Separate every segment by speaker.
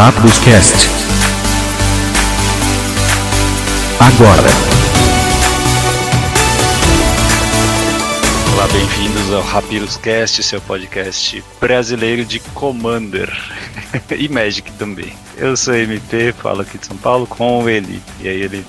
Speaker 1: Rápidos Cast. Agora.
Speaker 2: Olá, bem-vindos ao Rapiros Cast, seu podcast brasileiro de Commander e Magic também. Eu sou MP, falo aqui de São Paulo com ele. E aí, ele.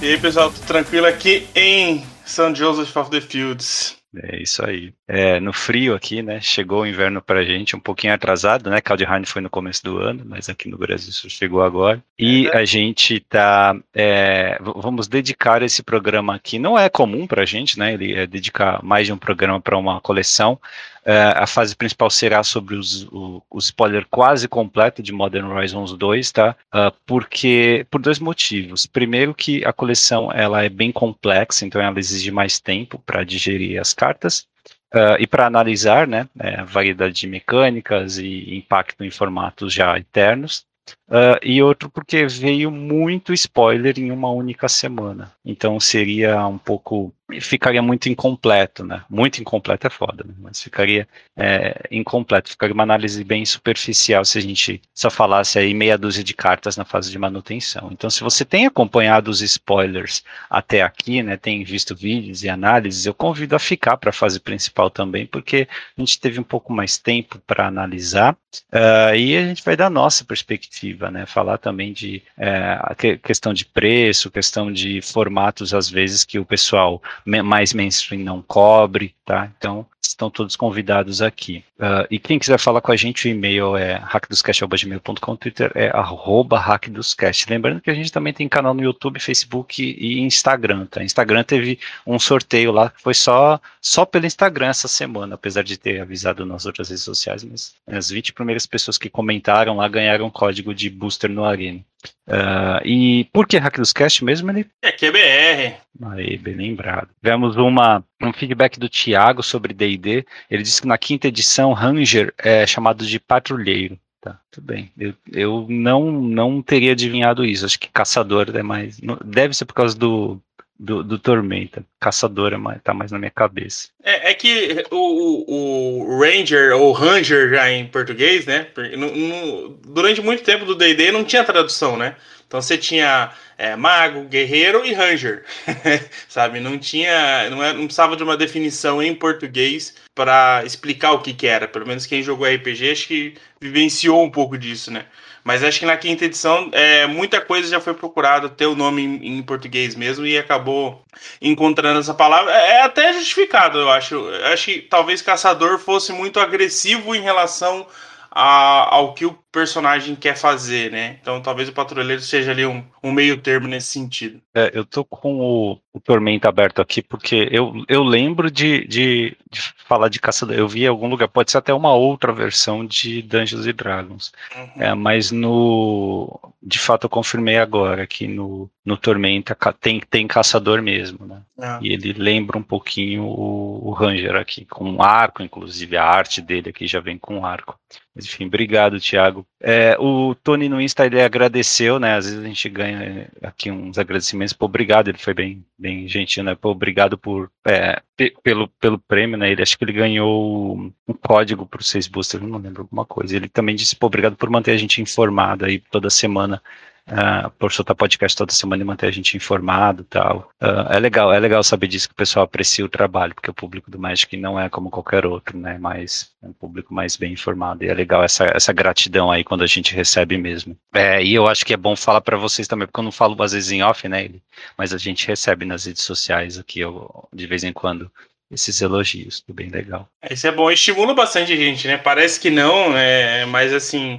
Speaker 3: E aí, pessoal, tudo tranquilo aqui em São Joseph of the Fields.
Speaker 2: É isso aí. É, no frio aqui, né? Chegou o inverno pra gente, um pouquinho atrasado, né? Kaldheim foi no começo do ano, mas aqui no Brasil isso chegou agora. E a gente tá. É, vamos dedicar esse programa aqui. Não é comum pra gente, né? Ele é dedicar mais de um programa para uma coleção. É, a fase principal será sobre os, o, o, spoiler quase completo de Modern Horizons 2, tá? Uh, porque por dois motivos. Primeiro que a coleção ela é bem complexa, então ela exige mais tempo para digerir as cartas. Uh, e para analisar né, a variedade de mecânicas e impacto em formatos já eternos, Uh, e outro porque veio muito spoiler em uma única semana. Então seria um pouco. Ficaria muito incompleto, né? Muito incompleto é foda, né? mas ficaria é, incompleto. Ficaria uma análise bem superficial se a gente só falasse aí meia dúzia de cartas na fase de manutenção. Então, se você tem acompanhado os spoilers até aqui, né? Tem visto vídeos e análises, eu convido a ficar para a fase principal também, porque a gente teve um pouco mais tempo para analisar uh, e a gente vai dar a nossa perspectiva né? Falar também de é, questão de preço, questão de formatos, às vezes, que o pessoal mais mainstream não cobre, tá? Então, estão todos convidados aqui. Uh, e quem quiser falar com a gente, o e-mail é hackdoscast.gmail.com, Twitter é arroba hackdoscast. Lembrando que a gente também tem canal no YouTube, Facebook e Instagram, tá? Instagram teve um sorteio lá que foi só, só pelo Instagram essa semana, apesar de ter avisado nas outras redes sociais, mas as 20 primeiras pessoas que comentaram lá ganharam código de booster no Arena. Uh, e por que Hack dos Cast mesmo? Ele...
Speaker 3: É QBR.
Speaker 2: Aí, bem lembrado. Tivemos uma, um feedback do Thiago sobre D&D. Ele disse que na quinta edição, Ranger é chamado de patrulheiro. Tá, tudo bem. Eu, eu não, não teria adivinhado isso. Acho que caçador é mais. Deve ser por causa do, do, do Tormenta. Caçador tá mais na minha cabeça.
Speaker 3: É, é que o, o Ranger, ou Ranger já em português, né? No, no, durante muito tempo do DD não tinha tradução, né? Então você tinha é, mago, guerreiro e ranger, sabe? Não tinha, não, é, não precisava de uma definição em português para explicar o que, que era. Pelo menos quem jogou RPG acho que vivenciou um pouco disso, né? Mas acho que na quinta edição é, muita coisa já foi procurada ter o nome em, em, português mesmo e acabou encontrando essa palavra. É, é até justificado, eu acho. Eu acho que talvez caçador fosse muito agressivo em relação a, ao que o personagem quer fazer, né? Então talvez o patrulheiro seja ali um, um meio termo nesse sentido.
Speaker 2: É, eu tô com o, o Tormenta aberto aqui porque eu, eu lembro de, de, de, falar de caçador. Eu vi em algum lugar, pode ser até uma outra versão de Dungeons and Dragons. Uhum. É, mas no. De fato, eu confirmei agora que no, no Tormenta tem, tem caçador mesmo, né? Uhum. E ele lembra um pouquinho o, o Ranger aqui, com um arco, inclusive a arte dele aqui já vem com um arco. Mas, enfim, obrigado, Thiago. É, o Tony no Insta ele agradeceu, né? Às vezes a gente ganha aqui uns agradecimentos. Pô, obrigado, ele foi bem, bem gentil, né? Pô, obrigado por é, pelo, pelo prêmio, né? Ele acho que ele ganhou um código para os seis boosters, não lembro alguma coisa. Ele também disse, pô, obrigado por manter a gente informado aí toda semana uh, por soltar podcast toda semana e manter a gente informado tal. Uh, é legal, é legal saber disso que o pessoal aprecia o trabalho, porque o público do Magic não é como qualquer outro, né? Mas é um público mais bem informado. E é legal essa, essa gratidão aí quando a gente recebe mesmo. É, e eu acho que é bom falar para vocês também, porque eu não falo às vezes em off, né? Mas a gente recebe nas redes sociais aqui eu, de vez em quando esses elogios, tudo bem legal.
Speaker 3: Isso é bom, estimula bastante a gente, né? Parece que não, é, mas assim,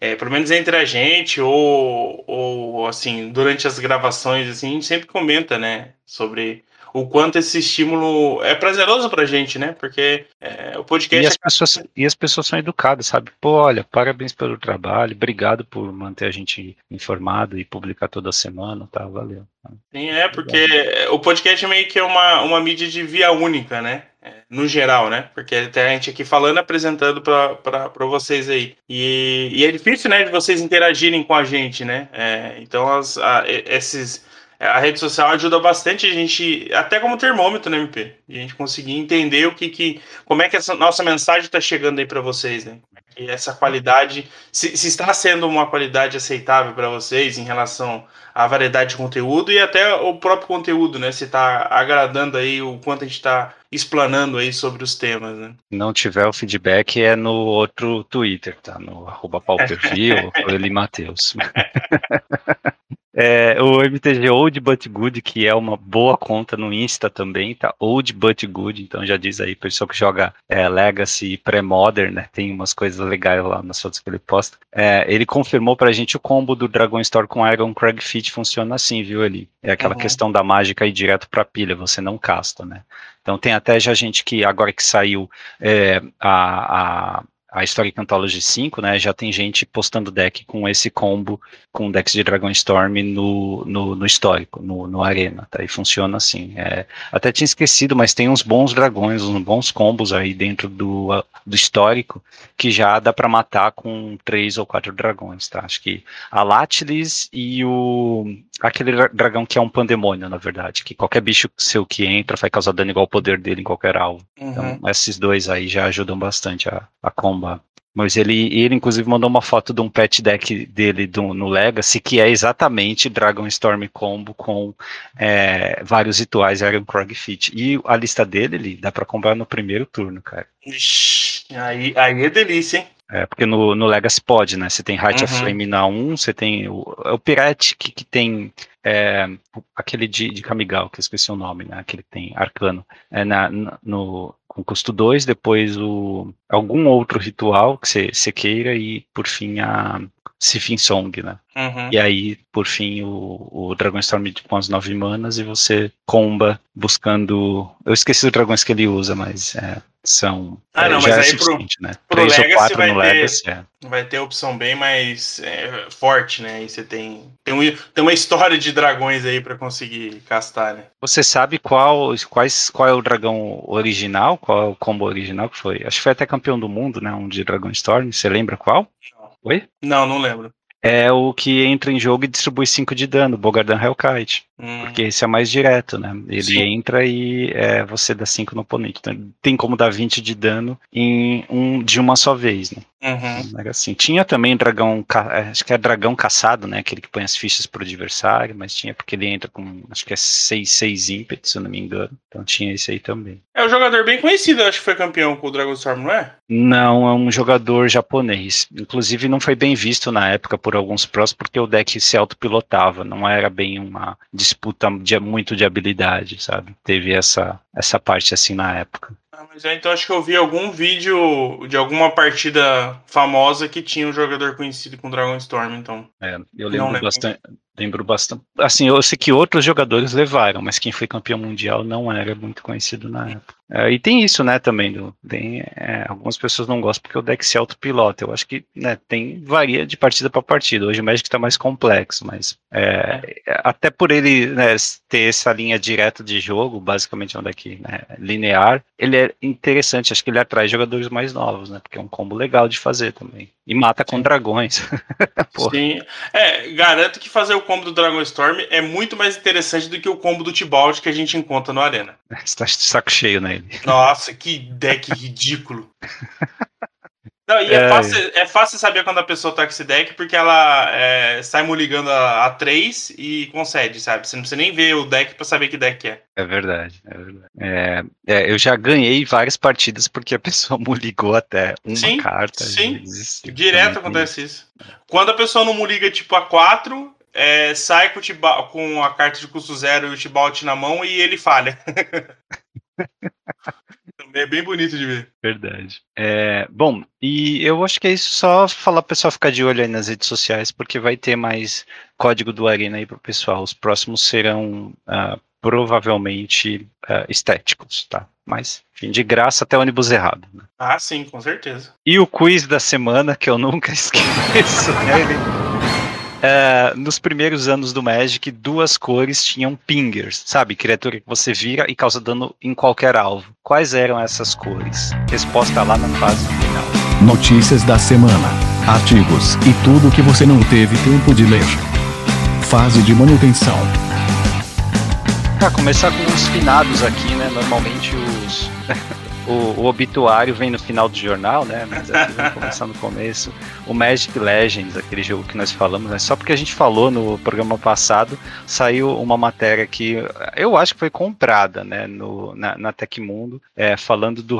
Speaker 3: é, pelo menos entre a gente ou, ou assim, durante as gravações, assim, a gente sempre comenta, né, sobre o quanto esse estímulo é prazeroso pra gente, né? Porque é, o podcast.
Speaker 2: E as, pessoas, e as pessoas são educadas, sabe? Pô, olha, parabéns pelo trabalho, obrigado por manter a gente informado e publicar toda semana, tá? Valeu.
Speaker 3: Sim, é, porque o podcast meio que é uma, uma mídia de via única, né? É, no geral, né? Porque até a gente aqui falando, apresentando para vocês aí. E, e, é difícil, né, de vocês interagirem com a gente, né? É, então, as, a, esses a rede social ajuda bastante a gente, até como termômetro, né, MP? A gente conseguir entender o que, que como é que essa nossa mensagem está chegando aí para vocês, né? E essa qualidade, se, se está sendo uma qualidade aceitável para vocês em relação à variedade de conteúdo e até o próprio conteúdo, né? Se está agradando aí o quanto a gente está explanando aí sobre os temas, né?
Speaker 2: Não tiver o feedback é no outro Twitter, tá? No arroba pauperview ou ele Matheus. É, o MTG Old But Good, que é uma boa conta no Insta também, tá? Old But Good, então já diz aí, pessoal que joga é, Legacy pré-modern, né? Tem umas coisas legais lá nas fotos que ele posta. É, ele confirmou pra gente o combo do Dragon Store com Iron Crag Fit funciona assim, viu ali? É aquela
Speaker 3: Uhum.
Speaker 2: questão da mágica ir direto pra pilha, você não casta, né? Então tem até já gente que, agora que saiu é, a, a, a Historic Anthology 5, né, já tem gente postando deck com esse combo, com decks de Dragon Storm no, no, no histórico, no, no Arena, tá? E funciona assim. É, até tinha esquecido, mas tem uns bons dragões, uns bons combos aí dentro do, do histórico, que já dá para matar com três ou quatro dragões, tá? Acho que a Latilis e o aquele dra- dragão que é um pandemônio, na verdade, que qualquer bicho seu que entra vai causar dano igual ao poder dele em qualquer alvo.
Speaker 3: Uhum.
Speaker 2: Então, esses dois aí já ajudam bastante a, a combar. Mas ele, ele, inclusive, mandou uma foto de um pet deck dele do- no Legacy, que é exatamente Dragon Storm Combo com é, vários rituais Iron Krog Fit. E a lista dele, ele dá pra comprar no primeiro turno, cara.
Speaker 3: Ixi, aí, aí é delícia, hein?
Speaker 2: É, porque no, no Legacy pode, né? Você tem Heart of
Speaker 3: Uhum.
Speaker 2: Flame na 1, você tem o, é o Pirate que, que tem é, aquele de, de Kamigal, que eu esqueci o nome, né? Aquele que tem Arcano. É na- no, com custo 2, depois o algum outro ritual que você, queira e por fim a Sifin Song, né?
Speaker 3: Uhum.
Speaker 2: E aí, por fim, o, o Dragon Storm com as nove manas e você comba buscando. Eu esqueci os dragões que ele usa, mas é, são.
Speaker 3: Ah,
Speaker 2: é,
Speaker 3: não,
Speaker 2: já
Speaker 3: mas
Speaker 2: é
Speaker 3: aí pro-
Speaker 2: né?
Speaker 3: pro
Speaker 2: Três ou
Speaker 3: Legacy
Speaker 2: quatro
Speaker 3: vai
Speaker 2: no
Speaker 3: ter-
Speaker 2: Legacy, é.
Speaker 3: Vai ter a opção bem mais é, forte, né? Aí você tem, tem, um- tem uma história de dragões aí pra conseguir castar, né?
Speaker 2: Você sabe qual, quais, qual é o dragão original? Qual é o combo original que foi? Acho que foi até campeão do mundo, né? Um de Dragon Storm. Você lembra qual? Oi?
Speaker 3: Não, não lembro.
Speaker 2: É o que entra em jogo e distribui 5 de dano, Bogardan Hellkite.
Speaker 3: Hum,
Speaker 2: Porque esse é mais direto, né? Ele
Speaker 3: Sim.
Speaker 2: entra e é, você dá 5 no oponente. Então tem como dar 20 de dano em um, de uma só vez, né?
Speaker 3: Uhum.
Speaker 2: Era assim. Tinha também dragão, é, acho que é dragão caçado, né? Aquele que põe as fichas pro adversário, mas tinha porque ele entra com, acho que é 6, 6 ímpetos, se eu não me engano. Então tinha esse aí também.
Speaker 3: É um jogador bem conhecido, acho que foi campeão com o Dragon Storm, não é?
Speaker 2: Não, é um jogador japonês. Inclusive não foi bem visto na época por alguns prós, porque o deck se autopilotava, não era bem uma disputa de, muito de habilidade, sabe? Teve essa, essa parte assim na época.
Speaker 3: Ah, mas é, então acho que eu vi algum vídeo de alguma partida famosa que tinha um jogador conhecido com Dragon Storm, então.
Speaker 2: É, eu lembro
Speaker 3: lembro.
Speaker 2: bastante. Lembro bastante. Assim, eu sei que outros jogadores levaram, mas quem foi campeão mundial não era muito conhecido na época. É, e tem isso, né, também. Do, tem, é, algumas pessoas não gostam porque o deck se autopilota. Eu acho que né, tem varia de partida para partida. Hoje o Magic está mais complexo, mas é, até por ele né, ter essa linha direta de jogo, basicamente é um deck né, linear, ele é interessante. Acho que ele atrai jogadores mais novos, né? Porque é um combo legal de fazer também. E mata com
Speaker 3: Sim.
Speaker 2: dragões.
Speaker 3: Sim. É, garanto que fazer o combo do Dragon Storm é muito mais interessante do que o combo do Tibalt que a gente encontra no Arena.
Speaker 2: Você tá de saco cheio nele.
Speaker 3: Nossa, que deck ridículo. Não, e é,
Speaker 2: É.
Speaker 3: fácil, é fácil saber quando a pessoa tá com esse deck, porque ela é, sai ligando a, a 3 e concede, sabe? Você não precisa nem ver o deck pra saber que deck é.
Speaker 2: É verdade, é verdade. É, é, eu já ganhei várias partidas porque a pessoa me ligou até uma
Speaker 3: Sim,
Speaker 2: carta.
Speaker 3: sim.
Speaker 2: e desistiu.
Speaker 3: Direto
Speaker 2: Também
Speaker 3: acontece isso. Quando a pessoa não liga tipo a 4, é, sai com, Tiba- com a carta de custo zero e o Tibalt na mão e ele falha. Também é bem bonito de ver.
Speaker 2: Verdade. É, bom, e eu acho que é isso. Só falar pro pessoal ficar de olho aí nas redes sociais, porque vai ter mais código do Arena aí pro pessoal. Os próximos serão ah, provavelmente ah, estéticos, tá? Mas, enfim, de graça até ônibus errado. né?
Speaker 3: Ah, sim, com certeza.
Speaker 2: E o quiz da semana, que eu nunca esqueço, né? É, nos primeiros anos do Magic, duas cores tinham pingers, sabe? Criatura que você vira e causa dano em qualquer alvo. Quais eram essas cores? Resposta lá na fase final.
Speaker 1: Notícias da semana, artigos e tudo que você não teve tempo de ler. Fase de manutenção.
Speaker 2: Pra começar com os finados aqui, né? Normalmente os. o, o, obituário vem no final do jornal, né? Mas aqui vamos começar no começo. O Magic Legends, aquele jogo que nós falamos, né? Só porque a gente falou no programa passado, saiu uma matéria que eu acho que foi comprada, né? No, na, na Tecmundo, é, falando do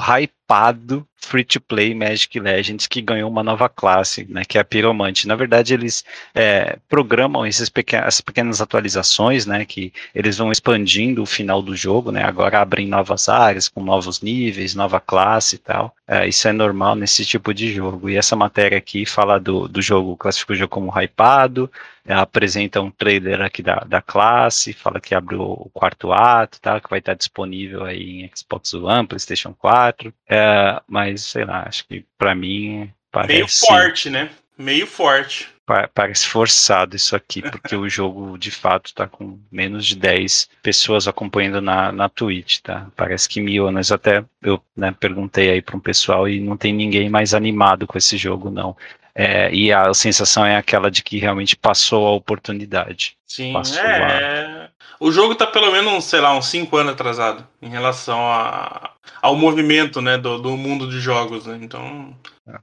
Speaker 2: hypado free-to-play Magic Legends que ganhou uma nova classe, né, que é a Piromante. Na verdade, eles é, programam esses essas pequenas atualizações, né, que eles vão expandindo o final do jogo, né, agora abrem novas áreas com novos níveis, nova classe e tal. É, isso é normal nesse tipo de jogo. E essa matéria aqui fala do, do jogo, classifica o jogo como hypado, é, apresenta um trailer aqui da, da classe, fala que abriu o quarto ato, tá, que vai estar disponível aí em Xbox One, PlayStation 4, é, mas sei lá, acho que para mim parece...
Speaker 3: Meio forte, né? Meio forte.
Speaker 2: Parece forçado isso aqui, porque o jogo de fato está com menos de 10 pessoas acompanhando na, na Twitch, tá? Parece que milhões até eu né, perguntei aí para um pessoal e não tem ninguém mais animado com esse jogo, não. É, e a sensação é aquela de que realmente passou a oportunidade.
Speaker 3: Sim, é. A... O jogo tá pelo menos, sei lá, uns 5 anos atrasado em relação a, ao movimento né, do, do mundo de jogos. Né? Então. É.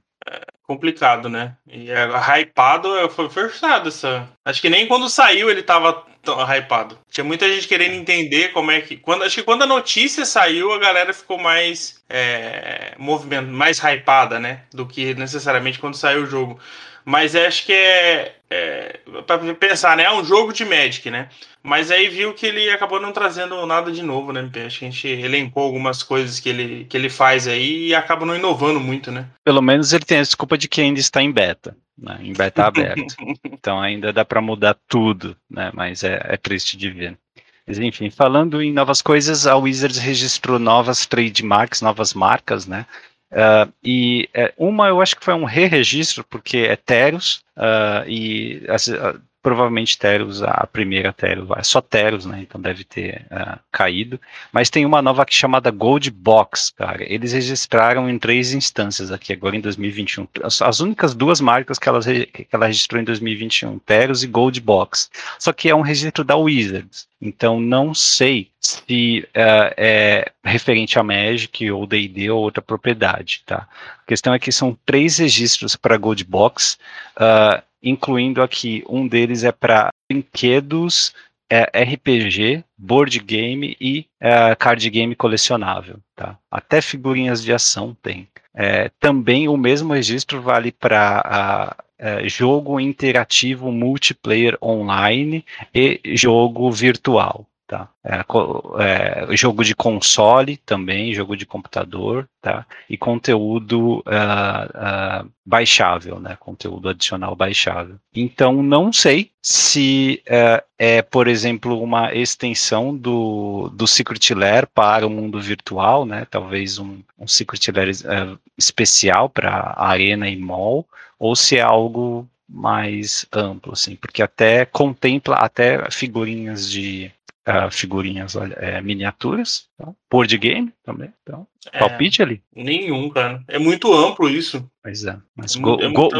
Speaker 3: complicado, né? E é, hypado foi forçado essa. Acho que nem quando saiu ele tava tão hypado. Tinha muita gente querendo entender como é que. Quando, acho que quando a notícia saiu, a galera ficou mais é, movimento, mais hypada, né? Do que necessariamente quando saiu o jogo. Mas acho que é, é para pensar, né? É um jogo de Magic, né? Mas aí viu que ele acabou não trazendo nada de novo, né? Acho que a gente elencou algumas coisas que ele, que ele faz aí e acaba não inovando muito, né?
Speaker 2: Pelo menos ele tem a desculpa de que ainda está em beta, né? Em beta aberto. então ainda dá para mudar tudo, né? Mas é, é triste de ver. Mas enfim, falando em novas coisas, a Wizards registrou novas trademarks, novas marcas, né? Uh, e uh, uma eu acho que foi um re-registro, porque é Teros, uh, e uh, provavelmente Teros, a primeira Teros, é só Teros, né? Então deve ter caído. Mas tem uma nova aqui chamada Gold Box, cara. Eles registraram em três instâncias aqui, agora em 2021. As, as únicas duas marcas que ela, que ela registrou em 2021, Teros e Gold Box. Só que é um registro da Wizards. Então não sei se uh, é referente a Magic ou D&D ou outra propriedade, tá? A questão é que são três registros para Gold Box, uh, incluindo aqui um deles é para brinquedos, é, RPG, board game e é, card game colecionável, tá? Até figurinhas de ação tem. É, também o mesmo registro vale para é, jogo interativo multiplayer online e jogo virtual. Tá? É, é, jogo de console também, jogo de computador, tá? E conteúdo uh, uh, baixável, né? Conteúdo adicional baixável. Então, não sei se uh, é, por exemplo, uma extensão do, do Secret Lair para o mundo virtual, né? Talvez um, um Secret Lair especial para Arena e Mall, ou se é algo mais amplo, assim, porque até contempla até figurinhas de uh, figurinhas é, miniaturas, tá? board game também. Então, é, palpite ali?
Speaker 3: Nenhum, cara. É muito amplo isso.
Speaker 2: Pois é. Mas é go, go,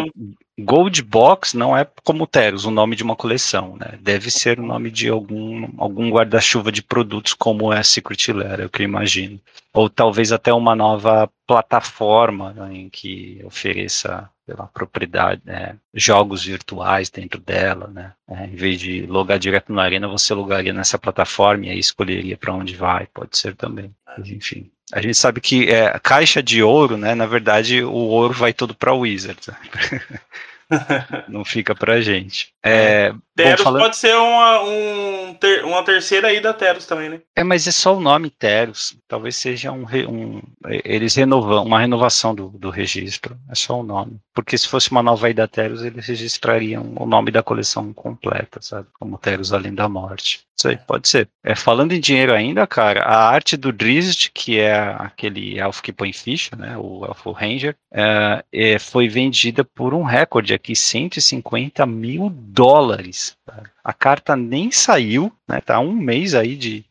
Speaker 2: Gold Box não é como Teros, o nome de uma coleção, né? Deve ser o nome de algum, algum guarda-chuva de produtos como é Secret Lair, é o que eu imagino. Ou talvez até uma nova plataforma né, em que ofereça pela propriedade, né, jogos virtuais dentro dela, né? É, em vez de logar direto na arena, você logaria nessa plataforma e aí escolheria para onde vai, pode ser também. Mas, enfim, a gente sabe que é, caixa de ouro, né? Na verdade, o ouro vai todo para Wizards. não fica pra gente. É,
Speaker 3: Teros falando... pode ser uma, um ter, uma terceira aí da Teros também, né?
Speaker 2: É, mas é só o nome Teros. Talvez seja um, um eles renovam uma renovação do, do registro. É só o nome. Porque se fosse uma nova aí da Teros, eles registrariam o nome da coleção completa, sabe? Como Teros Além da Morte. Isso aí, pode ser. É, falando em dinheiro ainda, cara, a arte do Drizzt, que é aquele elfo que põe ficha, né? O elfo Ranger, é, é, foi vendida por um recorde aqui, 150 mil dólares. A carta nem saiu, né? Tá um mês aí de,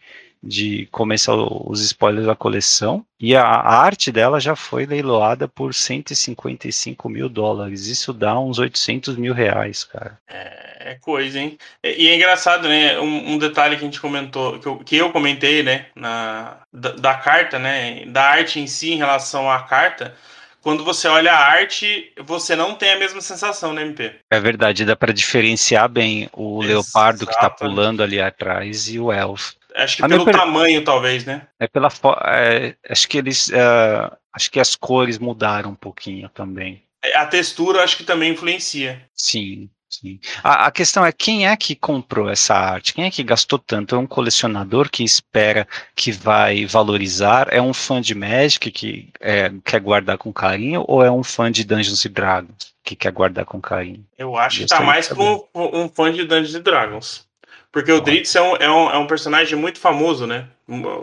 Speaker 2: de começar os spoilers da coleção. E a, arte dela já foi leiloada por 155 mil dólares. Isso dá uns 800 mil reais, cara.
Speaker 3: É, é coisa, hein? E é engraçado, né? Um, um, detalhe que a gente comentou, que eu, que eu comentei, né? Na, da, da carta, né? Da arte em si em relação à carta quando você olha a arte, você não tem a mesma sensação, né, MP?
Speaker 2: É verdade, dá para diferenciar bem o Exatamente. leopardo que tá pulando ali atrás e o elfo.
Speaker 3: Acho que a pelo per... tamanho, talvez, né?
Speaker 2: É pela é, acho que eles uh, acho que as cores mudaram um pouquinho também.
Speaker 3: É, a textura acho que também influencia.
Speaker 2: Sim. Sim. A, a, questão é quem é que comprou essa arte? Quem é que gastou tanto? É um colecionador que espera que vai valorizar? É um fã de Magic que é, quer guardar com carinho? Ou é um fã de Dungeons Dragons que quer guardar com carinho?
Speaker 3: Eu acho que tá mais com um, um fã de Dungeons Dragons. Porque o Dritz é um, é, um, é um personagem muito famoso, né?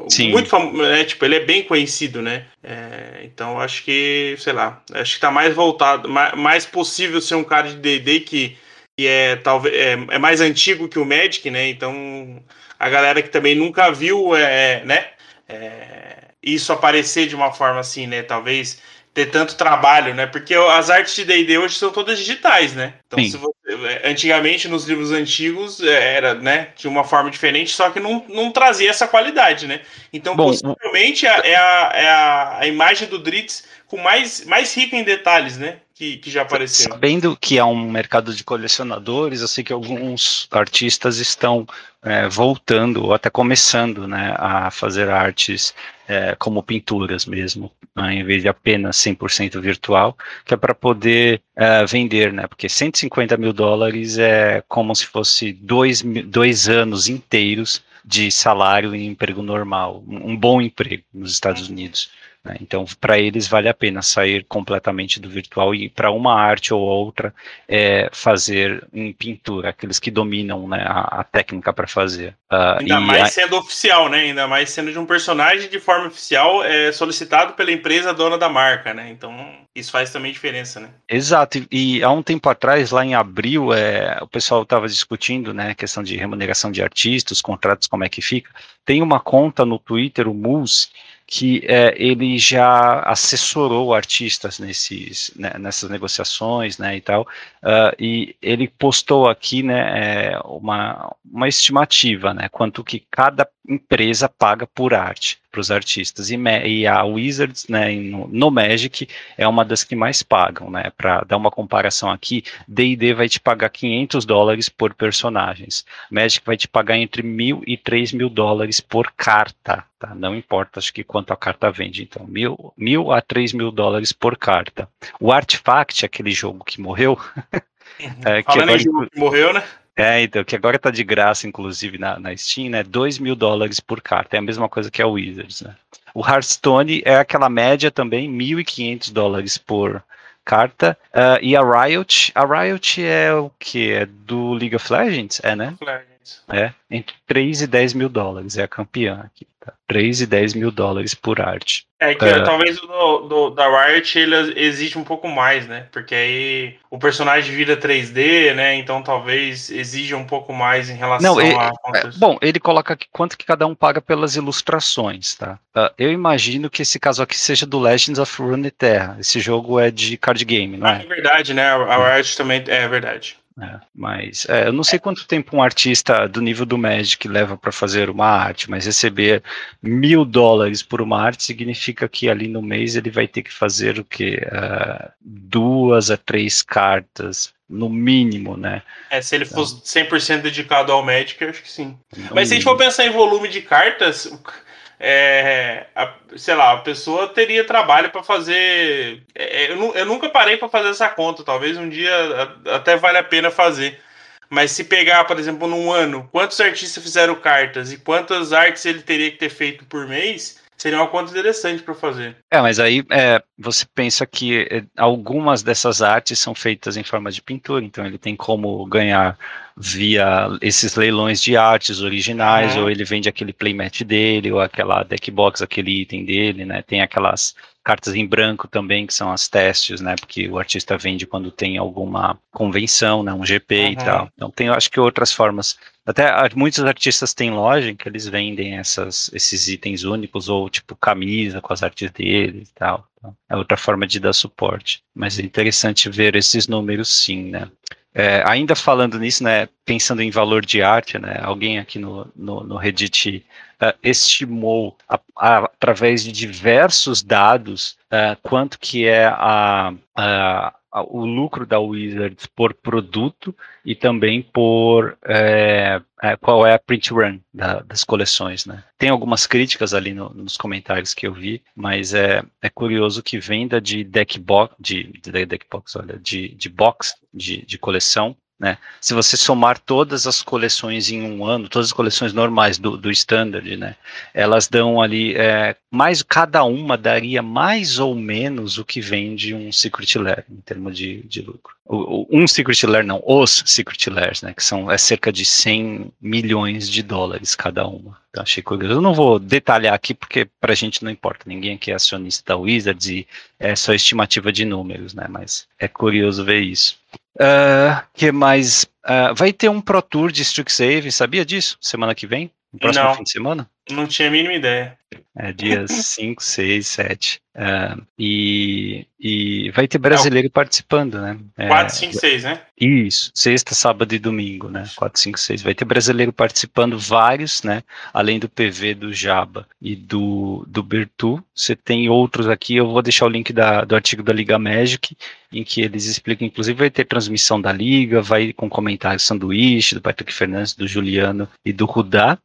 Speaker 2: Sim.
Speaker 3: Muito famoso, né? Tipo, ele é bem conhecido, né? É, então, acho que, sei lá, acho que tá mais voltado, mais, mais possível ser um cara de D&D que que é talvez é, é, mais antigo que o Magic, né? Então a galera que também nunca viu, é, né? É, isso aparecer de uma forma assim, né? Talvez ter tanto trabalho, né? Porque as artes de D&D hoje são todas digitais, né? Então, se você, é, antigamente nos livros antigos é, era, né? De uma forma diferente, só que não, não trazia essa qualidade, né? Então, Bom, possivelmente é, é, a, é a, a imagem do Dritz com mais, mais rica em detalhes, né? Que, que já apareceu.
Speaker 2: Sabendo que é um mercado de colecionadores, eu sei que alguns artistas estão é, voltando ou até começando né, a fazer artes é, como pinturas mesmo, né, em vez de apenas 100% virtual, que é para poder é, vender, né? Porque 150 mil dólares é como se fosse dois, dois anos inteiros de salário em emprego normal, um bom emprego nos Estados Unidos. Né? Então, para eles vale a pena sair completamente do virtual e para uma arte ou outra é, fazer em pintura, aqueles que dominam né, a, a, técnica para fazer.
Speaker 3: Uh, Ainda mais a... sendo oficial, né? Ainda mais sendo de um personagem de forma oficial é, solicitado pela empresa dona da marca, né? Então, isso faz também diferença, né?
Speaker 2: Exato. E, e há um tempo atrás, lá em abril, é, o pessoal estava discutindo, né, a questão de remuneração de artistas, contratos, como é que fica. Tem uma conta no Twitter, o Mus, que é, ele já assessorou artistas nesses, né, nessas negociações, né, e tal, uh, e ele postou aqui, né, é, uma, uma estimativa, né, quanto que cada empresa paga por arte para os artistas. E, e, a Wizards, né, no, no, Magic, é uma das que mais pagam, né? Para dar uma comparação aqui, D&D vai te pagar 500 dólares por personagens. Magic vai te pagar entre mil e três mil dólares por carta, tá? Não importa, acho que quanto a carta vende. Então, mil, mil a três mil dólares por carta. O Artifact, aquele jogo que morreu...
Speaker 3: é, que agora... jogo que morreu, né?
Speaker 2: É, então, que agora tá de graça, inclusive, na, na Steam, né? 2 mil dólares por carta. É a mesma coisa que a Wizards, né? O Hearthstone é aquela média também, 1.500 dólares por carta. Uh, e a Riot, a Riot é o que? É do League of Legends? É, né? Legends. É, entre 3 e 10 mil dólares. É a campeã aqui. Tá? 3 e 10 mil dólares por arte.
Speaker 3: É que é. talvez o do, do, da Riot ele exige um pouco mais, né? Porque aí o personagem vira 3D, né? Então talvez exija um pouco mais em relação
Speaker 2: Não, ele, a. É, bom, ele coloca aqui quanto que cada um paga pelas ilustrações, tá? Uh, eu imagino que esse caso aqui seja do Legends of Runeterra. Esse jogo é de card game, não
Speaker 3: ah, é? É verdade, né? A Riot também é verdade.
Speaker 2: É, mas é, eu não sei quanto tempo um artista do nível do Magic leva para fazer uma arte, mas receber mil dólares por uma arte significa que ali no mês ele vai ter que fazer o quê? Uh, duas a três cartas, no mínimo, né?
Speaker 3: É, se ele fosse 100% dedicado ao Magic, eu acho que sim. Mas se a gente for pensar em volume de cartas, é, a, sei lá, a pessoa teria trabalho para fazer. É, eu, eu, nunca parei para fazer essa conta, talvez um dia até vale a pena fazer. Mas se pegar, por exemplo, num ano, quantos artistas fizeram cartas e quantas artes ele teria que ter feito por mês, seria uma conta interessante para fazer.
Speaker 2: É, mas aí é, você pensa que é, algumas dessas artes são feitas em forma de pintura, então ele tem como ganhar via esses leilões de artes originais, uhum. ou ele vende aquele playmat dele, ou aquela deckbox, aquele item dele, né? Tem aquelas cartas em branco também, que são as testes, né? Porque o artista vende quando tem alguma convenção, né? Um GP uhum. e tal. Então tem, acho que outras formas. Até muitos artistas têm loja em que eles vendem essas, esses itens únicos, ou tipo camisa com as artes deles e tal. Então, é outra forma de dar suporte. Mas é interessante ver esses números sim, né? É, ainda falando nisso, né, pensando em valor de arte, né, alguém aqui no, no, no Reddit uh, estimou, a, a, através de diversos dados, uh, quanto que é a, a o lucro da Wizards por produto e também por é, qual é a print run da, das coleções, né? Tem algumas críticas ali no, nos comentários que eu vi, mas é, é curioso que venda de deck box, de, de deck box, olha, de, de box de, de coleção né? Se você somar todas as coleções em um ano, todas as coleções normais do, do standard, né? elas dão ali, é, mais cada uma daria mais ou menos o que vende um Secret Lair em termos de, de lucro. O, o, um Secret Lair, não, os Secret Lairs, né? que são é cerca de 100 milhões de dólares cada uma. Então, achei curioso. Eu não vou detalhar aqui porque para a gente não importa, ninguém aqui é acionista da Wizards e é só estimativa de números, né? mas é curioso ver isso. Uh, que mais? Uh, vai ter um Pro Tour de Strixhaven, sabia disso? Semana que vem? No próximo
Speaker 3: Não.
Speaker 2: fim de semana?
Speaker 3: Não tinha a mínima ideia.
Speaker 2: É, dias 5, 6, 7. e, vai ter brasileiro participando, né?
Speaker 3: 4, 5, 6, né?
Speaker 2: Isso, sexta, sábado e domingo, né? 4, 5, 6. Vai ter brasileiro participando, vários, né? Além do PV, do Jaba e do, do Bertu. Você tem outros aqui, eu vou deixar o link da, do artigo da Liga Magic, em que eles explicam, inclusive vai ter transmissão da Liga, vai com comentários sanduíche, do Patrick Fernandes, do Juliano e do Rudá.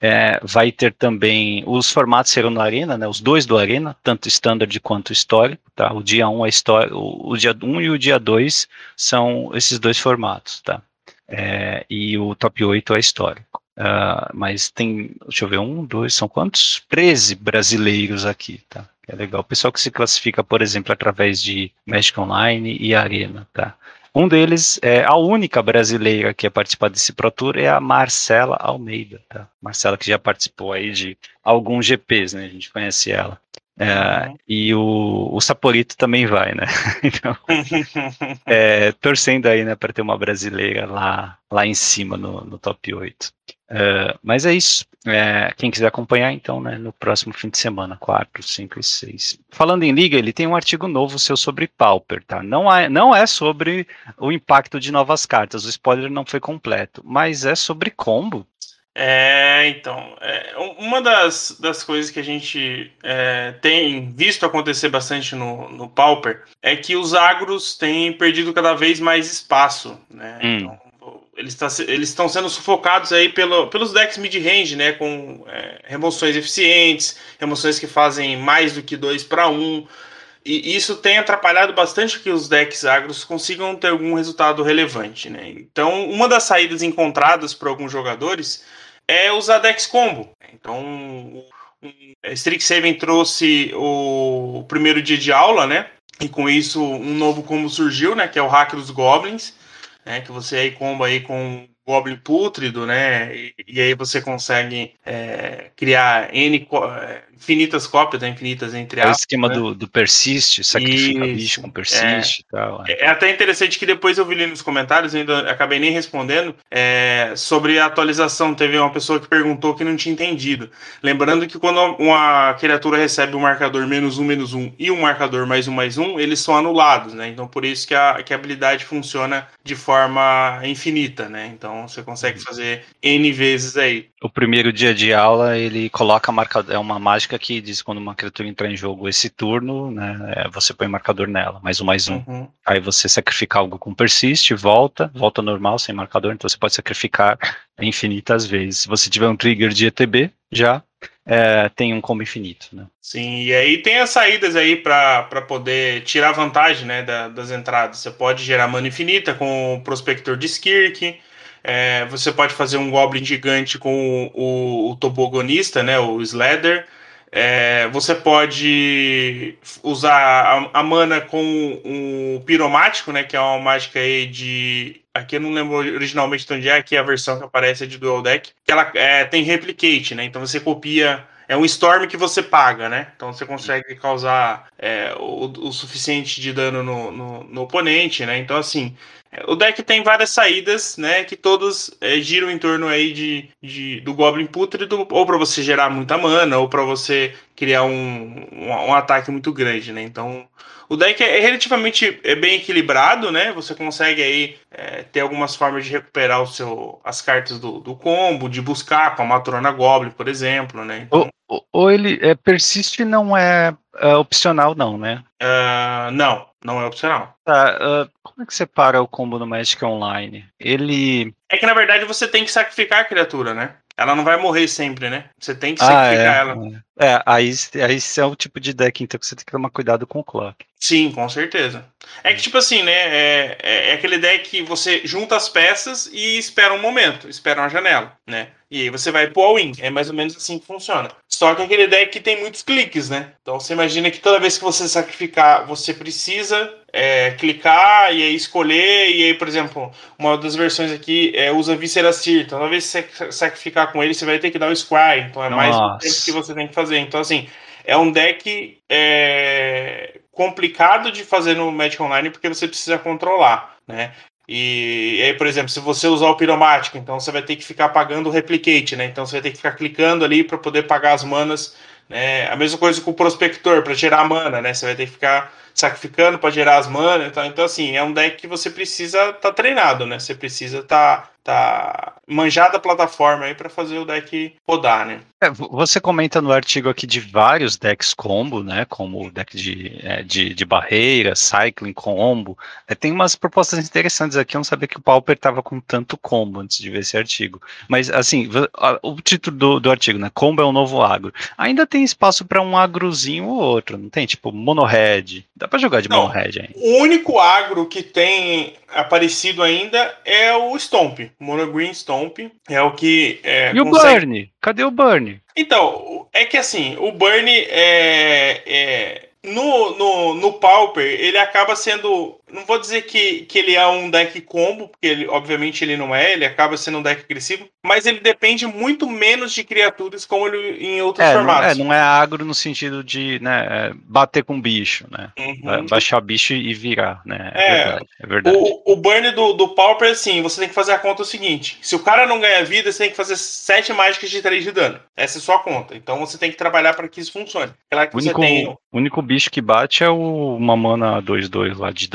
Speaker 2: É, vai ter também, os formatos serão no Arena, né, os dois do Arena, tanto standard quanto histórico, tá? O dia 1 um é o, o dia 1 um e o dia 2 são esses dois formatos, tá? É, e o top 8 é histórico. Uh, mas tem, deixa eu ver, um, dois, são quantos? 13 brasileiros aqui, tá? É legal. O pessoal que se classifica, por exemplo, através de Magic Online e Arena, tá? Um deles, é a única brasileira que ia participar desse Pro Tour é a Marcela Almeida, tá? Marcela que já participou aí de alguns GPs, né? A gente conhece ela. É, uhum. E o, o Saporito também vai, né? Então, é, torcendo aí, né, para ter uma brasileira lá, lá em cima no, no top 8. Uh, mas é isso. É, quem quiser acompanhar, então, né, no próximo fim de semana, 4, 5 e 6. Falando em liga, ele tem um artigo novo seu sobre Pauper, tá? Não é, não é sobre o impacto de novas cartas, o spoiler não foi completo, mas é sobre combo.
Speaker 3: É, então, é, uma das, das coisas que a gente é, tem visto acontecer bastante no, no Pauper é que os agros têm perdido cada vez mais espaço, né? Hum. Então, eles tá, estão sendo sufocados aí pelo, pelos decks mid-range, né? Com é, remoções eficientes, remoções que fazem mais do que 2 para 1. E isso tem atrapalhado bastante que os decks agros consigam ter algum resultado relevante, né? Então, uma das saídas encontradas por alguns jogadores é usar decks combo. Então, Strixhaven trouxe o primeiro dia de aula, né? E com isso um novo combo surgiu, né? Que é o Hack dos Goblins né? Que você aí comba aí com Goblin Pútrido, né? E, e aí você consegue é, criar N é, infinitas cópias, né? infinitas entre aspas.
Speaker 2: É o esquema né? do, do persiste, sacrifica Isso. bicho com persiste é, e tal.
Speaker 3: É. é. até interessante que depois eu vi ali nos comentários, eu ainda acabei nem respondendo, é, sobre a atualização. Teve uma pessoa que perguntou que não tinha entendido. Lembrando que quando uma criatura recebe um marcador menos um, menos um e um marcador mais um, mais um, eles são anulados, né? Então por isso que a, que a habilidade funciona de forma infinita, né? Então você consegue uhum. fazer N vezes aí.
Speaker 2: O primeiro dia de aula, ele coloca marcador, é uma mágica que diz quando uma criatura entrar em jogo esse turno, né, é, você põe marcador nela, mais um, mais um. Uhum. Aí você sacrifica algo com persiste, volta, volta normal, sem marcador, então você pode sacrificar infinitas vezes. Se você tiver um trigger de ETB, já é, tem um combo infinito, né?
Speaker 3: Sim, e aí tem as saídas aí para poder tirar vantagem né, da, das entradas. Você pode gerar mana infinita com o Prospector de Skirk, é, você pode fazer um Goblin gigante com o, o, o tobogonista, né, o Sledder. É, você pode usar a, a, mana com o piromático, né? Que é uma mágica aí de. Aqui eu não lembro originalmente de onde é, aqui é a versão que aparece é de Dual Deck. Que ela é, tem replicate, né? Então você copia é um Storm que você paga, né? Então você consegue causar é, o, o, suficiente de dano no, no, no, oponente, né? Então, assim, o deck tem várias saídas, né? Que todas é, giram em torno aí de, de do Goblin Pútrido, ou para você gerar muita mana, ou para você criar um, um, um, ataque muito grande, né? Então, o deck é, relativamente é bem equilibrado, né? Você consegue aí é, ter algumas formas de recuperar o seu, as cartas do, do combo, de buscar com a Matrona Goblin, por exemplo, né?
Speaker 2: Então, ou, ou ele é, persiste não é, é opcional, não, né?
Speaker 3: Uh, não, não é opcional.
Speaker 2: Tá, uh, como é que você para o combo no Magic Online? Ele.
Speaker 3: É que na verdade você tem que sacrificar a criatura, né? Ela não vai morrer sempre, né? Você tem que sacrificar ah,
Speaker 2: é,
Speaker 3: ela.
Speaker 2: É, aí, aí é o tipo de deck então que você tem que tomar cuidado com o clock.
Speaker 3: Sim, com certeza. É que, tipo assim, né? É, é, é, aquele deck que você junta as peças e espera um momento, espera uma janela, né? E aí você vai pro all-in. É mais ou menos assim que funciona. Só que aquele deck que tem muitos cliques, né? Então você imagina que toda vez que você sacrificar, você precisa é, clicar e aí escolher. E aí, por exemplo, uma das versões aqui é, usa Viscera Seer. Então, toda vez que você sacrificar com ele, você vai ter que dar o Scry. Então é mais um tempo que você tem que fazer. Então, assim, é um deck é, complicado de fazer no Magic Online porque você precisa controlar, né? E, e, aí, por exemplo, se você usar o piromático, então você vai ter que ficar pagando o replicate, né? Então você vai ter que ficar clicando ali para poder pagar as manas, né? A mesma coisa com o prospector para gerar mana, né? Você vai ter que ficar sacrificando para gerar as manas, então, então assim, é um deck que você precisa estar tá treinado, né? Você precisa estar tá tá manjada a plataforma aí para fazer o deck rodar, né?
Speaker 2: É, você comenta no artigo aqui de vários decks combo, né? Como o deck de, é, de, de, barreira, cycling combo. É, tem umas propostas interessantes aqui. Eu não sabia que o Pauper tava com tanto combo antes de ver esse artigo. Mas assim, o título do, do artigo, né? Combo é o novo agro. Ainda tem espaço para um agrozinho ou outro, não tem? Tipo mono-red. Dá para jogar de mono-red ainda.
Speaker 3: O único agro que tem aparecido ainda é o Stomp. Mono Green Stomp é o que. É,
Speaker 2: e consegue... o Burn? Cadê o Burn?
Speaker 3: Então, é que assim, o Burn é, é no, no, no Pauper, ele acaba sendo. Não vou dizer que, que ele é um deck combo, porque ele, obviamente ele não é, ele acaba sendo um deck agressivo, mas ele depende muito menos de criaturas como ele em outros
Speaker 2: é,
Speaker 3: formatos.
Speaker 2: Não é, não é agro no sentido de né, é, bater com bicho, né? Uhum. Baixar bicho e virar, né?
Speaker 3: É, é verdade. É verdade. O, o burn do, do Pauper, assim, você tem que fazer a conta o seguinte: se o cara não ganha vida, você tem que fazer 7 mágicas de 3 de dano. Essa é a sua conta. Então você tem que trabalhar para que isso funcione.
Speaker 2: Claro que único, você tem. O único bicho que bate é o uma mana 2-2 lá de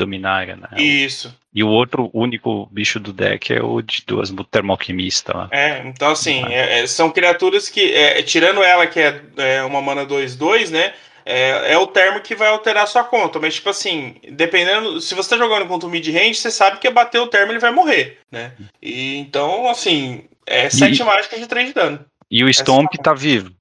Speaker 2: Né?
Speaker 3: Isso.
Speaker 2: E o outro único bicho do deck é o de duas termoalquimista lá.
Speaker 3: É, então assim, é, é, são criaturas que, é, tirando ela que é, é uma mana 2-2, né? É, é, o termo que vai alterar a sua conta. Mas, tipo assim, dependendo. Se você tá jogando contra o mid-range, você sabe que bater o termo ele vai morrer, né? E, então, assim, é 7 e... mágicas de 3 de dano.
Speaker 2: E o Stomp Essa... tá vivo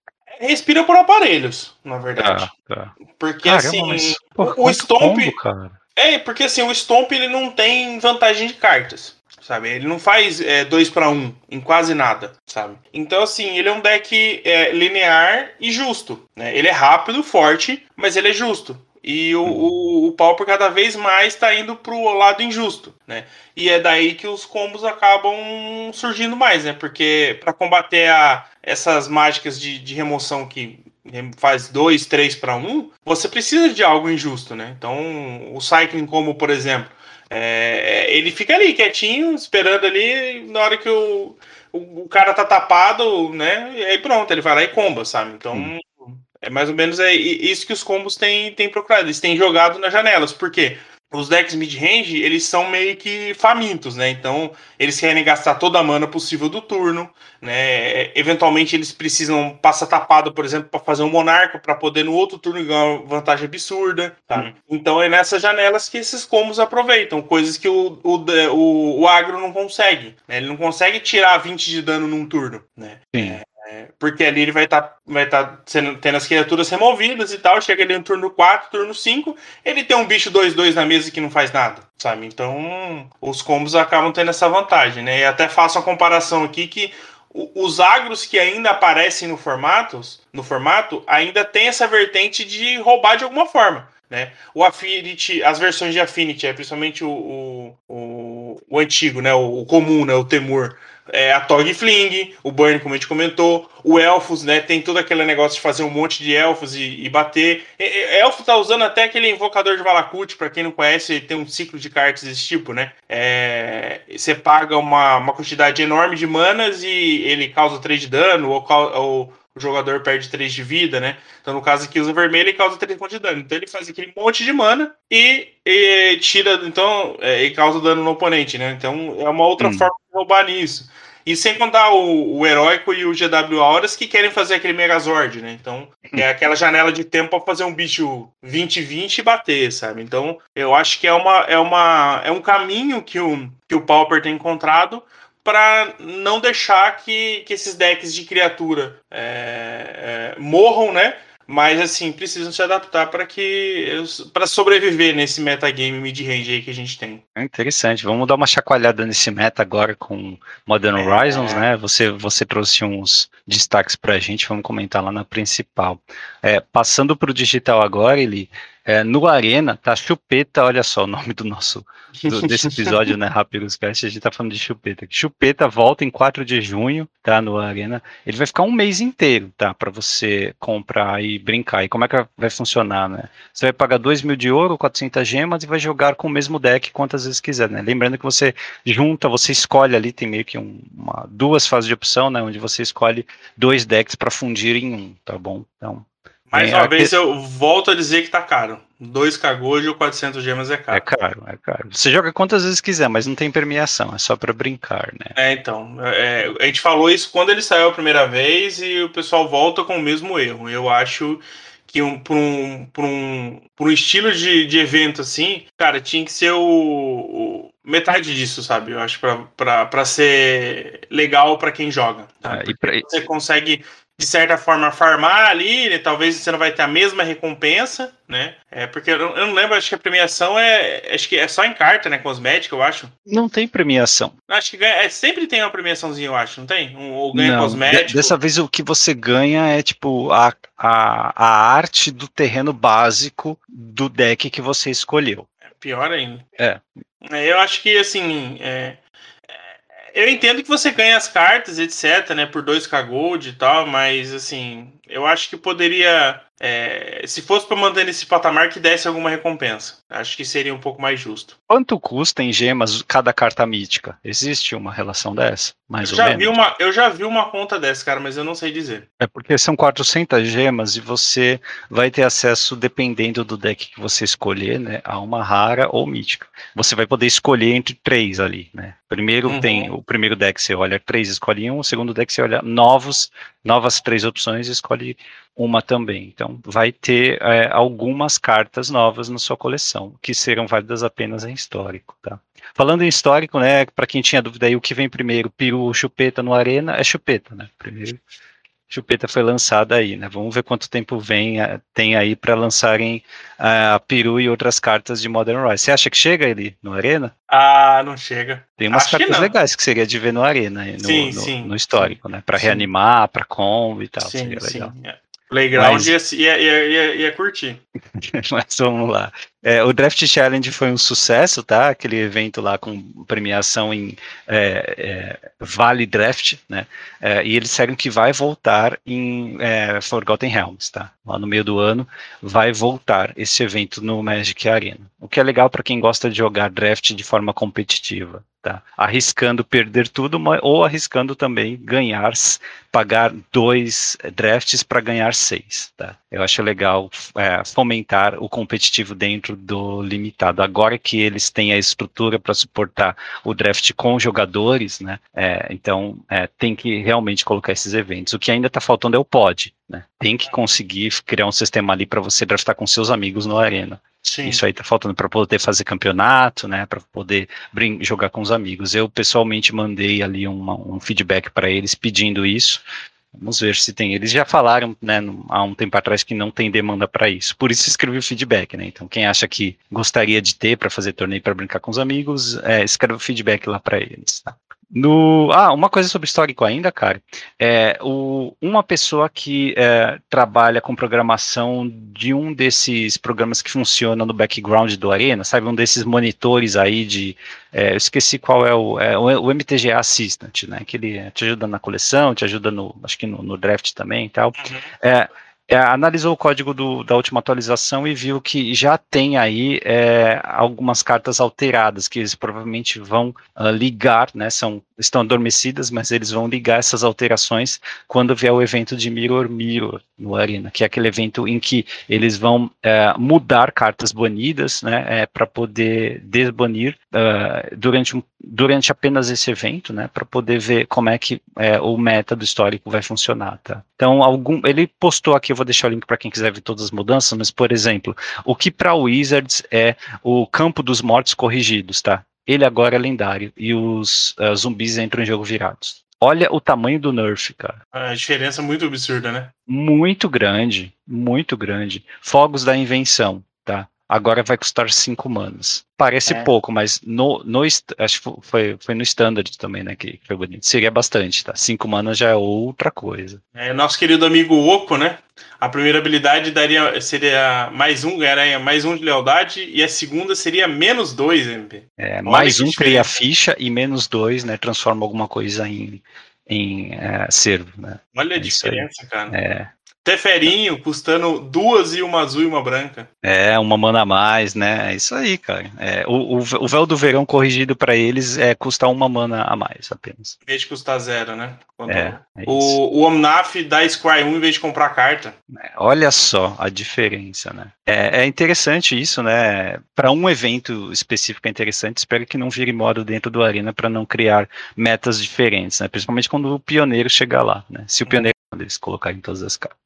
Speaker 3: respira por aparelhos, na verdade.
Speaker 2: Tá, tá.
Speaker 3: Porque Caramba, assim, mas, porra, o Stomp. Combo, é, porque assim, o Stomp ele não tem vantagem de cartas. Sabe? Ele não faz 2 é, para 1 um, em quase nada, sabe? Então, assim, ele é um deck é, linear e justo. Né? Ele é rápido, forte, mas ele é justo. E o, o, o Pauper cada vez mais está indo pro lado injusto, né? E é daí que os combos acabam surgindo mais, né? Porque para combater a, essas mágicas de, de remoção que faz 2, 3 para 1, você precisa de algo injusto, né? Então, o Cycling Combo, por exemplo, é, ele fica ali quietinho, esperando ali, na hora que o, o, o, cara tá tapado, né? E aí pronto, ele vai lá e comba, sabe? Então, hum. É mais ou menos é isso que os combos têm, têm procurado. Eles têm jogado nas janelas. Por quê? Os decks mid-range, eles são meio que famintos, né? Então, eles querem gastar toda a mana possível do turno, né? Eventualmente, eles precisam passar tapado, por exemplo, para fazer um monarca, para poder no outro turno ganhar uma vantagem absurda, tá? Hum. Então, é nessas janelas que esses combos aproveitam, coisas que o, o, o, o agro não consegue, né? Ele não consegue tirar 20 de dano num turno, né?
Speaker 2: Sim. É,
Speaker 3: porque ali ele vai estar tá, vai tá tendo as criaturas removidas e tal. Chega ali no turno 4, turno 5. Ele tem um bicho 2-2 na mesa que não faz nada, sabe? Então os combos acabam tendo essa vantagem, né? E até faço a comparação aqui que os agros que ainda aparecem no formatos, no formato ainda tem essa vertente de roubar de alguma forma. Né? O Affinity, as versões de Affinity, é principalmente o, o, o, o antigo, né? O, o, comum, né? o Temur é, a Tog Fling, o Burn, como a gente comentou, o Elfos, né? Tem todo aquele negócio de fazer um monte de elfos e, e bater. E, elfo tá usando até aquele invocador de Valakut, para quem não conhece, tem um ciclo de cartas desse tipo, né? É, você paga uma, uma quantidade enorme de manas e ele causa 3 de dano, ou, ou o jogador perde 3 de vida, né? Então, no caso aqui, usa vermelho e causa 3 pontos de dano. Então, ele faz aquele monte de mana e, e tira, então, é, e causa dano no oponente, né? Então, é uma outra hum. forma de roubar nisso. E sem contar o, o Heróico e o GW Auras que querem fazer aquele Megazord, né? Então, é aquela janela de tempo para fazer um bicho 20-20 e bater, sabe? Então, eu acho que é, uma, é, uma, é um caminho que o, que o Pauper tem encontrado para não deixar que, que esses decks de criatura é, é, morram, né? Mas assim, precisam se adaptar para que para sobreviver nesse metagame mid-range aí que a gente tem.
Speaker 2: É interessante. Vamos dar uma chacoalhada nesse meta agora com Modern é. Horizons, né? Você você trouxe uns destaques para a gente, vamos comentar lá na principal. É, passando para o digital agora, ele é, no Arena, tá Chupeta, olha só o nome do nosso do, desse episódio, né, Rápidos Cast, a gente tá falando de Chupeta. Chupeta volta em 4 de junho, tá, no Arena. Ele vai ficar um mês inteiro, tá, para você comprar e brincar. E como é que vai funcionar, né? Você vai pagar 2 mil de ouro, 400 gemas e vai jogar com o mesmo deck quantas vezes quiser, né? Lembrando que você junta, você escolhe ali, tem meio que um, uma, duas fases de opção, né, onde você escolhe dois decks para fundir em um, tá bom? Então,
Speaker 3: mais uma vez, eu volto a dizer que tá caro. 2 Kagoji ou 400 gemas é caro.
Speaker 2: É caro, é caro. Você joga quantas vezes quiser, mas não tem premiação, é só para brincar, né?
Speaker 3: É, então. É, a gente falou isso quando ele saiu a primeira vez e o pessoal volta com o mesmo erro. Eu acho que um, por, um, por, um, por um estilo de, de evento assim, cara, tinha que ser o, o metade disso, sabe? Eu acho para ser legal para quem joga. Tá? Ah, e pra... Você consegue de certa forma, farmar ali, né? talvez você não vai ter a mesma recompensa, né? É, porque eu não, eu não, lembro, acho que a premiação é. Acho que é só em carta, né? Cosmética, eu acho.
Speaker 2: Não tem premiação.
Speaker 3: Acho que ganha, é, sempre tem uma premiaçãozinha, eu acho, não tem? Um, ou ganha não, cosmético.
Speaker 2: Dessa vez o que você ganha é tipo a, a, a arte do terreno básico do deck que você escolheu.
Speaker 3: É pior ainda.
Speaker 2: É.
Speaker 3: é eu acho que assim. É, eu entendo que você ganha as cartas, etc, né, por 2k gold e tal, mas assim, eu acho que poderia é, se fosse para manter nesse patamar, que desse alguma recompensa. Acho que seria um pouco mais justo.
Speaker 2: Quanto custa em gemas cada carta mítica? Existe uma relação dessa? Mais
Speaker 3: eu
Speaker 2: ou
Speaker 3: já
Speaker 2: menos?
Speaker 3: Vi uma, eu já vi uma conta dessa, cara, mas eu não sei dizer.
Speaker 2: É porque são 400 gemas e você vai ter acesso, dependendo do deck que você escolher, né, a uma rara ou mítica. Você vai poder escolher entre três ali, né? Primeiro uhum. tem o primeiro deck você olha três, escolhe um. O segundo deck você olha novos, novas três opções, escolhe uma também. Então, vai ter é, algumas cartas novas na sua coleção, que serão válidas apenas em histórico, tá? Falando em histórico, né, para quem tinha dúvida aí, o que vem primeiro, peru ou chupeta no Arena, é chupeta, né? Primeiro, chupeta foi lançada aí, né? Vamos ver quanto tempo vem, é, tem aí para lançarem a peru e outras cartas de Modern Rise. Você acha que chega ele no Arena?
Speaker 3: Ah, não chega.
Speaker 2: Tem umas Acho cartas que legais que seria de ver no Arena, no, sim, no, sim, no histórico, sim. né? Para reanimar, para combo e tal, sim, seria legal.
Speaker 3: É. Playground Mas... ia, ia, ia, ia, curtir.
Speaker 2: Mas vamos lá. É, o Draft Challenge foi um sucesso, tá? Aquele evento lá com premiação em é, é, Vale Draft, né? É, e eles disseram que vai voltar em é, Forgotten Realms, tá? Lá no meio do ano vai voltar esse evento no Magic Arena. O que é legal para quem gosta de jogar draft de forma competitiva tá? Arriscando perder tudo, ou arriscando também ganhar, pagar dois drafts para ganhar seis, tá? Eu acho legal é, fomentar o competitivo dentro do limitado. Agora que eles têm a estrutura para suportar o draft com jogadores, né? É, então é, tem que realmente colocar esses eventos. O que ainda está faltando é o pod, né? Tem que conseguir criar um sistema ali para você draftar com seus amigos no arena. Sim. Isso aí tá faltando para poder fazer campeonato, né? Para poder jogar com os amigos. Eu pessoalmente mandei ali uma, um feedback para eles pedindo isso. Vamos ver se tem. Eles já falaram, né, há um tempo atrás que não tem demanda para isso. Por isso escrevi o feedback, né? Então quem acha que gostaria de ter para fazer torneio para brincar com os amigos, é, escreve o feedback lá para eles. Tá? No, ah, uma coisa sobre histórico ainda, cara. É, o, uma pessoa que é, trabalha com programação de um desses programas que funcionam no background do Arena, sabe? Um desses monitores aí de. É, eu esqueci qual é o, é, o, MTGA Assistant, né? Que ele te ajuda na coleção, te ajuda no. Acho que no, no draft também e tal. Uhum. É, é, analisou o código do, da última atualização e viu que já tem aí é, algumas cartas alteradas que eles provavelmente vão uh, ligar, né? São estão adormecidas, mas eles vão ligar essas alterações quando vier o evento de Mirror Mirror no Arena, que é aquele evento em que eles vão é, mudar cartas banidas, né, é, para poder desbanir uh, durante, um, durante apenas esse evento, né, para poder ver como é que é, o meta do histórico vai funcionar, tá? Então, algum, ele postou aqui, vou deixar o link para quem quiser ver todas as mudanças, mas, por exemplo, o que para Wizards é o campo dos mortos corrigidos, tá? ele agora é lendário e os uh, zumbis entram em jogo virados. Olha o tamanho do nerf, cara.
Speaker 3: A diferença é muito absurda, né?
Speaker 2: Muito grande, muito grande. Fogos da invenção? Agora vai custar 5 manas. Parece é. pouco, mas no, no acho que foi, foi no standard também, né? Que foi bonito. Seria bastante, tá? 5 manas já é outra coisa.
Speaker 3: É, nosso querido amigo Oco, né? A primeira habilidade daria seria mais um, ganharia mais um de lealdade, e a segunda seria menos dois, MP.
Speaker 2: É, Olha mais um cria ficha e menos dois, né? Transforma alguma coisa em, em é, servo, né?
Speaker 3: Olha a é diferença, cara. É. Teferinho custando duas e uma azul e uma branca.
Speaker 2: É, uma mana a mais, né? É isso aí, cara. É, o, o, o véu do verão corrigido para eles é custar uma mana a mais apenas.
Speaker 3: Em vez de custar zero, né? Quando é, é o, o Omnaf dá Squire 1 em vez de comprar carta.
Speaker 2: É, olha só a diferença, né? É, é interessante isso, né? Para um evento específico é interessante. Espero que não vire modo dentro do Arena para não criar metas diferentes, né? Principalmente quando o pioneiro chegar lá, né? Se o pioneiro quando eles colocarem todas as cartas.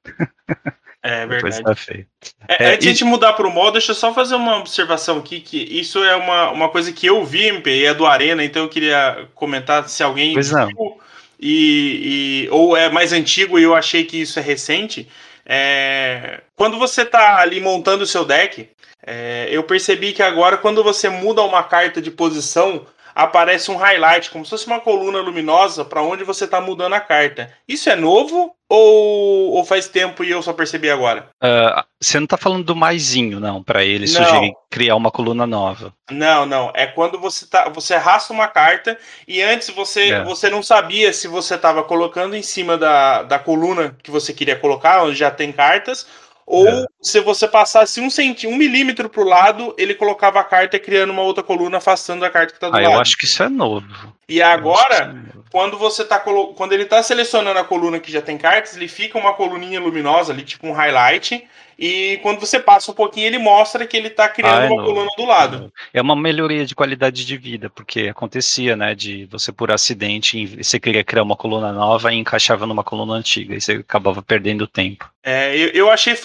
Speaker 3: É verdade. Tá feio. É, é, antes e... de mudar para o modo, deixa eu só fazer uma observação aqui, que isso é uma, uma coisa que eu vi, MP, é do Arena, então eu queria comentar se alguém
Speaker 2: pois
Speaker 3: viu, e, e, ou é mais antigo e eu achei que isso é recente. É, quando você está ali montando o seu deck, é, eu percebi que agora quando você muda uma carta de posição, aparece um highlight, como se fosse uma coluna luminosa para onde você está mudando a carta. Isso é novo ou, ou faz tempo e eu só percebi agora?
Speaker 2: Uh, você não está falando do maisinho, não, para ele sugerir criar uma coluna nova.
Speaker 3: Não, não. É quando você tá, você arrasta uma carta e antes você, é. você não sabia se você estava colocando em cima da, da coluna que você queria colocar, onde já tem cartas, ou é. se você passasse um centímetro, um milímetro pro lado, ele colocava a carta criando uma outra coluna, afastando a carta que tá do
Speaker 2: ah,
Speaker 3: lado.
Speaker 2: Eu acho que isso é novo.
Speaker 3: E agora, é quando você tá quando ele tá selecionando a coluna que já tem cartas, ele fica uma coluninha luminosa ali, tipo um highlight, e quando você passa um pouquinho, ele mostra que ele está criando ah, é uma novo. coluna do lado.
Speaker 2: É uma melhoria de qualidade de vida, porque acontecia, né, de você por acidente, você queria criar uma coluna nova e encaixava numa coluna antiga, e você acabava perdendo tempo.
Speaker 3: É, eu, eu achei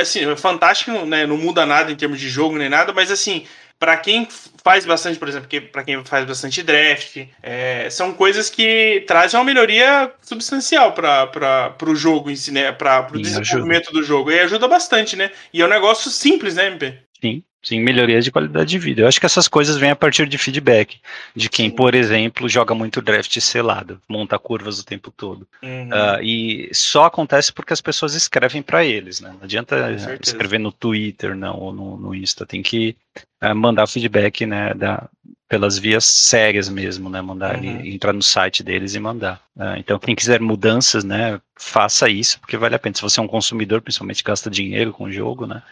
Speaker 3: assim, fantástico, né, não muda nada em termos de jogo nem nada, mas assim, para quem faz bastante, por exemplo, para quem faz bastante draft, é, são coisas que trazem uma melhoria substancial para o jogo em si, né? Para o desenvolvimento ajuda. do jogo. E ajuda bastante, né? E é um negócio simples, né, MP?
Speaker 2: Sim, sim, melhorias de qualidade de vida. Eu acho que essas coisas vêm a partir de feedback, de quem, sim. por exemplo, joga muito draft selado, monta curvas o tempo todo. Uhum. Uh, e só acontece porque as pessoas escrevem para eles, né? Não adianta escrever no Twitter, não, ou no, no Insta, tem que uh, mandar feedback, né, da, pelas vias sérias mesmo, né? Mandar uhum. entrar no site deles e mandar. Uh, então, quem quiser mudanças, né? Faça isso, porque vale a pena. Se você é um consumidor, principalmente gasta dinheiro com o jogo, né?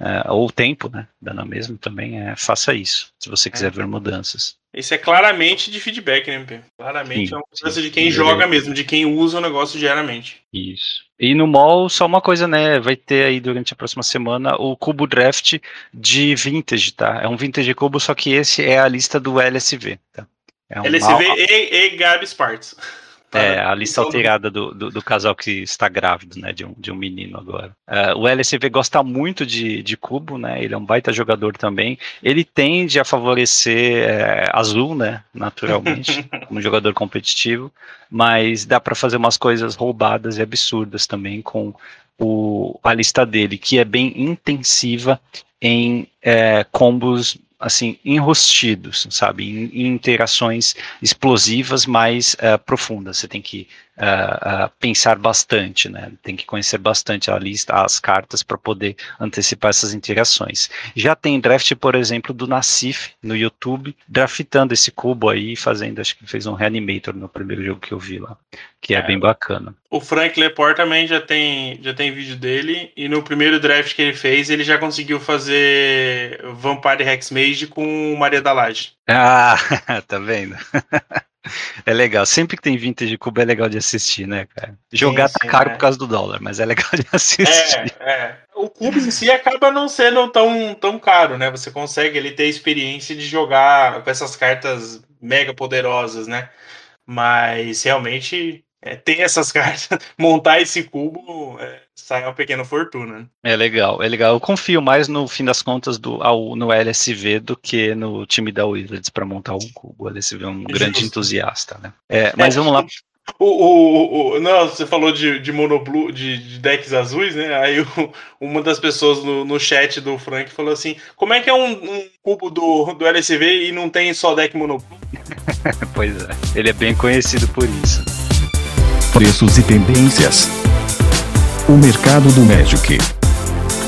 Speaker 2: Uh, ou tempo, né? Dando mesmo também, é, faça isso. Se você quiser é. ver mudanças.
Speaker 3: Isso é claramente de feedback, né, MP? Claramente sim, é uma mudança de quem joga mesmo, de quem usa o negócio diariamente.
Speaker 2: Isso. E no mall, só uma coisa, né? Vai ter aí durante a próxima semana o Cubo Draft de Vintage, tá? É um Vintage Cubo, só que esse é a lista do LSV, tá? É
Speaker 3: um LSV mal... e, e Gabs Parts.
Speaker 2: É, a lista alterada do, do, do, casal que está grávido, né, de um, de um menino agora. Uh, o LSV gosta muito de, de cubo, né, ele é um baita jogador também. Ele tende a favorecer é, azul, né, naturalmente, como jogador competitivo, mas dá para fazer umas coisas roubadas e absurdas também com o, a lista dele, que é bem intensiva em é, combos assim, enrostidos, sabe? Em, em interações explosivas mais uh, profundas. Você tem que uh, uh, pensar bastante, né? Tem que conhecer bastante a lista, as cartas para poder antecipar essas interações. Já tem draft, por exemplo, do Nassif no YouTube, draftando esse cubo aí, fazendo, acho que fez um reanimator no primeiro jogo que eu vi lá, que é, é bem bacana.
Speaker 3: O Frank Lepore também já tem, já tem vídeo dele, e no primeiro draft que ele fez, ele já conseguiu fazer Vampire Hexmage com Maria da Laje.
Speaker 2: Ah, tá vendo? É legal. Sempre que tem vintage de cubo é legal de assistir, né, cara? Jogar sim, tá sim, tá caro é. por causa do dólar, mas é legal de assistir.
Speaker 3: É, é. O cubo em si acaba não sendo tão, tão caro, né? Você consegue ele ter experiência de jogar com essas cartas mega poderosas, né? Mas realmente é, ter essas cartas, montar esse cubo, é, sai uma pequena fortuna.
Speaker 2: É legal, é legal. Eu confio mais no fim das contas do, ao, no LSV do que no time da Wizards para montar um cubo. O LSV é um Justo. grande entusiasta, né? É, mas vamos lá.
Speaker 3: O, o, o, não, você falou de, de monoblu, de, de decks azuis, né? Aí o, uma das pessoas no, no chat do Frank falou assim: como é que é um, um cubo do, do LSV e não tem só deck monoblu?
Speaker 2: pois é, ele é bem conhecido por isso
Speaker 1: preços e tendências. O mercado do Magic.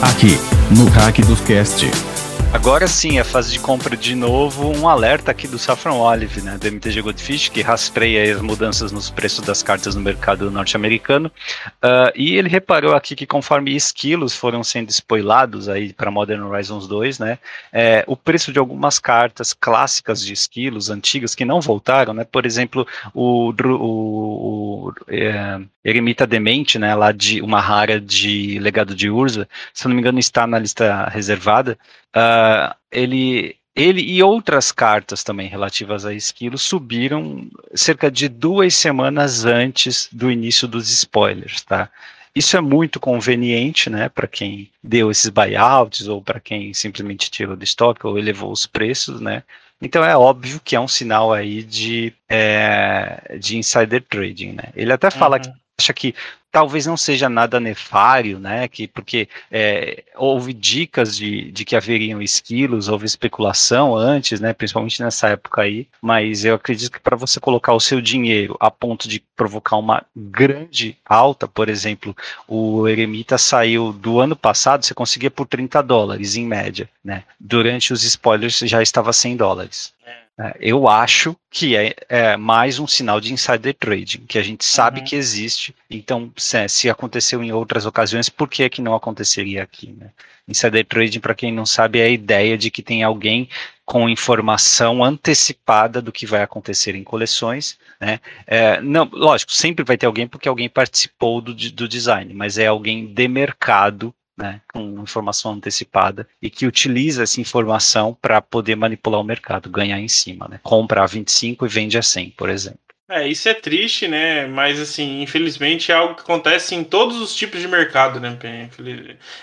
Speaker 1: Aqui, no Hack dos Cast.
Speaker 2: Agora sim, a fase de compra de novo, um alerta aqui do Saffron Olive, né, do MTG Goldfish, que rastreia as mudanças nos preços das cartas no mercado norte-americano. Uh, e ele reparou aqui que conforme esquilos foram sendo spoilados aí para Modern Horizons 2, né, é, o preço de algumas cartas clássicas de esquilos, antigas, que não voltaram, né, por exemplo, o, o, o é, Eremita Demente, né, lá de uma rara de Legado de Urza, se não me engano está na lista reservada, Uh, ele, ele e outras cartas também relativas a Esquilo subiram cerca de duas semanas antes do início dos spoilers, tá? Isso é muito conveniente, né, para quem deu esses buyouts ou para quem simplesmente tirou do estoque ou elevou os preços, né? Então é óbvio que é um sinal aí de, é, de insider trading, né? Ele até fala uhum. que acha que talvez não seja nada nefário, né? Que, porque é, houve dicas de, de que haveriam esquilos, houve especulação antes, né? Principalmente nessa época aí. Mas eu acredito que para você colocar o seu dinheiro a ponto de provocar uma grande alta, por exemplo, o Eremita saiu do ano passado, você conseguia por 30 dólares em média, né? Durante os spoilers já estava 100 dólares. É. É, eu acho que é, é, mais um sinal de insider trading, que a gente sabe uhum. que existe. Então, se, se, aconteceu em outras ocasiões, por que, que não aconteceria aqui? Né? Insider trading, para quem não sabe, é a ideia de que tem alguém com informação antecipada do que vai acontecer em coleções. Né? É, não, lógico, sempre vai ter alguém porque alguém participou do, do design, mas é alguém de mercado né, com informação antecipada e que utiliza essa informação para poder manipular o mercado, ganhar em cima, né? Compra a 25 e vende a 100, por exemplo.
Speaker 3: É, isso é triste, né? Mas assim, infelizmente é algo que acontece em todos os tipos de mercado, né?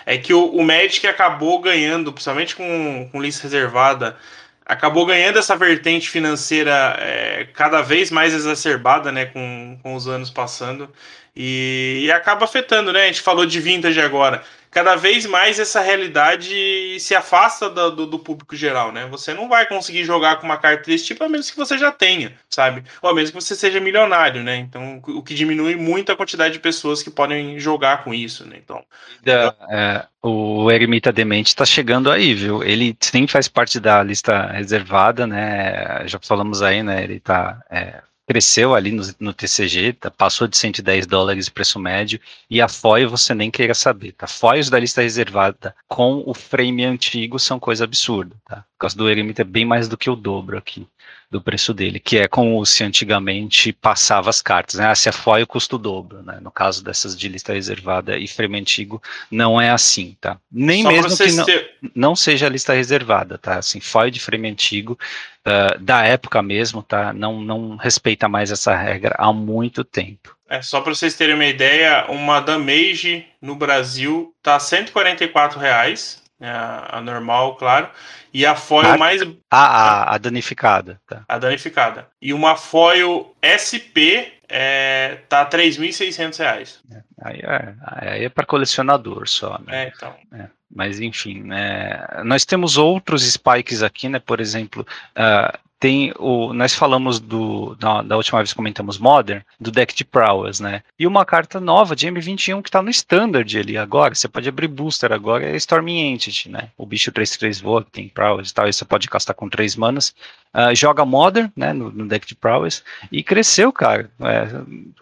Speaker 3: É que o, o Magic acabou ganhando, principalmente com, com lista reservada, acabou ganhando essa vertente financeira é, cada vez mais exacerbada, né? Com, com os anos passando. E, e acaba afetando, né? A gente falou de vintage agora cada vez mais essa realidade se afasta do, do, do, público geral, né? Você não vai conseguir jogar com uma carta desse tipo a menos que você já tenha, sabe? Ou a menos que você seja milionário, né? Então, o que diminui muito a quantidade de pessoas que podem jogar com isso, né? Então.
Speaker 2: Da, é, o Eremita Demente está chegando aí, viu? Ele sim faz parte da lista reservada, né? Já falamos aí, né? Ele está é, cresceu ali no, no TCG, tá, passou de 110 dólares preço médio, e a FOI você nem queira saber, tá? FOIs da lista reservada com o frame antigo são coisa absurda, tá? Por causa do Eremita é bem mais do que o dobro aqui do preço dele, que é como se antigamente passava as cartas, né? Ah, se a foil custa o dobro, né? No caso dessas de lista reservada e frame antigo, não é assim, tá? Nem Só mesmo que não, ter... não, seja lista reservada, tá? Assim, foil de frame antigo, uh, da época mesmo, tá? Não, não respeita mais essa regra há muito tempo.
Speaker 3: É, só para vocês terem uma ideia, uma Damage no Brasil tá 144 reais, é a, a normal, claro. E a foil a,
Speaker 2: mais. A, a, a, danificada. Tá.
Speaker 3: A danificada. E uma foil SP é, tá R$ 3.600.
Speaker 2: É, aí é, aí é para colecionador só,
Speaker 3: né? É, então. É.
Speaker 2: Mas enfim, né, nós temos outros spikes aqui, né? Por exemplo, uh, tem o. Nós falamos do. Da, da, última vez comentamos Modern, do deck de Prowess, né? E uma carta nova de M21 que tá no Standard ali agora. Você pode abrir booster agora, é Storming Entity, né? O bicho 3-3 voa, que tem Prowess e tal. Aí você pode castar com 3 manas. Uh, joga Modern, né? No, no, deck de Prowess. E cresceu, cara. É,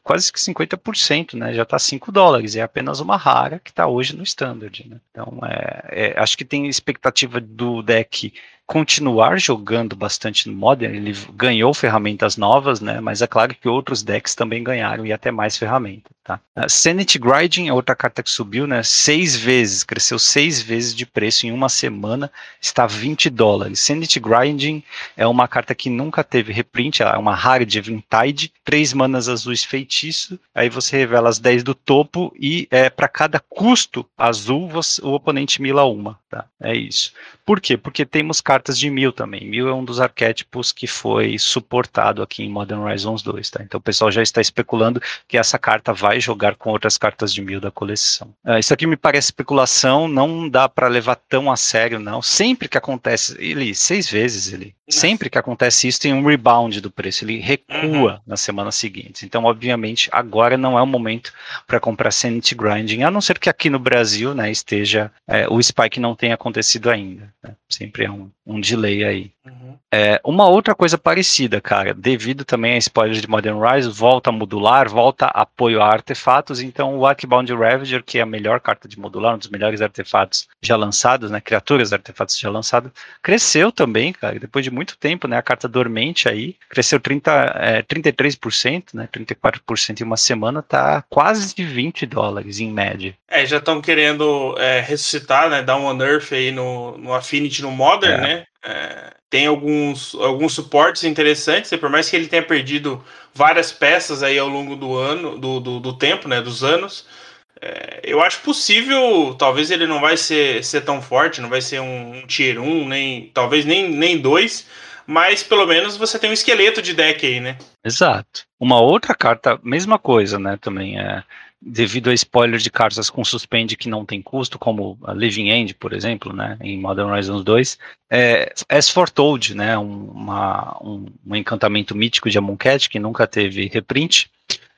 Speaker 2: quase que 50%, né? Já tá 5 dólares. É apenas uma rara que tá hoje no Standard, né? Então, é, é, acho que tem expectativa do deck continuar jogando bastante no Modern, ele ganhou ferramentas novas, né? Mas é claro que outros decks também ganharam e até mais ferramentas, tá? A Sanity Grinding é outra carta que subiu, né? Seis vezes, cresceu seis vezes de preço em uma semana, está 20 dólares. Sanity Grinding é uma carta que nunca teve reprint, é uma rara de Eventide, três manas azuis feitiço, aí você revela as 10 do topo e é, para cada custo azul você, o oponente mila uma, tá? É isso. Por quê? Porque temos cartas de mil também. Mil é um dos arquétipos que foi suportado aqui em Modern Horizons 2, tá? Então o pessoal já está especulando que essa carta vai jogar com outras cartas de mil da coleção. Uh, isso aqui me parece especulação, não dá para levar tão a sério, não. Sempre que acontece, ele seis vezes ele, sempre que acontece isso tem um rebound do preço, ele recua uhum. nas semanas seguintes. Então, obviamente, agora não é o momento para comprar Sanity Grinding, a não ser que aqui no Brasil, né, esteja é, o spike não tenha acontecido ainda. Né? Sempre é um, um delay aí. Uhum. É, uma outra coisa parecida, cara, devido também a spoilers de Modern Rise, volta a modular, volta apoio a artefatos, então o Arcbound Ravager, que é a melhor carta de modular, um dos melhores artefatos já lançados, né, criaturas artefatos já lançados, cresceu também, cara, depois de muito tempo, né, a carta dormente aí, cresceu 30, é, 33%, né, 34% em uma semana, tá quase de 20 dólares em média.
Speaker 3: É, já estão querendo é, ressuscitar, né, dar um unearth aí no, no Affinity, no Modern, é. né, é, tem alguns, alguns suportes interessantes, e por mais que ele tenha perdido várias peças aí ao longo do ano, do, do, do tempo, né, dos anos, é, eu acho possível, talvez ele não vai ser, ser tão forte, não vai ser um, um tier 1, nem, talvez nem, nem 2, mas pelo menos você tem um esqueleto de deck aí, né?
Speaker 2: Exato. Uma outra carta, mesma coisa, né, também é devido a spoilers de cartas com suspend que não tem custo, como a Living End, por exemplo, né, em Modern Horizons 2, é, As Foretold, né, um, uma, um, um encantamento mítico de Amonkhet que nunca teve reprint,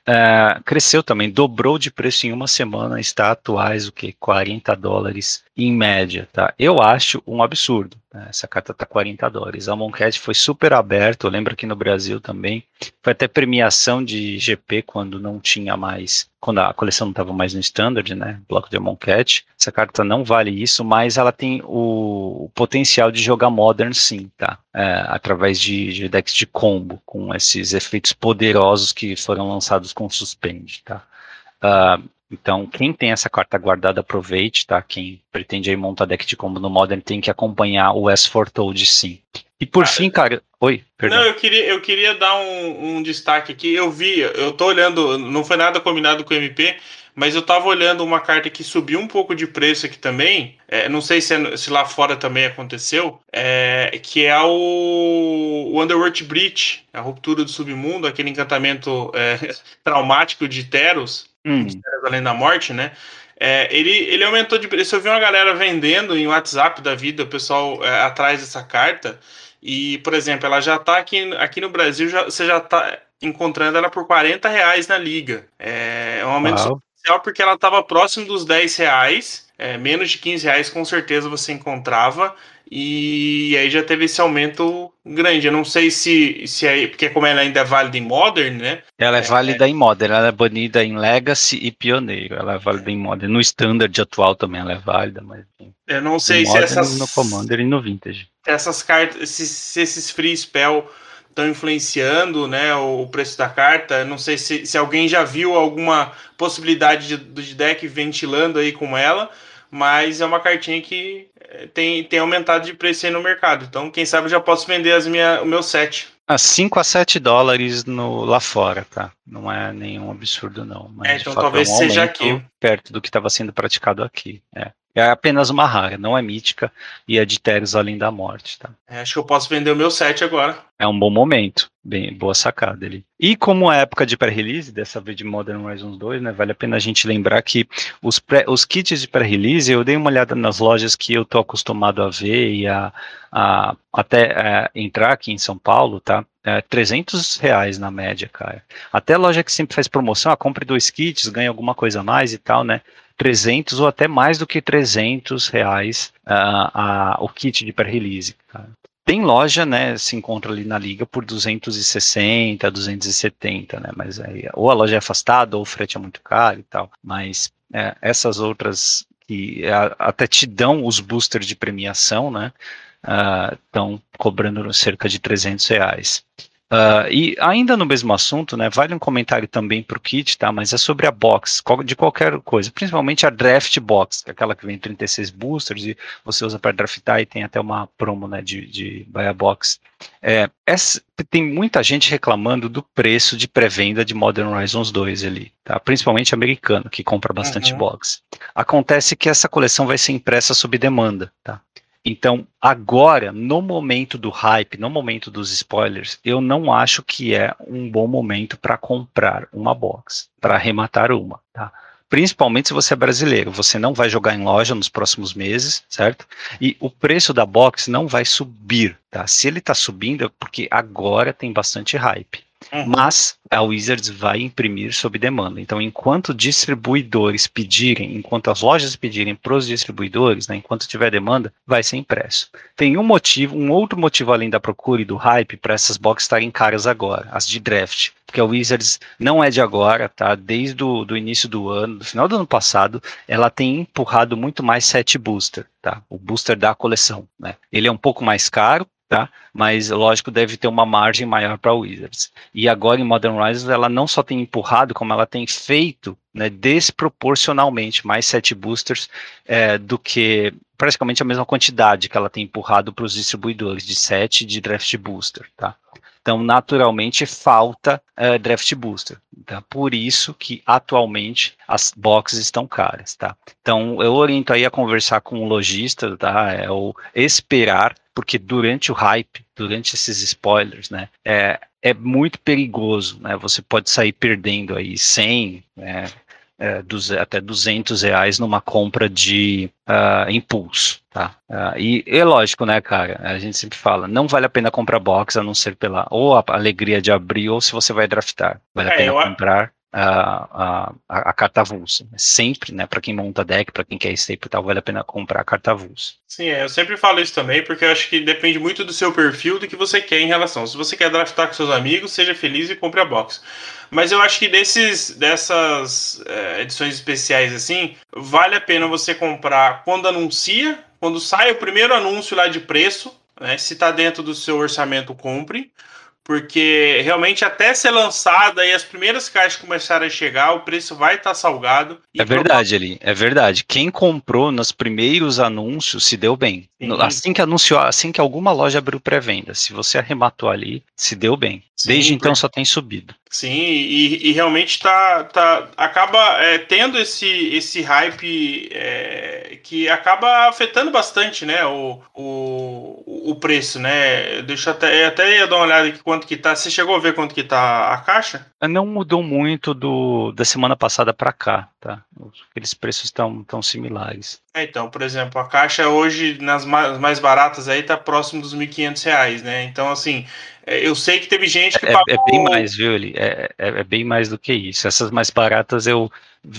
Speaker 2: é, cresceu também, dobrou de preço em uma semana, está atuais o que 40 dólares em média, tá? Eu acho um absurdo. Né? Essa carta tá 40 dólares. A Moncat foi super aberto, lembra aqui no Brasil também. Foi até premiação de GP quando não tinha mais, quando a coleção não estava mais no standard, né? Bloco de Amonkhet. Essa carta não vale isso, mas ela tem o, o potencial de jogar Modern sim, tá? É, através de, de, decks de combo, com esses efeitos poderosos que foram lançados com Suspend, tá? Uh, então, quem tem essa carta guardada, aproveite, tá? Quem pretende aí montar deck de combo no Modern tem que acompanhar o S4 sim. E por ah, fim, cara. Oi,
Speaker 3: perdão. Não, eu queria, eu queria dar um, um, destaque aqui. Eu vi, eu tô olhando, não foi nada combinado com o MP, mas eu tava olhando uma carta que subiu um pouco de preço aqui também. É, não sei se, é, se, lá fora também aconteceu. É, que é o, o Underworld Breach, a ruptura do submundo, aquele encantamento é, traumático de Teros, hum. além da morte, né? É, ele, ele aumentou de preço. Eu vi uma galera vendendo em WhatsApp da vida, o pessoal é, atrás dessa carta. E, por exemplo, ela já está aqui, aqui no Brasil, já, você já está encontrando ela por 40 reais na liga. É, é um aumento Social porque ela estava próximo dos 10 reais. É, menos de 15 reais com certeza você encontrava. E aí já teve esse aumento grande. Eu não sei se, se aí, porque como ela ainda é válida em Modern, né?
Speaker 2: Ela é, é válida é, em Modern, ela é banida em Legacy e Pioneiro. Ela é válida é. em Modern. No Standard atual também ela é válida, mas.
Speaker 3: Eu não sei se essas.
Speaker 2: No Commander e no Vintage.
Speaker 3: Essas cartas, se, esses free spell estão influenciando né, o preço da carta. Não sei se, se alguém já viu alguma possibilidade de, de deck ventilando aí com ela mas é uma cartinha que eh, tem, tem aumentado de preço aí no mercado. Então, quem sabe eu já posso vender as minha, o meu set.
Speaker 2: Ah, 5 a 7 dólares no, lá fora, tá? Não é nenhum absurdo, não.
Speaker 3: Mas, é, então talvez é um seja aqui.
Speaker 2: Perto do que estava sendo praticado aqui. É. é apenas uma rara, não é mítica e é de Teros além da morte, tá?
Speaker 3: É, acho que eu posso vender o meu set agora.
Speaker 2: é um bom momento. Bem, boa sacada ali. E como é época de pré-release, dessa vez de Modern Horizons 2, né, vale a pena a gente lembrar que os, pré, os kits de pré-release, eu dei uma olhada nas lojas que eu tô acostumado a ver e a, a até é, entrar aqui em São Paulo, tá? É, 300 reais na média, cara. Até loja que sempre faz promoção, a compre dois kits, ganha alguma coisa a mais e tal, né? 300 ou até mais do que 300 reais uh, o kit de pré-release. Tem loja, né, se encontra ali na liga por 260, 270, né, mas aí ou a loja é afastada ou o frete é muito caro e tal, mas é, essas outras que é, até te dão os boosters de premiação, né, estão uh, cobrando cerca de 300 reais. Uh, e ainda no mesmo assunto, né, vale um comentário também para o kit, tá? Mas é sobre a box, de qualquer coisa, principalmente a draft box, que é aquela que vem 36 boosters e você usa para draftar e tem até uma promo, né, de, de buy a box. É, essa, tem muita gente reclamando do preço de pré-venda de Modern Horizons 2 ali, tá? Principalmente americano, que compra bastante uhum. box. Acontece que essa coleção vai ser impressa sob demanda, tá? Então, agora, no momento do hype, no momento dos spoilers, eu não acho que é um bom momento para comprar uma box, para arrematar uma, tá? Principalmente se você é brasileiro, você não vai jogar em loja nos próximos meses, certo? E o preço da box não vai subir, tá? Se ele está subindo é porque agora tem bastante hype. Uhum. Mas a Wizards vai imprimir sob demanda. Então, enquanto distribuidores pedirem, enquanto as lojas pedirem para os distribuidores, né, enquanto tiver demanda, vai ser impresso. Tem um motivo, um outro motivo além da procura e do hype para essas boxes estarem caras agora, as de draft. Porque a Wizards não é de agora, tá? Desde o do início do ano, do final do ano passado, ela tem empurrado muito mais set booster, tá? O booster da coleção, né? Ele é um pouco mais caro, tá? Mas lógico deve ter uma margem maior para Wizards. E agora em Modern Horizons ela não só tem empurrado, como ela tem feito né, desproporcionalmente mais sete boosters é, do que praticamente a mesma quantidade que ela tem empurrado para os distribuidores de sete de draft booster, tá? Então, naturalmente, falta uh, draft booster. Tá? Por isso que atualmente as boxes estão caras. Tá? Então, eu oriento aí a conversar com o lojista, tá? É o esperar porque durante o hype, durante esses spoilers, né, é, é muito perigoso, né, você pode sair perdendo aí 100, né, é, dos, até 200 reais numa compra de uh, impulso, tá? Uh, e é lógico, né, cara, a gente sempre fala, não vale a pena comprar box a não ser pela ou a alegria de abrir ou se você vai draftar, vale é, a pena comprar a, a, a carta avulsa. Sempre, né, para quem monta deck, para quem quer staple e tal, vale a pena comprar a carta avulsa.
Speaker 3: Sim, é, eu sempre falo isso também, porque eu acho que depende muito do seu perfil, do que você quer em relação. Se você quer draftar com seus amigos, seja feliz e compre a box. Mas eu acho que desses, dessas é, edições especiais assim, vale a pena você comprar quando anuncia, quando sai o primeiro anúncio lá de preço, né, se está dentro do seu orçamento, compre porque realmente até ser lançada e as primeiras caixas começarem a chegar, o preço vai estar tá salgado.
Speaker 2: É verdade, ali, é verdade. Quem comprou nos primeiros anúncios se deu bem. Sim. Assim que anunciou, assim que alguma loja abriu pré-venda, se você arrematou ali, se deu bem. Sim, Desde então só tem subido.
Speaker 3: Sim, e, e realmente tá, tá acaba é, tendo esse, esse hype é, que acaba afetando bastante, né, o, o, o preço, né? Deixa até até ia dar uma olhada aqui quanto que tá. Você chegou a ver quanto que tá a caixa?
Speaker 2: Não mudou muito do da semana passada para cá, tá? Aqueles preços estão tão similares.
Speaker 3: É, então, por exemplo, a caixa hoje nas mais, baratas aí tá próximo dos R$ 1.500, né? Então, assim, eu sei que teve gente que
Speaker 2: é, pagou... é bem mais, viu, Eli? É, é, é, bem mais do que isso. Essas mais baratas eu.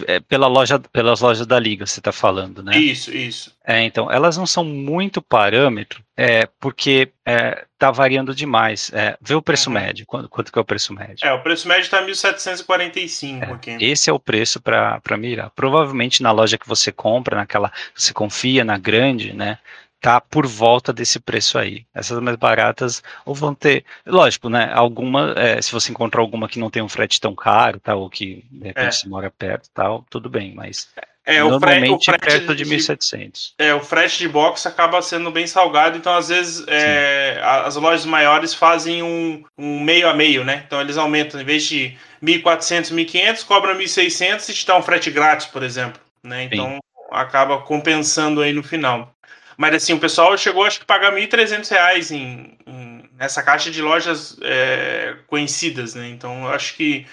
Speaker 2: É pela loja, pelas lojas da Liga, você está falando, né?
Speaker 3: Isso, isso.
Speaker 2: É, então, elas não são muito parâmetro, é, porque é, tá variando demais. É, vê o preço uhum. médio. Quanto, quanto que é o preço médio?
Speaker 3: É, o preço médio está 1.745 é, aqui.
Speaker 2: Esse é o preço para mirar. Provavelmente na loja que você compra, naquela você confia, na grande, né? Tá por volta desse preço aí. Essas mais baratas ou vão ter, lógico, né? Alguma, é, se você encontrar alguma que não tem um frete tão caro, tal, ou que de repente é. se mora perto, tal, tudo bem, mas é, normalmente o frete, o frete perto de, de 1.700.
Speaker 3: É, o frete de box acaba sendo bem salgado, então às vezes é, as lojas maiores fazem um, um, meio a meio, né? Então eles aumentam, em vez de 1.400, 1.500, cobram 1.600 e te dá um frete grátis, por exemplo, né? Então Sim. acaba compensando aí no final. Mas assim, o pessoal chegou acho que pagar R$ 1.300 em, em, nessa caixa de lojas é, conhecidas, né? Então eu acho que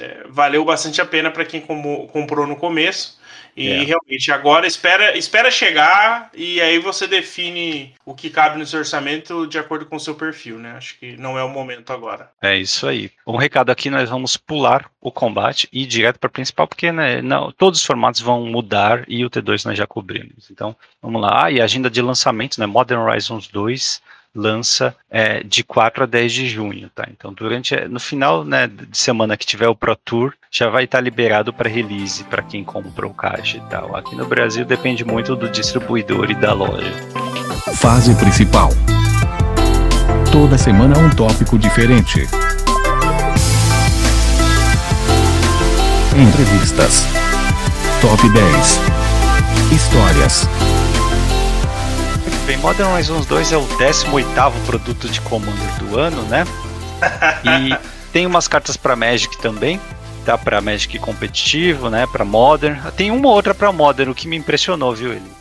Speaker 3: é, valeu bastante a pena para quem comprou no começo. E é. realmente, agora espera, espera chegar e aí você define o que cabe no seu orçamento de acordo com o seu perfil, né? Acho que não é o momento agora.
Speaker 2: É isso aí. Um recado aqui, nós vamos pular o combate e ir direto para a principal, porque né, não, todos os formatos vão mudar e o T2 nós já cobrimos. Então, vamos lá. Ah, e a agenda de lançamentos, né? Modern Horizons 2 lança é, de 4 a 10 de junho, tá? Então, durante no final né, de semana que tiver o Pro Tour, já vai estar tá liberado para release para quem comprou o caixa e tal. Aqui no Brasil depende muito do distribuidor e da loja.
Speaker 1: Fase principal. Toda semana um tópico diferente. Entrevistas. Top 10. Histórias
Speaker 2: bem, Modern Horizons 2 é o 18º produto de Commander do ano, né? E tem umas cartas para Magic também, tá para Magic competitivo, né, para Modern. Tem uma outra para Modern, o que me impressionou, viu ele.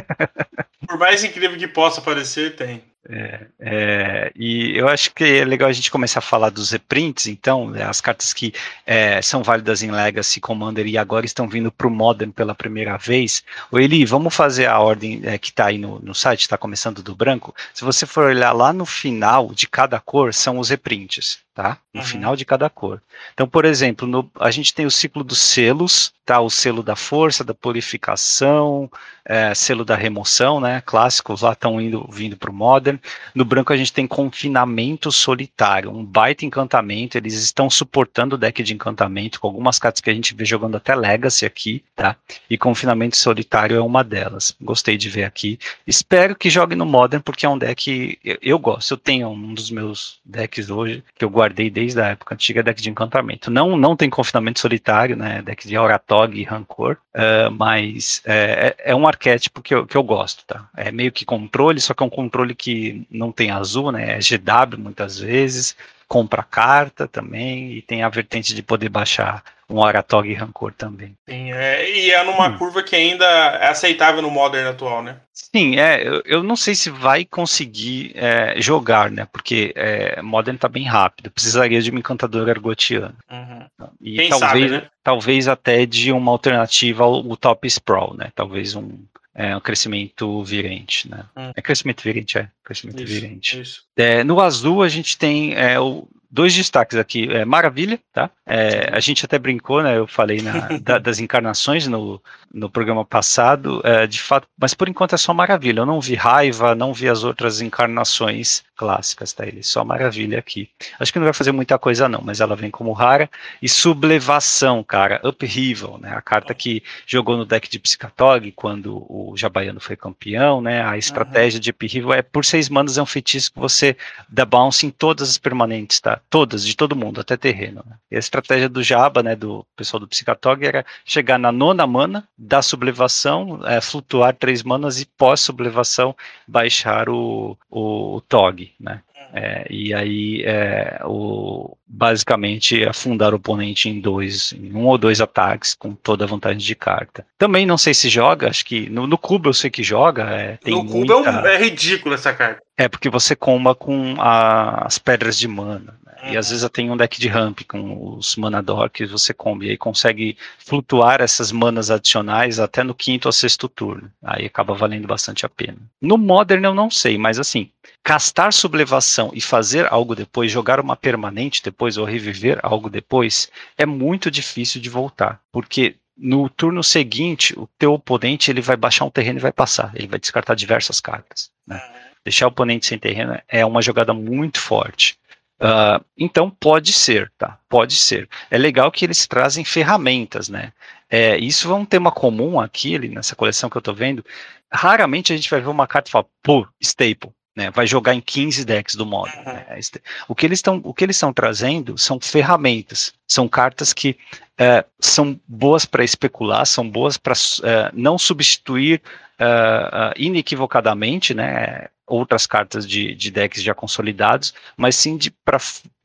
Speaker 3: Por mais incrível que possa parecer, tem.
Speaker 2: É, é, e eu acho que é legal a gente começar a falar dos reprints, então, né, as cartas que é, são válidas em Legacy, Commander e agora estão vindo para o Modern pela primeira vez. O Eli, vamos fazer a ordem é, que está aí no, no site, está começando do branco. Se você for olhar lá no final de cada cor, são os reprints tá? No uhum. final de cada cor. Então, por exemplo, no, a gente tem o ciclo dos selos, tá? O selo da força, da purificação, é, selo da remoção, né? Clássicos lá estão indo vindo para o Modern. No branco a gente tem confinamento solitário, um baita encantamento. Eles estão suportando o deck de encantamento com algumas cartas que a gente vê jogando até Legacy aqui, tá? E confinamento solitário é uma delas. Gostei de ver aqui. Espero que jogue no Modern porque é um deck eu, eu gosto. Eu tenho um dos meus decks hoje que eu guardo guardei desde a época antiga deck de encantamento. Não, não tem confinamento solitário, né? Deck de Auratog e Rancor, uh, mas é, é, é, um arquétipo que eu, que eu gosto, tá? É meio que controle, só que é um controle que não tem azul, né? É GW muitas vezes, compra carta também e tem a vertente de poder baixar um Oratog e Rancor também.
Speaker 3: Sim, é, e é numa hum. curva que ainda é aceitável no Modern atual, né?
Speaker 2: Sim, é, eu, eu não sei se vai conseguir é, jogar, né? Porque é, Modern tá bem rápido, precisaria de um encantador argotiano. Uhum. E Quem talvez, sabe, né? talvez até de uma alternativa ao, ao Top Sprawl, né? Talvez um, é um crescimento virente, né? Hum. É crescimento virente, é. Crescimento isso, virente. Isso. É, no azul a gente tem é, o, dois destaques aqui. É, Maravilha, tá? É, a gente até brincou, né? Eu falei na, da, das encarnações no, no programa passado, é, de fato, mas por enquanto é só Maravilha. Eu não vi Raiva, não vi as outras encarnações clássicas, tá? Ele só Maravilha aqui. Acho que não vai fazer muita coisa não, mas ela vem como rara. E Sublevação, cara, Upheaval, né? A carta que jogou no deck de Psicatog quando o Jabaiano foi campeão, né? A estratégia uhum. de Upheaval é por seis manas é um feitiço que você dá bounce em todas as permanentes, tá? Todas, de todo mundo, até terreno. Né? E a estratégia do Jaba, né, do pessoal do Psicatog, era chegar na nona mana, dar sublevação, é, flutuar três manas e pós-sublevação baixar o, o, o TOG, né? É, e aí, é, o, basicamente, afundar o oponente em dois, em um ou dois ataques, com toda a vantagem de carta. Também não sei se joga, acho que no, no cubo eu sei que joga. É, tem no
Speaker 3: muita... cubo é, um, é ridículo essa carta.
Speaker 2: É, porque você comba com a, as pedras de mana. E às vezes tem um deck de ramp com os Manador que você combi e aí consegue flutuar essas manas adicionais até no quinto ou sexto turno. Aí acaba valendo bastante a pena. No Modern eu não sei, mas assim, castar sublevação e fazer algo depois, jogar uma permanente depois ou reviver algo depois, é muito difícil de voltar. Porque no turno seguinte, o teu oponente ele vai baixar um terreno e vai passar. Ele vai descartar diversas cartas. Né? Deixar o oponente sem terreno é uma jogada muito forte. Uh, então pode ser, tá? Pode ser. É legal que eles trazem ferramentas, né? É, isso é um tema comum aqui nessa coleção que eu tô vendo. Raramente a gente vai ver uma carta e falar, pô, staple. Né, vai jogar em 15 decks do modo. Né? É o que eles estão, o que eles estão trazendo são ferramentas, são cartas que é, são boas para especular, são boas para é, não substituir uh, inequivocadamente, né, outras cartas de, de decks já consolidados, mas sim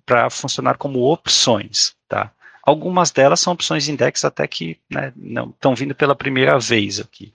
Speaker 2: para funcionar como opções, tá? Algumas delas são opções index até que né, não estão vindo pela primeira vez aqui.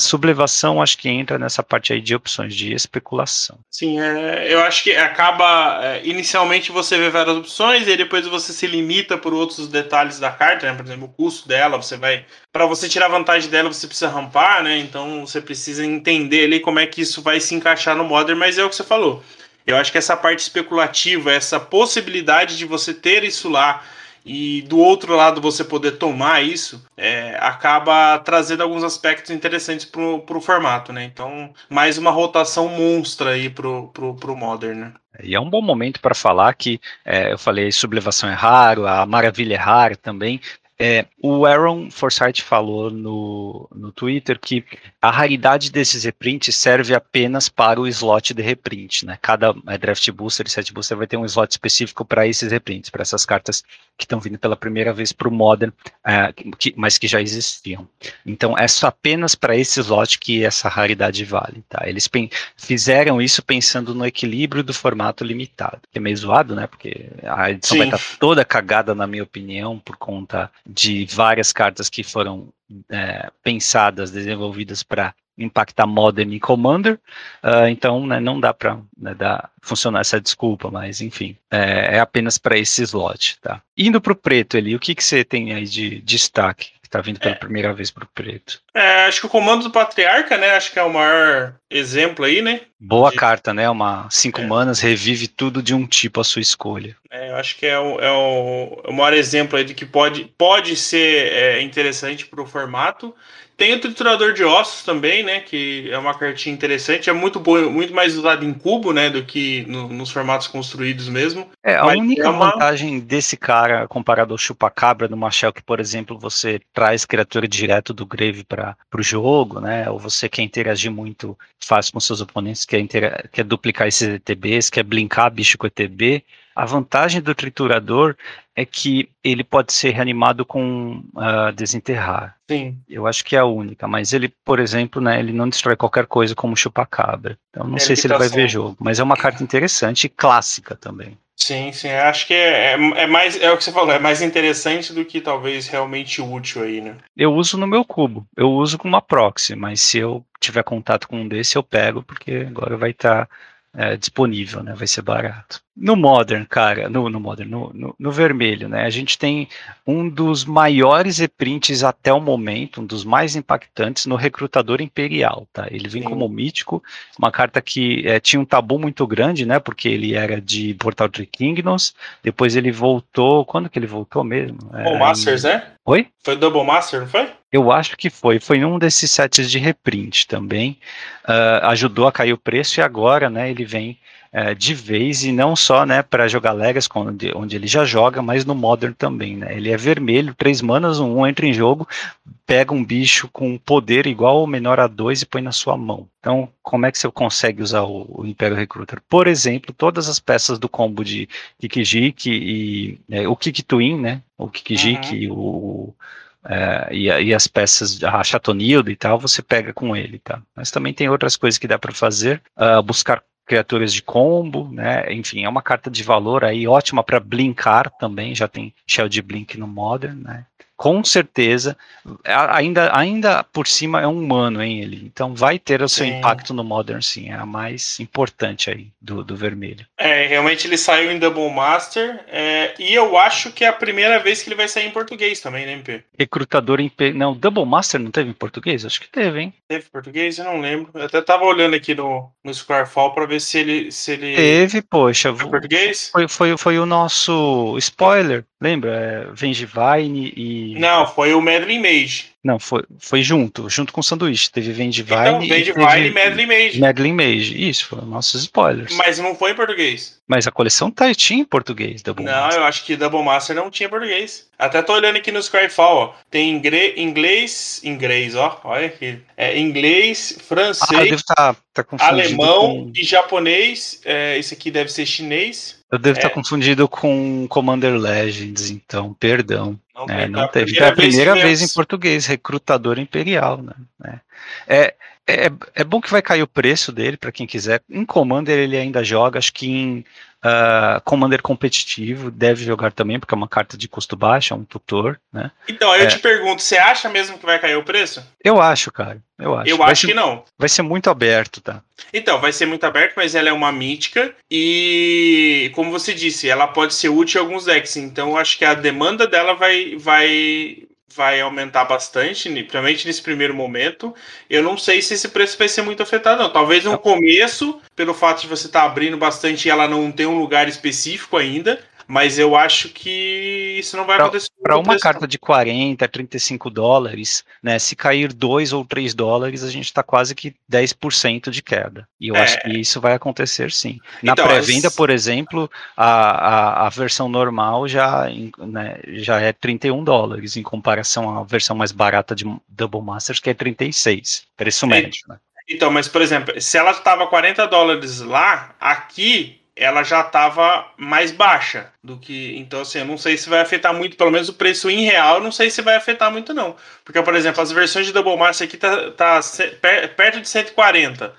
Speaker 2: Sublevação acho que entra nessa parte aí de opções de especulação.
Speaker 3: Sim, é, eu acho que acaba. É, inicialmente você vê várias opções e depois você se limita por outros detalhes da carta, né? Por exemplo, o custo dela, você vai. Para você tirar vantagem dela, você precisa rampar, né? Então você precisa entender ali como é que isso vai se encaixar no Modern, mas é o que você falou. Eu acho que essa parte especulativa, essa possibilidade de você ter isso lá e do outro lado você poder tomar isso, é, acaba trazendo alguns aspectos interessantes pro, pro formato, né? Então, mais uma rotação monstra aí pro, pro, pro Modern, né?
Speaker 2: E é um bom momento para falar que é, eu falei sublevação é raro, a maravilha é rara também, é, o Aaron Forsyth falou no, no Twitter que a raridade desses reprints serve apenas para o slot de reprint. Né? Cada é, draft booster e set booster vai ter um slot específico para esses reprints, para essas cartas que estão vindo pela primeira vez para o Modern, é, que, mas que já existiam. Então é só apenas para esse slot que essa raridade vale. Tá? Eles fizeram isso pensando no equilíbrio do formato limitado, que é meio zoado, né? Porque a edição Sim. vai estar tá toda cagada, na minha opinião, por conta de várias cartas que foram é, pensadas, desenvolvidas para impactar Modern e Commander, uh, então né, não dá para né, funcionar essa desculpa, mas enfim, é, é apenas para esse slot. Tá? Indo para o preto ali, o que, que você tem aí de destaque? Está vindo pela é. primeira vez para o preto.
Speaker 3: É, acho que o comando do Patriarca, né? Acho que é o maior exemplo aí, né?
Speaker 2: Boa de... carta, né? Uma 5 é. manas, revive tudo de um tipo à sua escolha.
Speaker 3: É, eu acho que é o, é o, é o maior exemplo aí de que pode, pode ser é, interessante para o formato. Tem o triturador de ossos também, né? Que é uma cartinha interessante. É muito bom, muito mais usado em cubo, né? Do que no, nos formatos construídos mesmo.
Speaker 2: É, a Mas única é uma... vantagem desse cara comparado ao chupacabra no Machel, que, por exemplo, você traz criatura direto do Grave para o jogo, né? Ou você quer interagir muito fácil com seus oponentes, quer, quer duplicar esses ETBs, quer blinkar bicho com ETB. A vantagem do triturador é que ele pode ser reanimado com uh, desenterrar.
Speaker 3: Sim.
Speaker 2: Eu acho que é a única, mas ele, por exemplo, né, ele não destrói qualquer coisa como chupacabra. Então não é sei se ele vai ver jogo, mas é uma carta interessante e clássica também.
Speaker 3: Sim, sim, acho que é, é, é, mais, é o que você falou, é mais interessante do que talvez realmente útil aí, né?
Speaker 2: Eu uso no meu cubo, eu uso com uma proxy, mas se eu tiver contato com um desse, eu pego, porque agora vai estar tá é, disponível, né? Vai ser barato. No Modern, cara, no, no Modern, no, no, no, vermelho, né? A gente tem um dos maiores reprints até o momento, um dos mais impactantes no Recrutador Imperial, tá? Ele vem Sim. como mítico, uma carta que é, tinha um tabu muito grande, né? Porque ele era de Portal Three Kingdoms, depois ele voltou, quando que ele voltou mesmo?
Speaker 3: O é, Masters, né?
Speaker 2: Oi?
Speaker 3: Foi Double Master, não foi?
Speaker 2: Eu acho que foi. Foi num desses sets de reprint também. Uh, ajudou a cair o preço e agora, né, ele vem uh, de vez e não só, né, para jogar Legas, onde, onde ele já joga, mas no Modern também, né. Ele é vermelho, três manas, um, um entra em jogo, pega um bicho com poder igual ou menor a dois e põe na sua mão. Então, como é que você consegue usar o, o Império Recruiter? Por exemplo, todas as peças do combo de Kikijik e é, o Kik Twin, né? O Kikijik, uhum. o é, e, e, as peças, a Chatonildo e tal, você pega com ele, tá? Mas também tem outras coisas que dá para fazer, uh, buscar criaturas de combo, né? Enfim, é uma carta de valor aí ótima para blinkar também, já tem Shell de Blink no Modern, né? Com certeza, ainda, ainda por cima é um humano, hein, ele. Então vai ter o seu sim. impacto no Modern, sim. É a mais importante aí do, do vermelho.
Speaker 3: É, realmente ele saiu em Double Master. É, e eu acho que é a primeira vez que ele vai sair em português também, né, MP?
Speaker 2: Recrutador em. Não, Double Master não teve em português? Acho que teve, hein?
Speaker 3: Teve em português? Eu não lembro. Eu até tava olhando aqui no, no Squarefall pra ver se ele. Se ele...
Speaker 2: Teve, poxa.
Speaker 3: Foi português?
Speaker 2: Foi, foi, foi o nosso spoiler. Lembra? É, Vengevine e.
Speaker 3: Não, foi o Medley Mage.
Speaker 2: Não, foi, foi junto, junto com o sanduíche. Teve Vendivine
Speaker 3: então, Vendivine e, e Medley Mage.
Speaker 2: Medley Mage, isso, foram nossos spoilers.
Speaker 3: Mas não foi em português.
Speaker 2: Mas a coleção tá, tinha em português,
Speaker 3: Double Não, Master. eu acho que Double Master não tinha português. Até tô olhando aqui no Skyfall, ó. Tem inglês, inglês, ó. Olha aqui. É inglês, francês,
Speaker 2: ah, tá, tá
Speaker 3: alemão com... e japonês. É, esse aqui deve ser chinês.
Speaker 2: Eu devo estar é. confundido com Commander Legends, então, perdão. Não, é, não teve. É a primeira vez, vez em português, recrutador imperial, né? É, é, é bom que vai cair o preço dele para quem quiser. Em Commander ele ainda joga, acho que em Uh, Commander competitivo deve jogar também, porque é uma carta de custo baixo, é um tutor, né?
Speaker 3: Então, aí eu é. te pergunto, você acha mesmo que vai cair o preço?
Speaker 2: Eu acho, cara. Eu acho.
Speaker 3: Eu
Speaker 2: vai
Speaker 3: acho
Speaker 2: ser,
Speaker 3: que não.
Speaker 2: Vai ser muito aberto, tá?
Speaker 3: Então, vai ser muito aberto, mas ela é uma mítica e, como você disse, ela pode ser útil em alguns decks. Então, eu acho que a demanda dela vai, vai, vai aumentar bastante, principalmente nesse primeiro momento. Eu não sei se esse preço vai ser muito afetado, não. Talvez no começo, pelo fato de você estar tá abrindo bastante e ela não ter um lugar específico ainda. Mas eu acho que isso não vai
Speaker 2: pra,
Speaker 3: acontecer.
Speaker 2: Para uma carta de 40, 35 dólares, né? Se cair 2 ou 3 dólares, a gente está quase que 10% de queda. E eu é. acho que isso vai acontecer sim. Na então, pré-venda, as... por exemplo, a, a, a, versão normal já, né, já é 31 dólares, em comparação à versão mais barata de Double Masters, que é 36. Preço médio, né?
Speaker 3: Então, mas por exemplo, se ela estava 40 dólares lá, aqui ela já estava mais baixa do que. Então, assim, eu não sei se vai afetar muito, pelo menos o preço em real, não sei se vai afetar muito, não. Porque, por exemplo, as versões de Double Master aqui tá, tá perto de 140.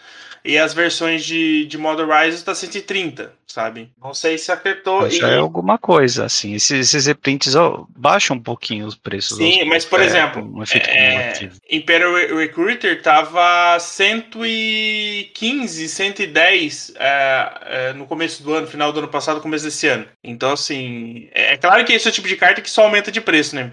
Speaker 3: E as versões de, de Model Rise está 130, sabe? Não sei se afetou.
Speaker 2: Já
Speaker 3: e...
Speaker 2: é alguma coisa, assim. Esses, esses reprints oh, baixam um pouquinho os preços.
Speaker 3: Sim, mas por é, exemplo, um é, Imperial Recruiter tava 115, 110 é, é, no começo do ano, final do ano passado, começo desse ano. Então, assim, é, é claro que esse é o tipo de carta que só aumenta de preço, né,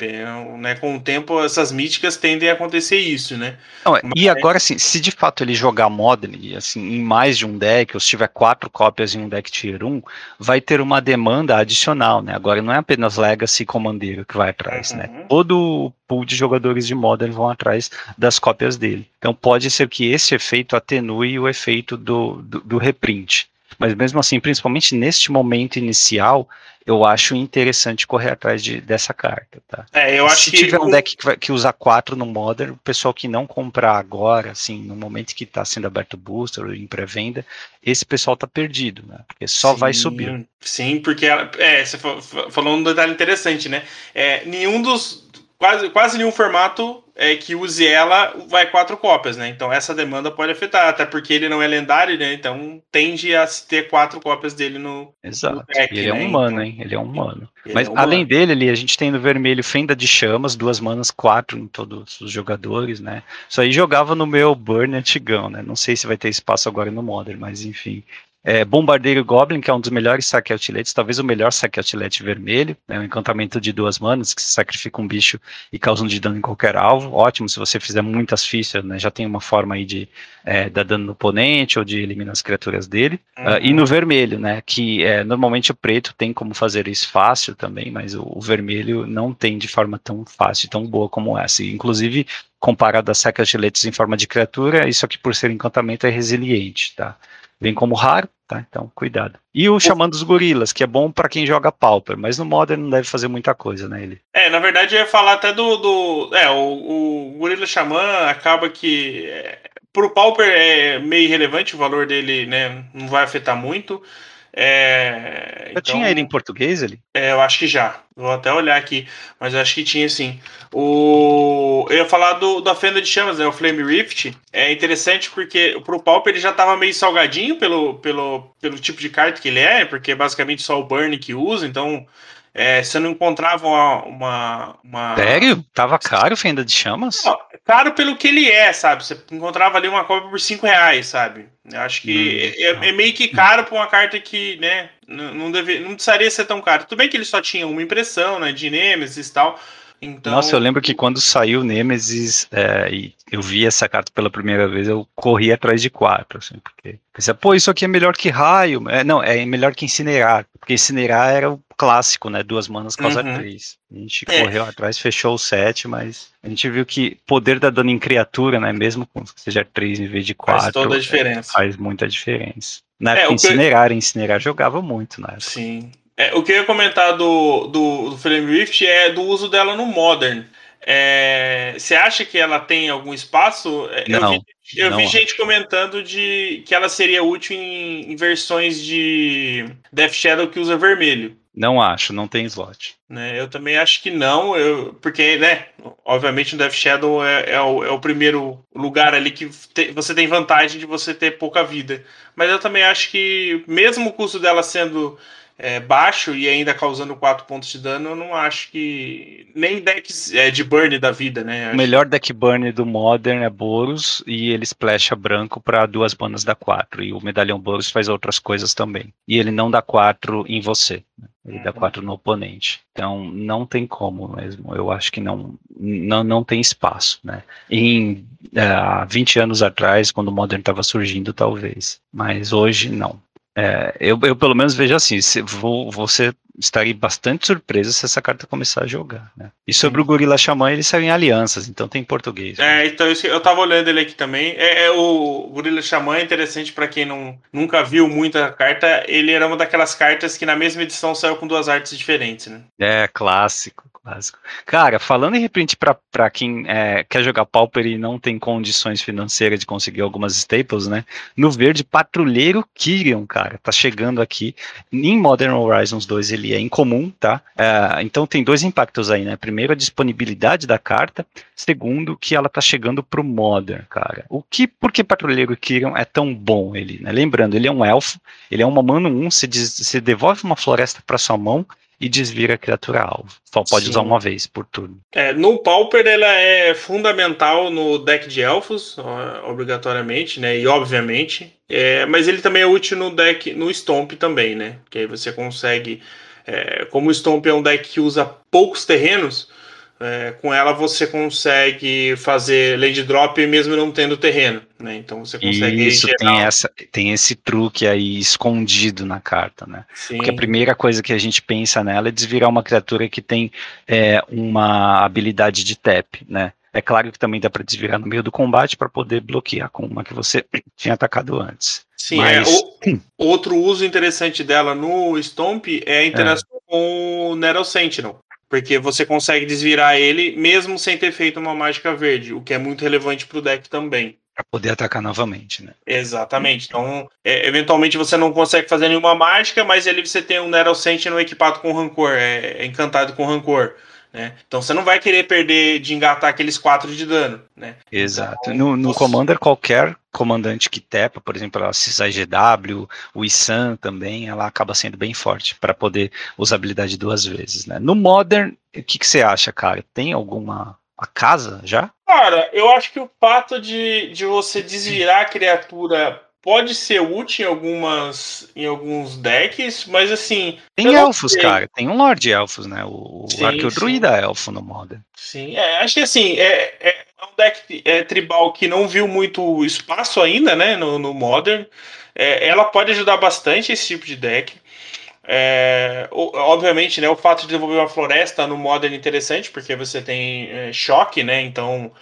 Speaker 3: né? Com o tempo, essas míticas tendem a acontecer isso, né?
Speaker 2: Não, mas... E agora, assim, se de fato ele jogar Modern, assim, em mais de um deck, ou se tiver quatro cópias em um deck Tier 1, vai ter uma demanda adicional, né? Agora não é apenas Legacy e Commandeiro que vai atrás, né? uhum. né? Todo o pool de jogadores de Modern vão atrás das cópias dele. Então pode ser que esse efeito atenue o efeito do, do, do reprint. Mas mesmo assim, principalmente neste momento inicial, eu acho interessante correr atrás de, dessa carta, tá?
Speaker 3: É, eu acho
Speaker 2: Se tiver um deck que, vai, que usa 4 no Modern, o pessoal que não comprar agora, assim, no momento que está sendo aberto o booster ou em pré-venda, esse pessoal tá perdido, né? Porque só sim, vai subir.
Speaker 3: Sim, porque é, você falou um detalhe interessante, né? É, nenhum dos quase, quase nenhum formato é, que use ela vai quatro cópias, né? Então essa demanda pode afetar, até porque ele não é lendário, né? Então tende a ter quatro cópias dele no.
Speaker 2: Exato. No deck, ele é né? é um humano, então, hein? Ele é um humano. Mas é além dele, ali, a gente tem no vermelho Fenda de Chamas, duas manas, quatro em todos os jogadores, né? Isso aí jogava no meu Burn antigão, né? Não sei se vai ter espaço agora no Modern, mas enfim. É, Bombardeiro Goblin, que é um dos melhores saque outletes, talvez o melhor saque outlet vermelho, né, um encantamento de duas manas que sacrifica um bicho e causa um de dano em qualquer alvo. Ótimo se você fizer muitas fichas, né, já tem uma forma aí de é, dar dano no oponente ou de eliminar as criaturas dele. Uhum. Uh, e no vermelho, né, que é, normalmente o preto tem como fazer isso fácil também, mas o, o vermelho não tem de forma tão fácil, tão boa como essa. E, inclusive, comparado a saque outletes em forma de criatura, isso aqui por ser encantamento é resiliente, tá? Vem como raro, tá? Então, cuidado. E o Xamã dos Gorilas, que é bom para quem joga Pauper, mas no Modern não deve fazer muita coisa, né? Ele.
Speaker 3: É, na verdade eu ia falar até do. do é, o, o Gorila Xamã acaba que. É, pro Pauper é meio irrelevante, o valor dele né, não vai afetar muito. É,
Speaker 2: já então, tinha ele em português ali?
Speaker 3: É, eu acho que já. Vou até olhar aqui, mas eu acho que tinha sim. O, eu ia falar do, da Fenda de Chamas, né? O Flame Rift. É interessante porque pro Pauper ele já tava meio salgadinho pelo, pelo, pelo tipo de carta que ele é, porque é basicamente só o Burn que usa, então é, você não encontrava uma, uma, uma,
Speaker 2: Sério? Tava caro Fenda de Chamas? Não,
Speaker 3: caro pelo que ele é, sabe? Você encontrava ali uma cópia por 5 reais, sabe? Eu acho que hum, é, é, meio que caro para uma carta que, né, não, deve, não precisaria ser tão caro. Tudo bem que ele só tinha uma impressão, né, de Nemesis e tal. Então...
Speaker 2: Nossa, eu lembro que quando saiu Nemesis é, e eu vi essa carta pela primeira vez, eu corri atrás de quatro, assim, porque pensei, pô, isso aqui é melhor que raio. É, não, é melhor que incinerar, porque incinerar era o clássico, né? Duas manas causa uhum. três. A gente é. correu atrás, fechou o set, mas a gente viu que poder da dano em criatura, né? Mesmo que seja três em vez de quatro. Faz
Speaker 3: toda a diferença.
Speaker 2: É, faz muita diferença. Na época, é, incinerar, incinerar jogava muito, né?
Speaker 3: Sim. É, o que eu ia comentar do, do, do Flame Rift é do uso dela no Modern. É, você acha que ela tem algum espaço?
Speaker 2: Não.
Speaker 3: Eu vi, eu
Speaker 2: não.
Speaker 3: vi gente comentando de que ela seria útil em, em, versões de Death Shadow que usa vermelho.
Speaker 2: Não acho, não tem slot.
Speaker 3: Né, eu também acho que não, eu, porque, né, obviamente o Death Shadow é, é, o, é o primeiro lugar ali que te, você tem vantagem de você ter pouca vida. Mas eu também acho que, mesmo o custo dela sendo é, baixo e ainda causando 4 pontos de dano, eu não acho que. Nem decks é, de burn da vida, né?
Speaker 2: O melhor deck burn do Modern é Boros e ele splasha branco para duas manas da 4. E o medalhão Boros faz outras coisas também. E ele não dá 4 em você. Né? Ele uhum. dá 4 no oponente. Então não tem como mesmo. Eu acho que não, não, não tem espaço. Né? Em uh, é, 20 anos atrás, quando o Modern estava surgindo, talvez. Mas hoje não. É, eu, eu, pelo menos vejo assim, se, vou, você estaria bastante surpreso se essa carta começar a jogar. Né? E sobre Sim. o Gorila Xamã, ele saiu em alianças, então tem português.
Speaker 3: É, então eu tava olhando ele aqui também. É, é o Gorila Xamã é interessante para quem não, nunca viu muita carta. Ele era uma daquelas cartas que na mesma edição saiu com duas artes diferentes, né?
Speaker 2: É, clássico clássico. Cara, falando em reprint para quem é, quer jogar Pauper e não tem condições financeiras de conseguir algumas staples, né? No verde, Patrulheiro Kyrion, cara, tá chegando aqui. Em Modern Horizons 2 ele é incomum, tá? É, então tem dois impactos aí, né? Primeiro, a disponibilidade da carta. Segundo, que ela tá chegando pro Modern, cara. O que, por que Patrulheiro Kyrion é tão bom ele, né? Lembrando, ele é um elfo, ele é uma mano 1, você, você devolve uma floresta para sua mão e desvira a criatura alvo. Só pode Sim. usar uma vez por turno.
Speaker 3: É, no Pauper ela é fundamental no deck de elfos, obrigatoriamente, né? E obviamente. É, mas ele também é útil no deck, no Stomp também, né? Que aí você consegue. É, como o Stomp é um deck que usa poucos terrenos, é, com ela você consegue fazer land drop mesmo não tendo terreno, né? Então você consegue.
Speaker 2: Isso tem, essa, tem esse truque aí escondido na carta, né? Sim. Porque a primeira coisa que a gente pensa nela é desvirar uma criatura que tem é, uma habilidade de tap, né? É claro que também dá para desvirar no meio do combate para poder bloquear com uma que você tinha atacado antes.
Speaker 3: Sim, Mas... é, o, outro uso interessante dela no Stomp é a interação é. com o Nero Sentinel. Porque você consegue desvirar ele mesmo sem ter feito uma mágica verde, o que é muito relevante para o deck também.
Speaker 2: Para poder atacar novamente, né?
Speaker 3: Exatamente. Então, é, eventualmente você não consegue fazer nenhuma mágica, mas ali você tem um Nero Sentinel equipado com rancor, é, é encantado com rancor. Né? Então você não vai querer perder de engatar aqueles 4 de dano. Né?
Speaker 2: Exato. Então, no, no você... Commander, qualquer comandante que tepa, por exemplo, a CISA GW, o ISAN também, ela acaba sendo bem forte para poder usar habilidade duas vezes. Né? No Modern, o que, que você acha, cara? Tem alguma a casa já?
Speaker 3: Cara, eu acho que o fato de, de você desvirar a criatura pode ser útil em algumas em alguns decks, mas assim.
Speaker 2: Tem elfos, cara. Tem um Lord Elfos, né? O, sim, Arqueodruida é elfo no Modern.
Speaker 3: Sim, é, acho que assim, é, é um deck é, tribal que não viu muito espaço ainda, né? No, no Modern. É, ela pode ajudar bastante esse tipo de deck. É, obviamente, né, o fato de desenvolver uma floresta no Modern é interessante, porque você tem é, choque, né? Então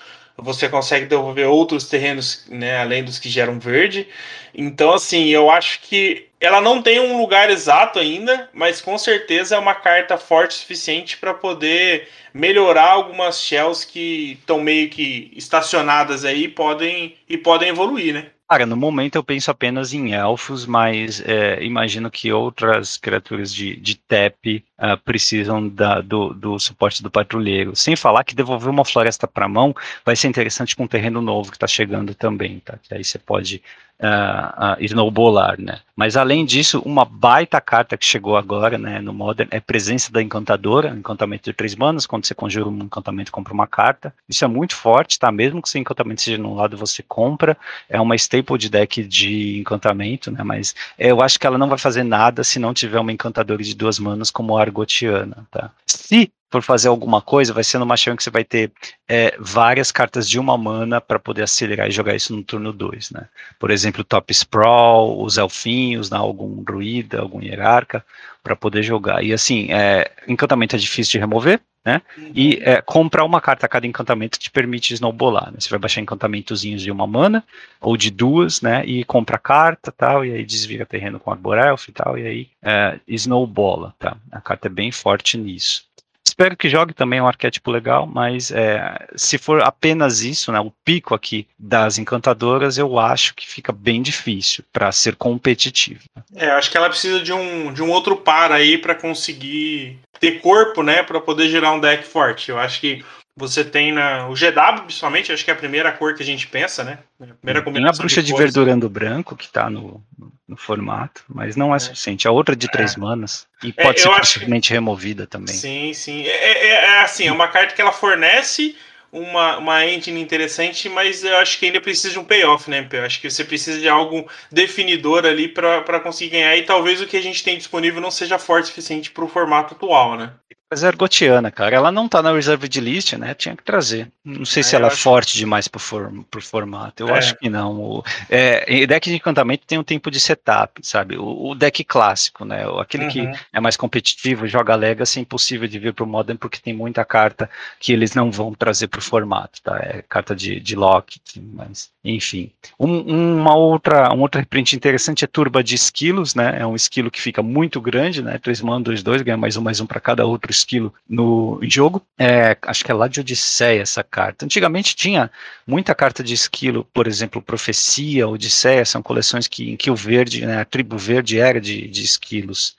Speaker 3: você consegue devolver outros terrenos, né, além dos que geram verde. Então, assim, eu acho que ela não tem um lugar exato ainda, mas com certeza é uma carta forte o suficiente para poder melhorar algumas shells que estão meio que estacionadas aí podem, e podem evoluir, né?
Speaker 2: Cara, no momento eu penso apenas em elfos, mas é, imagino que outras criaturas de, de TEP uh, precisam da, do, do, suporte do patrulheiro. Sem falar que devolver uma floresta para mão vai ser interessante com um terreno novo que está chegando também, tá? Que aí você pode uh, uh, snowballar, né? Mas além disso, uma baita carta que chegou agora, né, no Modern, é presença da encantadora, encantamento de três manas, quando você conjura um encantamento, compra uma carta. Isso é muito forte, tá? Mesmo que seu encantamento seja no lado, você compra. É uma staple de deck de encantamento, né? Mas eu acho que ela não vai fazer nada se não tiver uma encantadora de duas manas como a Argotiana, tá? Se for fazer alguma coisa, vai ser numa chão que você vai ter é, várias cartas de uma mana para poder acelerar e jogar isso no turno 2, né? Por exemplo, Top Sprawl, os elfinhos, né, algum druida, algum hierarca, para poder jogar. E assim, é, encantamento é difícil de remover, né? Uhum. E é, comprar uma carta a cada encantamento te permite snowbolar, né? Você vai baixar encantamentozinhos de uma mana, ou de duas, né? E compra carta tal, e aí desvira terreno com Arborelf e tal, e aí é, snowbola, tá? A carta é bem forte nisso. Espero que jogue também um arquétipo legal, mas é, se for apenas isso, né, o pico aqui das encantadoras, eu acho que fica bem difícil para ser competitivo.
Speaker 3: É, acho que ela precisa de um, de um outro par aí para conseguir ter corpo, né, para poder gerar um deck forte. Eu acho que você tem na, o GW, principalmente, acho que é a primeira cor que a gente pensa, né? A primeira
Speaker 2: tem a bruxa de, de verdurando branco, que tá no, no, formato, mas não é, é, suficiente. A outra de três é. manas. E é, pode ser facilmente que... removida também.
Speaker 3: Sim, sim. É, é, é, assim, é uma carta que ela fornece uma, uma engine interessante, mas eu acho que ainda precisa de um payoff, né? Eu acho que você precisa de algo definidor ali para conseguir ganhar, e talvez o que a gente tem disponível não seja forte o suficiente para o formato atual, né?
Speaker 2: Mas é Gotiana, cara. Ela não tá na reserved list, né? Tinha que trazer. Não sei é, se ela é forte demais pro, form, pro formato. Eu é. acho que não. O é, deck de encantamento tem um tempo de setup, sabe? O, o deck clássico, né? Aquele uhum. que é mais competitivo, joga Legacy, é impossível de vir pro Modern porque tem muita carta que eles não vão trazer pro formato, tá? É carta de, de lock, mas enfim. Um, uma outra, um outro reprint interessante é Turba de Esquilos, né? É um esquilo que fica muito grande, né? 3 mana, 2, 2, ganha mais um, mais um para cada outro esquilo no jogo. É, acho que é lá de Odisseia essa carta. Antigamente tinha muita carta de esquilo, por exemplo, Profecia, Odisseia, são coleções que, em que o verde, né, a tribo verde era de, de esquilos.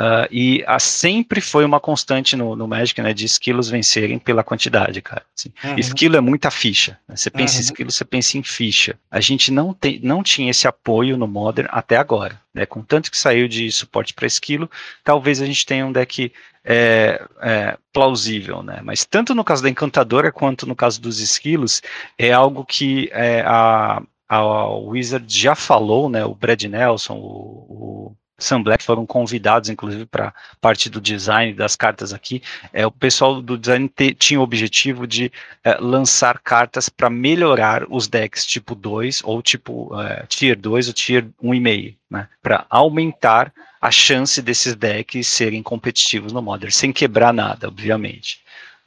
Speaker 2: Uh, e a, sempre foi uma constante no, no Magic, né, de esquilos vencerem pela quantidade, cara. Assim. Uhum. Esquilo é muita ficha. Né? Você pensa uhum. em esquilo, você pensa em ficha. A gente não, tem, não tinha esse apoio no Modern até agora. Né? Com tanto que saiu de suporte para esquilo, talvez a gente tenha um deck é, é, plausível, né? Mas tanto no caso da Encantadora quanto no caso dos esquilos, é algo que é, a, a Wizard já falou, né? O Brad Nelson, o, o Sam Black foram convidados, inclusive, para parte do design das cartas aqui. É, o pessoal do design te, tinha o objetivo de é, lançar cartas para melhorar os decks tipo 2 ou tipo é, Tier 2 ou Tier 1,5, né? Para aumentar a chance desses decks serem competitivos no Modern, sem quebrar nada, obviamente.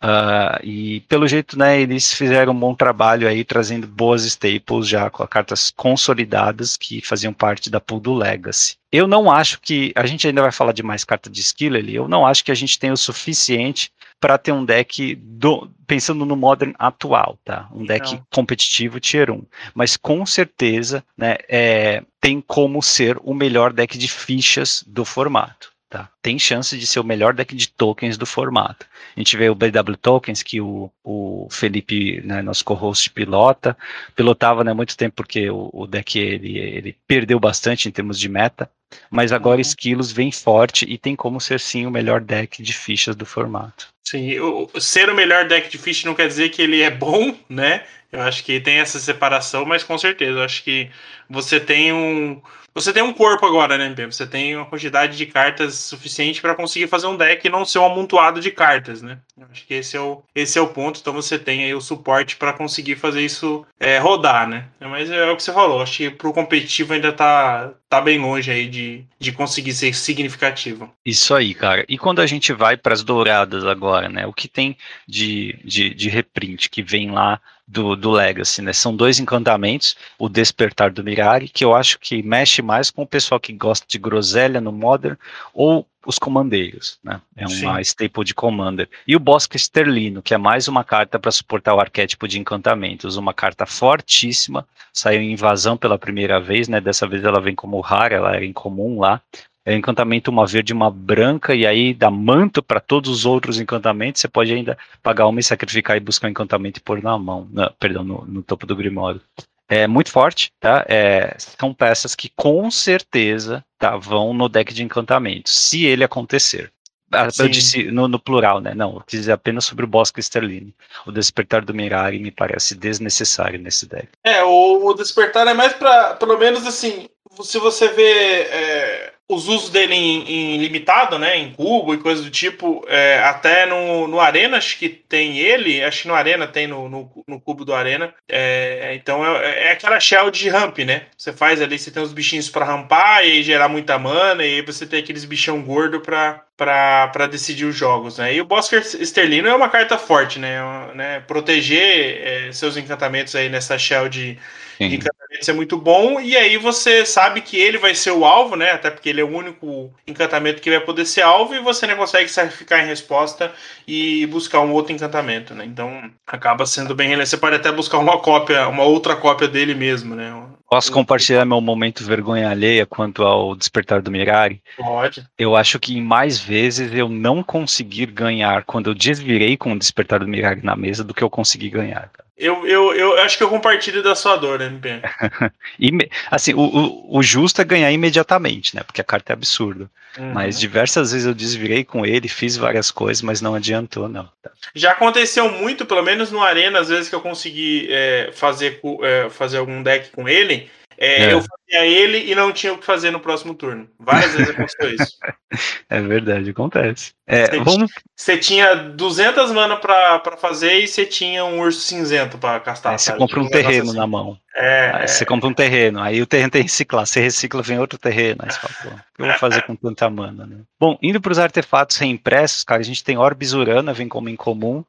Speaker 2: Uh, e pelo jeito, né, eles fizeram um bom trabalho aí, trazendo boas staples já com cartas consolidadas que faziam parte da pool do Legacy. Eu não acho que, a gente ainda vai falar de mais carta de skill ali, eu não acho que a gente tem o suficiente para ter um deck do, pensando no Modern atual, tá? Um deck não. competitivo Tier 1. Mas com certeza, né, é, tem como ser o melhor deck de fichas do formato. Tá? Tem chance de ser o melhor deck de tokens do formato. A gente vê o BW Tokens, que o, o Felipe, né, nosso co-host, pilota. Pilotava né, muito tempo porque o, o, deck ele, ele perdeu bastante em termos de meta. Mas agora uhum. Esquilos vem forte e tem como ser sim o melhor deck de fichas do formato.
Speaker 3: Sim, o, ser o melhor deck de fichas não quer dizer que ele é bom, né? Eu acho que tem essa separação, mas com certeza, eu acho que você tem um você tem um corpo agora, né, MP? Você tem uma quantidade de cartas suficiente para conseguir fazer um deck e não ser um amontoado de cartas, né? Eu acho que esse é o, esse é o ponto. Então você tem aí o suporte para conseguir fazer isso é, rodar, né? Mas é o que você falou. Acho que pro competitivo ainda tá, tá bem longe aí de, de conseguir ser significativo.
Speaker 2: Isso aí, cara. E quando a gente vai para as douradas agora, né? O que tem de, de, de reprint que vem lá do, do Legacy, né? São dois encantamentos, o Despertar do Mirari, que eu acho que mexe mais com o pessoal que gosta de groselha no Modern, ou os comandeiros, né? É uma Sim. staple de commander. E o Bosque Esterlino, que é mais uma carta para suportar o arquétipo de encantamentos, uma carta fortíssima, saiu em invasão pela primeira vez, né? Dessa vez ela vem como rara, ela era incomum lá é encantamento uma verde e uma branca, e aí dá manto para todos os outros encantamentos, você pode ainda pagar uma e sacrificar e buscar um encantamento e pôr na mão, perdão, no, no, topo do Grimório. É muito forte, tá? É, são peças que com certeza tá, vão no deck de encantamentos, se ele acontecer. Ah, eu disse no, no, plural, né? Não, eu quis dizer apenas sobre o Bosque Esterline. O Despertar do Mirari me parece desnecessário nesse deck.
Speaker 3: É, o, o Despertar é mais para, pelo menos assim, se você vê é, os usos dele em, em, limitado, né, em cubo e coisas do tipo, é, até no, no Arena acho que tem ele, acho que no Arena tem no, no, no cubo do Arena, é, então é, é, aquela shell de ramp, né, você faz ali, você tem os bichinhos para rampar e gerar muita mana, e aí você tem aqueles bichão gordo para para decidir os jogos, né? E o Bosker Esterlino é uma carta forte, né? né? Proteger é, seus encantamentos aí nessa shell de, Sim. encantamento ser muito bom, e aí você sabe que ele vai ser o alvo, né? Até porque ele é o único encantamento que vai poder ser alvo, e você não consegue sacrificar em resposta e buscar um outro encantamento, né? Então acaba sendo bem relevante. Você pode até buscar uma cópia, uma outra cópia dele mesmo, né?
Speaker 2: Posso compartilhar meu momento vergonha alheia quanto ao despertar do Mirari?
Speaker 3: Pode.
Speaker 2: Eu acho que em mais vezes eu não conseguir ganhar quando eu desvirei com o despertar do Mirari na mesa do que eu consegui ganhar.
Speaker 3: Eu, eu, eu acho que eu compartilho da sua dor, né, MP?
Speaker 2: assim, o, o, o, justo é ganhar imediatamente, né? Porque a carta é absurda. Uhum. Mas diversas vezes eu desvirei com ele, fiz várias coisas, mas não adiantou, não.
Speaker 3: Já aconteceu muito, pelo menos no Arena, às vezes que eu consegui é, fazer, é, fazer algum deck com ele. É, é. Eu fazia ele e não tinha o que fazer no próximo turno. Várias vezes aconteceu isso.
Speaker 2: É verdade, acontece.
Speaker 3: É, você, vamos... você tinha 200 mana pra, pra fazer e você tinha um urso cinzento pra castar. É,
Speaker 2: você compra um, um terreno assim. na mão.
Speaker 3: É,
Speaker 2: você compra um terreno, aí o terreno tem que reciclar. Você recicla, vem outro terreno. Aí você fala, pô, o que eu vou fazer com tanta mana, né? Bom, indo para os artefatos reimpressos, cara, a gente tem Orbis Urana, vem como incomum.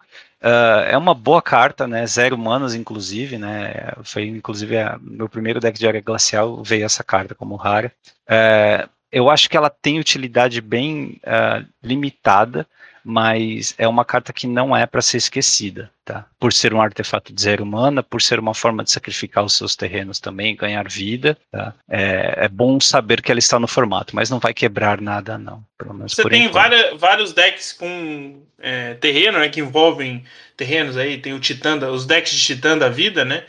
Speaker 2: Uh, é uma boa carta, né? Zero manas, inclusive, né? Foi inclusive a, meu primeiro deck de área glacial veio essa carta como rara. Uh, eu acho que ela tem utilidade bem uh, limitada, mas é uma carta que não é para ser esquecida, tá? Por ser um artefato de zero mana, por ser uma forma de sacrificar os seus terrenos também, ganhar vida, tá? É, é bom saber que ela está no formato, mas não vai quebrar nada, não.
Speaker 3: Você tem várias, vários decks com é, terreno, né? Que envolvem terrenos aí, tem o Titã, os decks de Titã da vida, né?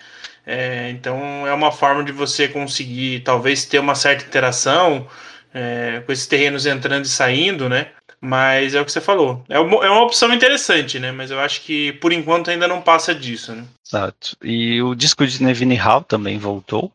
Speaker 3: É, então é uma forma de você conseguir talvez ter uma certa interação é, com esses terrenos entrando e saindo, né? Mas é o que você falou. É uma, é uma opção interessante, né? Mas eu acho que por enquanto ainda não passa disso, né?
Speaker 2: Exato. E o disco de Nevine Hall também voltou.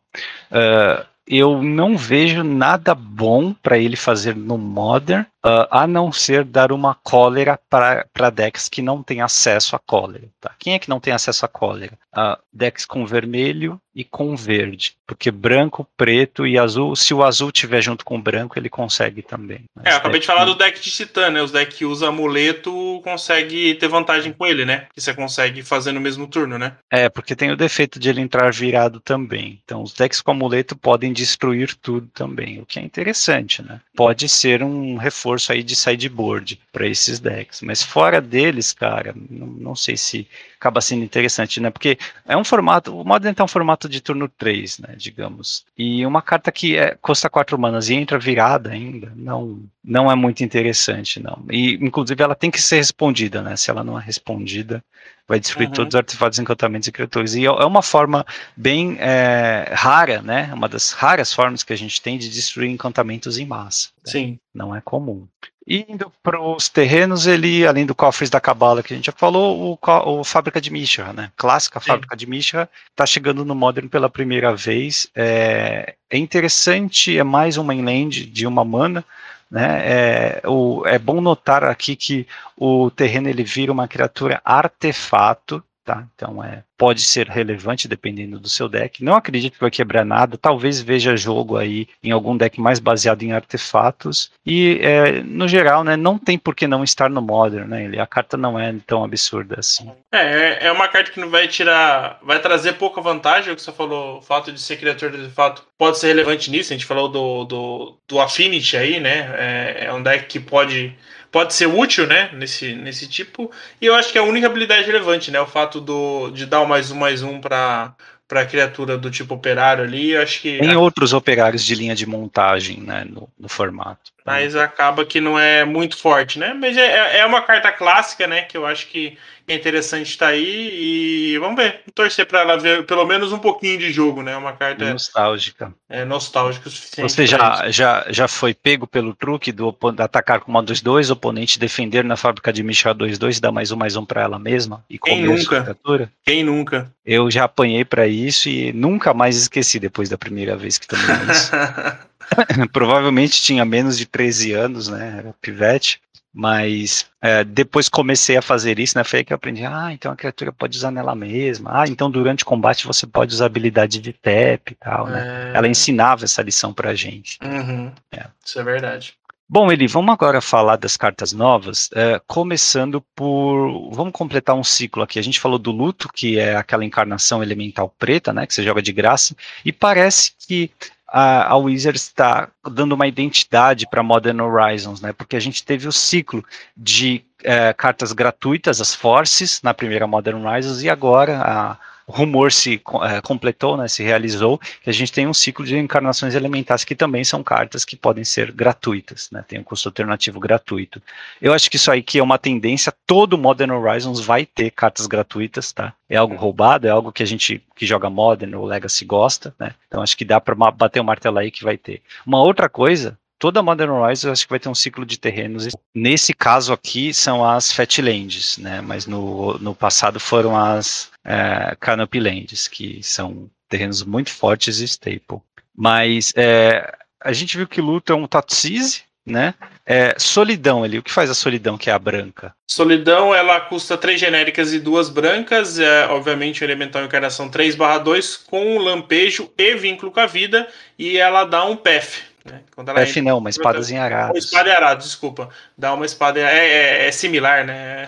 Speaker 2: Uh, eu não vejo nada bom para ele fazer no Modern, uh, a não ser dar uma cólera para decks que não têm acesso à cólera. Tá? Quem é que não tem acesso à cólera? Uh, decks com vermelho e com verde, porque branco, preto e azul, se o azul tiver junto com o branco, ele consegue também.
Speaker 3: é, eu acabei de falar do deck de Titã, né? Os decks que usa amuleto consegue ter vantagem com ele, né? Que você consegue fazer no mesmo turno, né?
Speaker 2: É, porque tem o defeito de ele entrar virado também. Então, os decks com amuleto podem destruir tudo também, o que é interessante, né? Pode ser um reforço aí de sideboard para esses decks, mas fora deles, cara, não, não sei se acaba sendo interessante, né? Porque é um formato, o Modern é um formato de turno 3, né, digamos. E uma carta que é, custa 4 manas e entra virada ainda, não não é muito interessante, não. E inclusive ela tem que ser respondida, né? Se ela não é respondida, vai destruir uhum. todos os artefatos, encantamentos e criaturas. E é, é uma forma bem é, rara, né? Uma das raras formas que a gente tem de destruir encantamentos em massa.
Speaker 3: Né? Sim.
Speaker 2: Não é comum. E indo para os terrenos, ele, além do cofres da Cabala que a gente já falou, o, o Fábrica de Mishra, né? Clássica Sim. Fábrica de Mishra, está chegando no Modern pela primeira vez. É, é interessante, é mais um mainland de uma mana, né? É, o, é bom notar aqui que o terreno ele vira uma criatura artefato, tá? Então é pode ser relevante dependendo do seu deck. Não acredito que vai quebrar nada. Talvez veja jogo aí em algum deck mais baseado em artefatos. E é, no geral, né, não tem por que não estar no Modern, né? A carta não é tão absurda assim.
Speaker 3: É, é uma carta que não vai tirar, vai trazer pouca vantagem. O que você falou, o fato de ser criatura de fato pode ser relevante nisso. A gente falou do, do, do Affinity aí, né? É, é um deck que pode pode ser útil, né, nesse, nesse tipo. E eu acho que é a única habilidade relevante, né, o fato do, de dar o mais um mais um para para criatura do tipo operário ali, eu acho que.
Speaker 2: Tem outros operários de linha de montagem, né, no, no formato.
Speaker 3: Mas acaba que não é muito forte, né? Mas é, é uma carta clássica, né? Que eu acho que é interessante estar tá aí e vamos ver, torcer para ela ver pelo menos um pouquinho de jogo, né? Uma carta
Speaker 2: nostálgica.
Speaker 3: É nostálgica o suficiente.
Speaker 2: Você já, já, já foi pego pelo truque do atacar com uma dos dois oponentes, defender na fábrica de Michel 2-2 e dar mais um mais um para ela mesma e
Speaker 3: Quem nunca? Quem nunca?
Speaker 2: Eu já apanhei para isso e nunca mais esqueci depois da primeira vez que tomei isso. Provavelmente tinha menos de 13 anos, né? Era pivete. Mas é, depois comecei a fazer isso, né? Foi aí que eu aprendi. Ah, então a criatura pode usar nela mesma. Ah, então durante o combate você pode usar habilidade de tap e tal, né? É... Ela ensinava essa lição pra gente.
Speaker 3: Uhum. É. Isso é verdade.
Speaker 2: Bom, Eli, vamos agora falar das cartas novas, é, começando por. Vamos completar um ciclo aqui. A gente falou do luto, que é aquela encarnação elemental preta, né? Que você joga de graça, e parece que a, a Wizards está dando uma identidade para Modern Horizons, né? Porque a gente teve o ciclo de é, cartas gratuitas, as Forces, na primeira Modern Horizons, e agora a rumor se é, completou, né, se realizou, que a gente tem um ciclo de encarnações elementares que também são cartas que podem ser gratuitas, né, tem um custo alternativo gratuito. Eu acho que isso aí que é uma tendência, todo Modern Horizons vai ter cartas gratuitas, tá? É algo roubado, é algo que a gente que joga Modern ou Legacy gosta, né? Então acho que dá para bater o martelo aí que vai ter. Uma outra coisa toda Modern Horizons acho que vai ter um ciclo de terrenos. Nesse caso aqui são as Fatlands, né? Mas no, no passado foram as é, Canopy Lands, que são terrenos muito fortes e staple. Mas é, a gente viu que luta é um Tatsise, né? É, solidão ali, o que faz a solidão, que é a branca?
Speaker 3: Solidão, ela custa três genéricas e duas brancas, é, obviamente o elemental encarnação 3 2 com lampejo e vínculo com a vida, e ela dá um PF,
Speaker 2: né? Quando ela F não, uma espada em arado. Uma
Speaker 3: espada em arado, desculpa. Dá uma espada. É, é, é similar, né?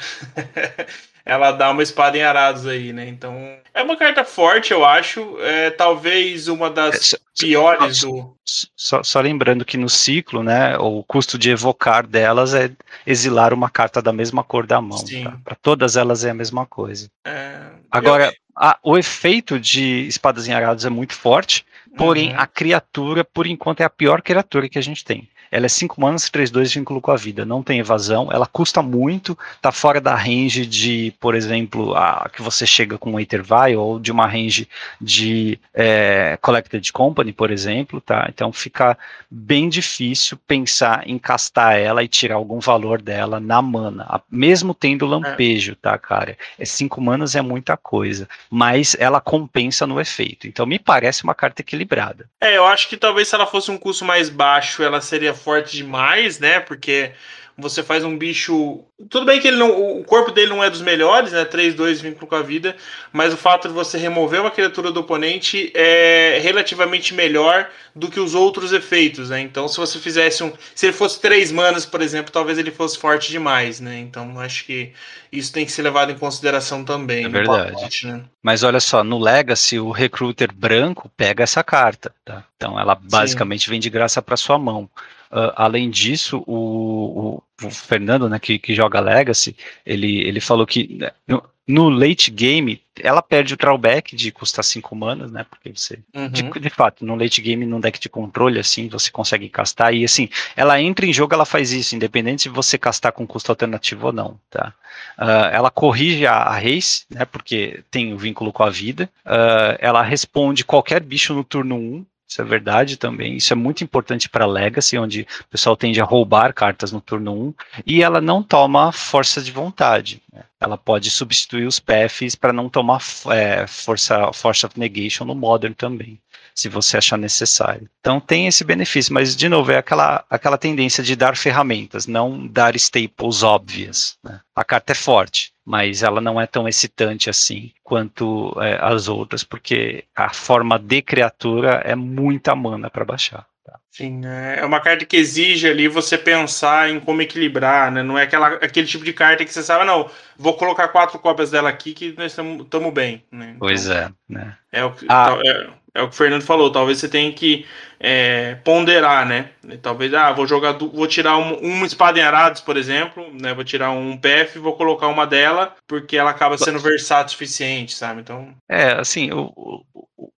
Speaker 3: ela dá uma espada em arados aí, né? Então. É uma carta forte, eu acho. É talvez uma das é, piores
Speaker 2: só,
Speaker 3: do.
Speaker 2: Só, só, lembrando que no ciclo, né? O custo de evocar delas é exilar uma carta da mesma cor da mão. Tá? Para todas elas é a mesma coisa. É, Agora, eu... a, o efeito de espadas em arados é muito forte. Porém, uhum. a criatura, por enquanto, é a pior criatura que a gente tem. Ela é 5 manas, 3, 2, vínculo com a vida. Não tem evasão, ela custa muito, tá fora da range de, por exemplo, a que você chega com o Ethervile, ou de uma range de é, Collected Company, por exemplo, tá? Então fica bem difícil pensar em castar ela e tirar algum valor dela na mana, mesmo tendo lampejo, tá, cara? É 5 manas é muita coisa, mas ela compensa no efeito. Então me parece uma carta equilibrada.
Speaker 3: É, eu acho que talvez se ela fosse um custo mais baixo, ela seria forte demais, né? Porque você faz um bicho. Tudo bem que ele não, o corpo dele não é dos melhores, né? 3-2 vínculo com a vida, mas o fato de você remover uma criatura do oponente é relativamente melhor do que os outros efeitos, né? Então, se você fizesse um. Se ele fosse 3 manas, por exemplo, talvez ele fosse forte demais, né? Então, acho que isso tem que ser levado em consideração também.
Speaker 2: É verdade. Pacote, né? Mas olha só, no Legacy, o Recruiter branco pega essa carta, tá? Então, ela basicamente Sim. vem de graça para sua mão. Uh, além disso, o, o, o Fernando, né, que, que, joga Legacy, ele, ele falou que né, no, no, late game ela perde o drawback de custar 5 manas, né? Porque você. Uhum. De, de, fato, no late game, num deck de controle, assim, você consegue castar. E assim, ela entra em jogo, ela faz isso, independente se você castar com custo alternativo ou não, tá? Uh, ela corrige a, a race, né? Porque tem o vínculo com a vida. Uh, ela responde qualquer bicho no turno 1, isso é verdade também. Isso é muito importante para Legacy, onde o pessoal tende a roubar cartas no turno 1. E ela não toma força de vontade. Né? Ela pode substituir os PFs para não tomar é, força, force of negation no Modern também se você achar necessário. Então tem esse benefício, mas de novo é aquela, aquela tendência de dar ferramentas, não dar staples óbvias. Né? A carta é forte, mas ela não é tão excitante assim quanto é, as outras, porque a forma de criatura é muita mana para baixar. Tá?
Speaker 3: Sim, é, é uma carta que exige ali você pensar em como equilibrar, né? Não é aquela, aquele tipo de carta que você sabe, não, vou colocar quatro cópias dela aqui que nós estamos bem. Né?
Speaker 2: Então, pois é, né?
Speaker 3: É o, ah. é, é o que o Fernando falou, talvez você tenha que é, ponderar, né? Talvez, ah, vou jogar, vou tirar um, uma espada em arados, por exemplo, né? Vou tirar um PF e vou colocar uma dela, porque ela acaba sendo versátil o suficiente, sabe? Então.
Speaker 2: É, assim, eu,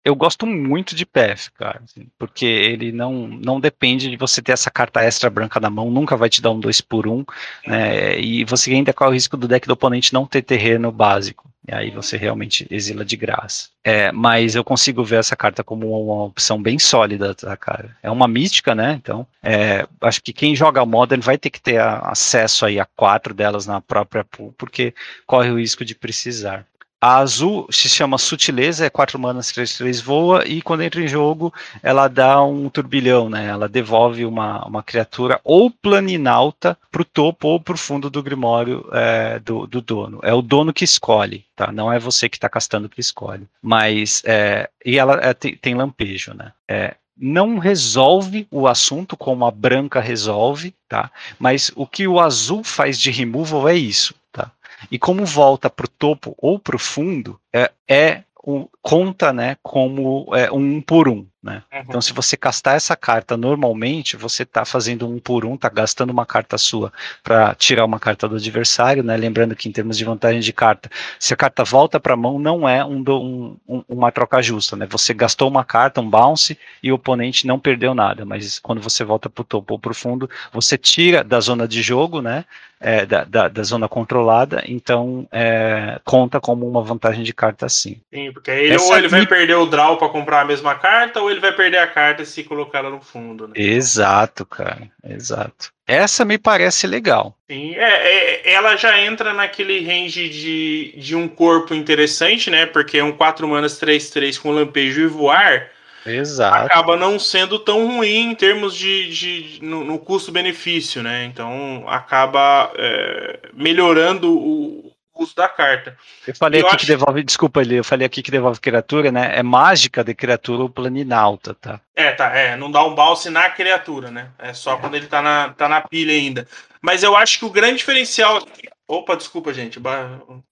Speaker 2: eu gosto muito de PF, cara, assim, porque ele não, não depende de você ter essa carta extra branca na mão, nunca vai te dar um 2 por 1 um, né? E você ainda corre o risco do deck do oponente não ter terreno básico. E aí você realmente exila de graça. É, mas eu consigo ver essa carta como uma opção bem sólida, tá, cara? É uma mística, né? Então, é, acho que quem joga Modern vai ter que ter acesso aí a quatro delas na própria pool, porque corre o risco de precisar. A azul se chama Sutileza, é 4 manas, 3, 3 voa, e quando entra em jogo, ela dá um turbilhão, né? Ela devolve uma, uma criatura ou planinalta para o topo ou para o fundo do grimório é, do, do, dono. É o dono que escolhe, tá? Não é você que está castando que escolhe. Mas, é, e ela é, tem, tem, lampejo, né? É, não resolve o assunto como a branca resolve, tá? Mas o que o azul faz de removal é isso, tá? E como volta para o topo ou para o fundo, é, é o, conta né, como é, um por um. Né? Uhum. Então, se você castar essa carta normalmente, você está fazendo um por um, está gastando uma carta sua para tirar uma carta do adversário, né? Lembrando que em termos de vantagem de carta, se a carta volta para a mão, não é um, um, um, uma troca justa, né? Você gastou uma carta, um bounce, e o oponente não perdeu nada. Mas quando você volta para o topo ou para o fundo, você tira da zona de jogo, né? É, da, da, da, zona controlada, então é, conta como uma vantagem de carta sim.
Speaker 3: Sim, porque aí ele, ou ele vai perder o draw para comprar a mesma carta, ou ele vai perder a carta se colocar ela no fundo. Né?
Speaker 2: Exato, cara. Exato. Essa me parece legal.
Speaker 3: Sim, é, é, ela já entra naquele range de, de um corpo interessante, né? Porque é um 4 manas 3-3 com lampejo e voar.
Speaker 2: Exato.
Speaker 3: Acaba não sendo tão ruim em termos de, de no, no custo-benefício, né? Então acaba é, melhorando o, uso da carta.
Speaker 2: Eu falei eu aqui acho... que devolve, desculpa ali, eu falei aqui que devolve criatura, né? É mágica de criatura ou planinalta, tá?
Speaker 3: É, tá, é, não dá um balse na criatura, né? É só é. quando ele tá na, tá na pilha ainda. Mas eu acho que o grande diferencial. Opa, desculpa, gente,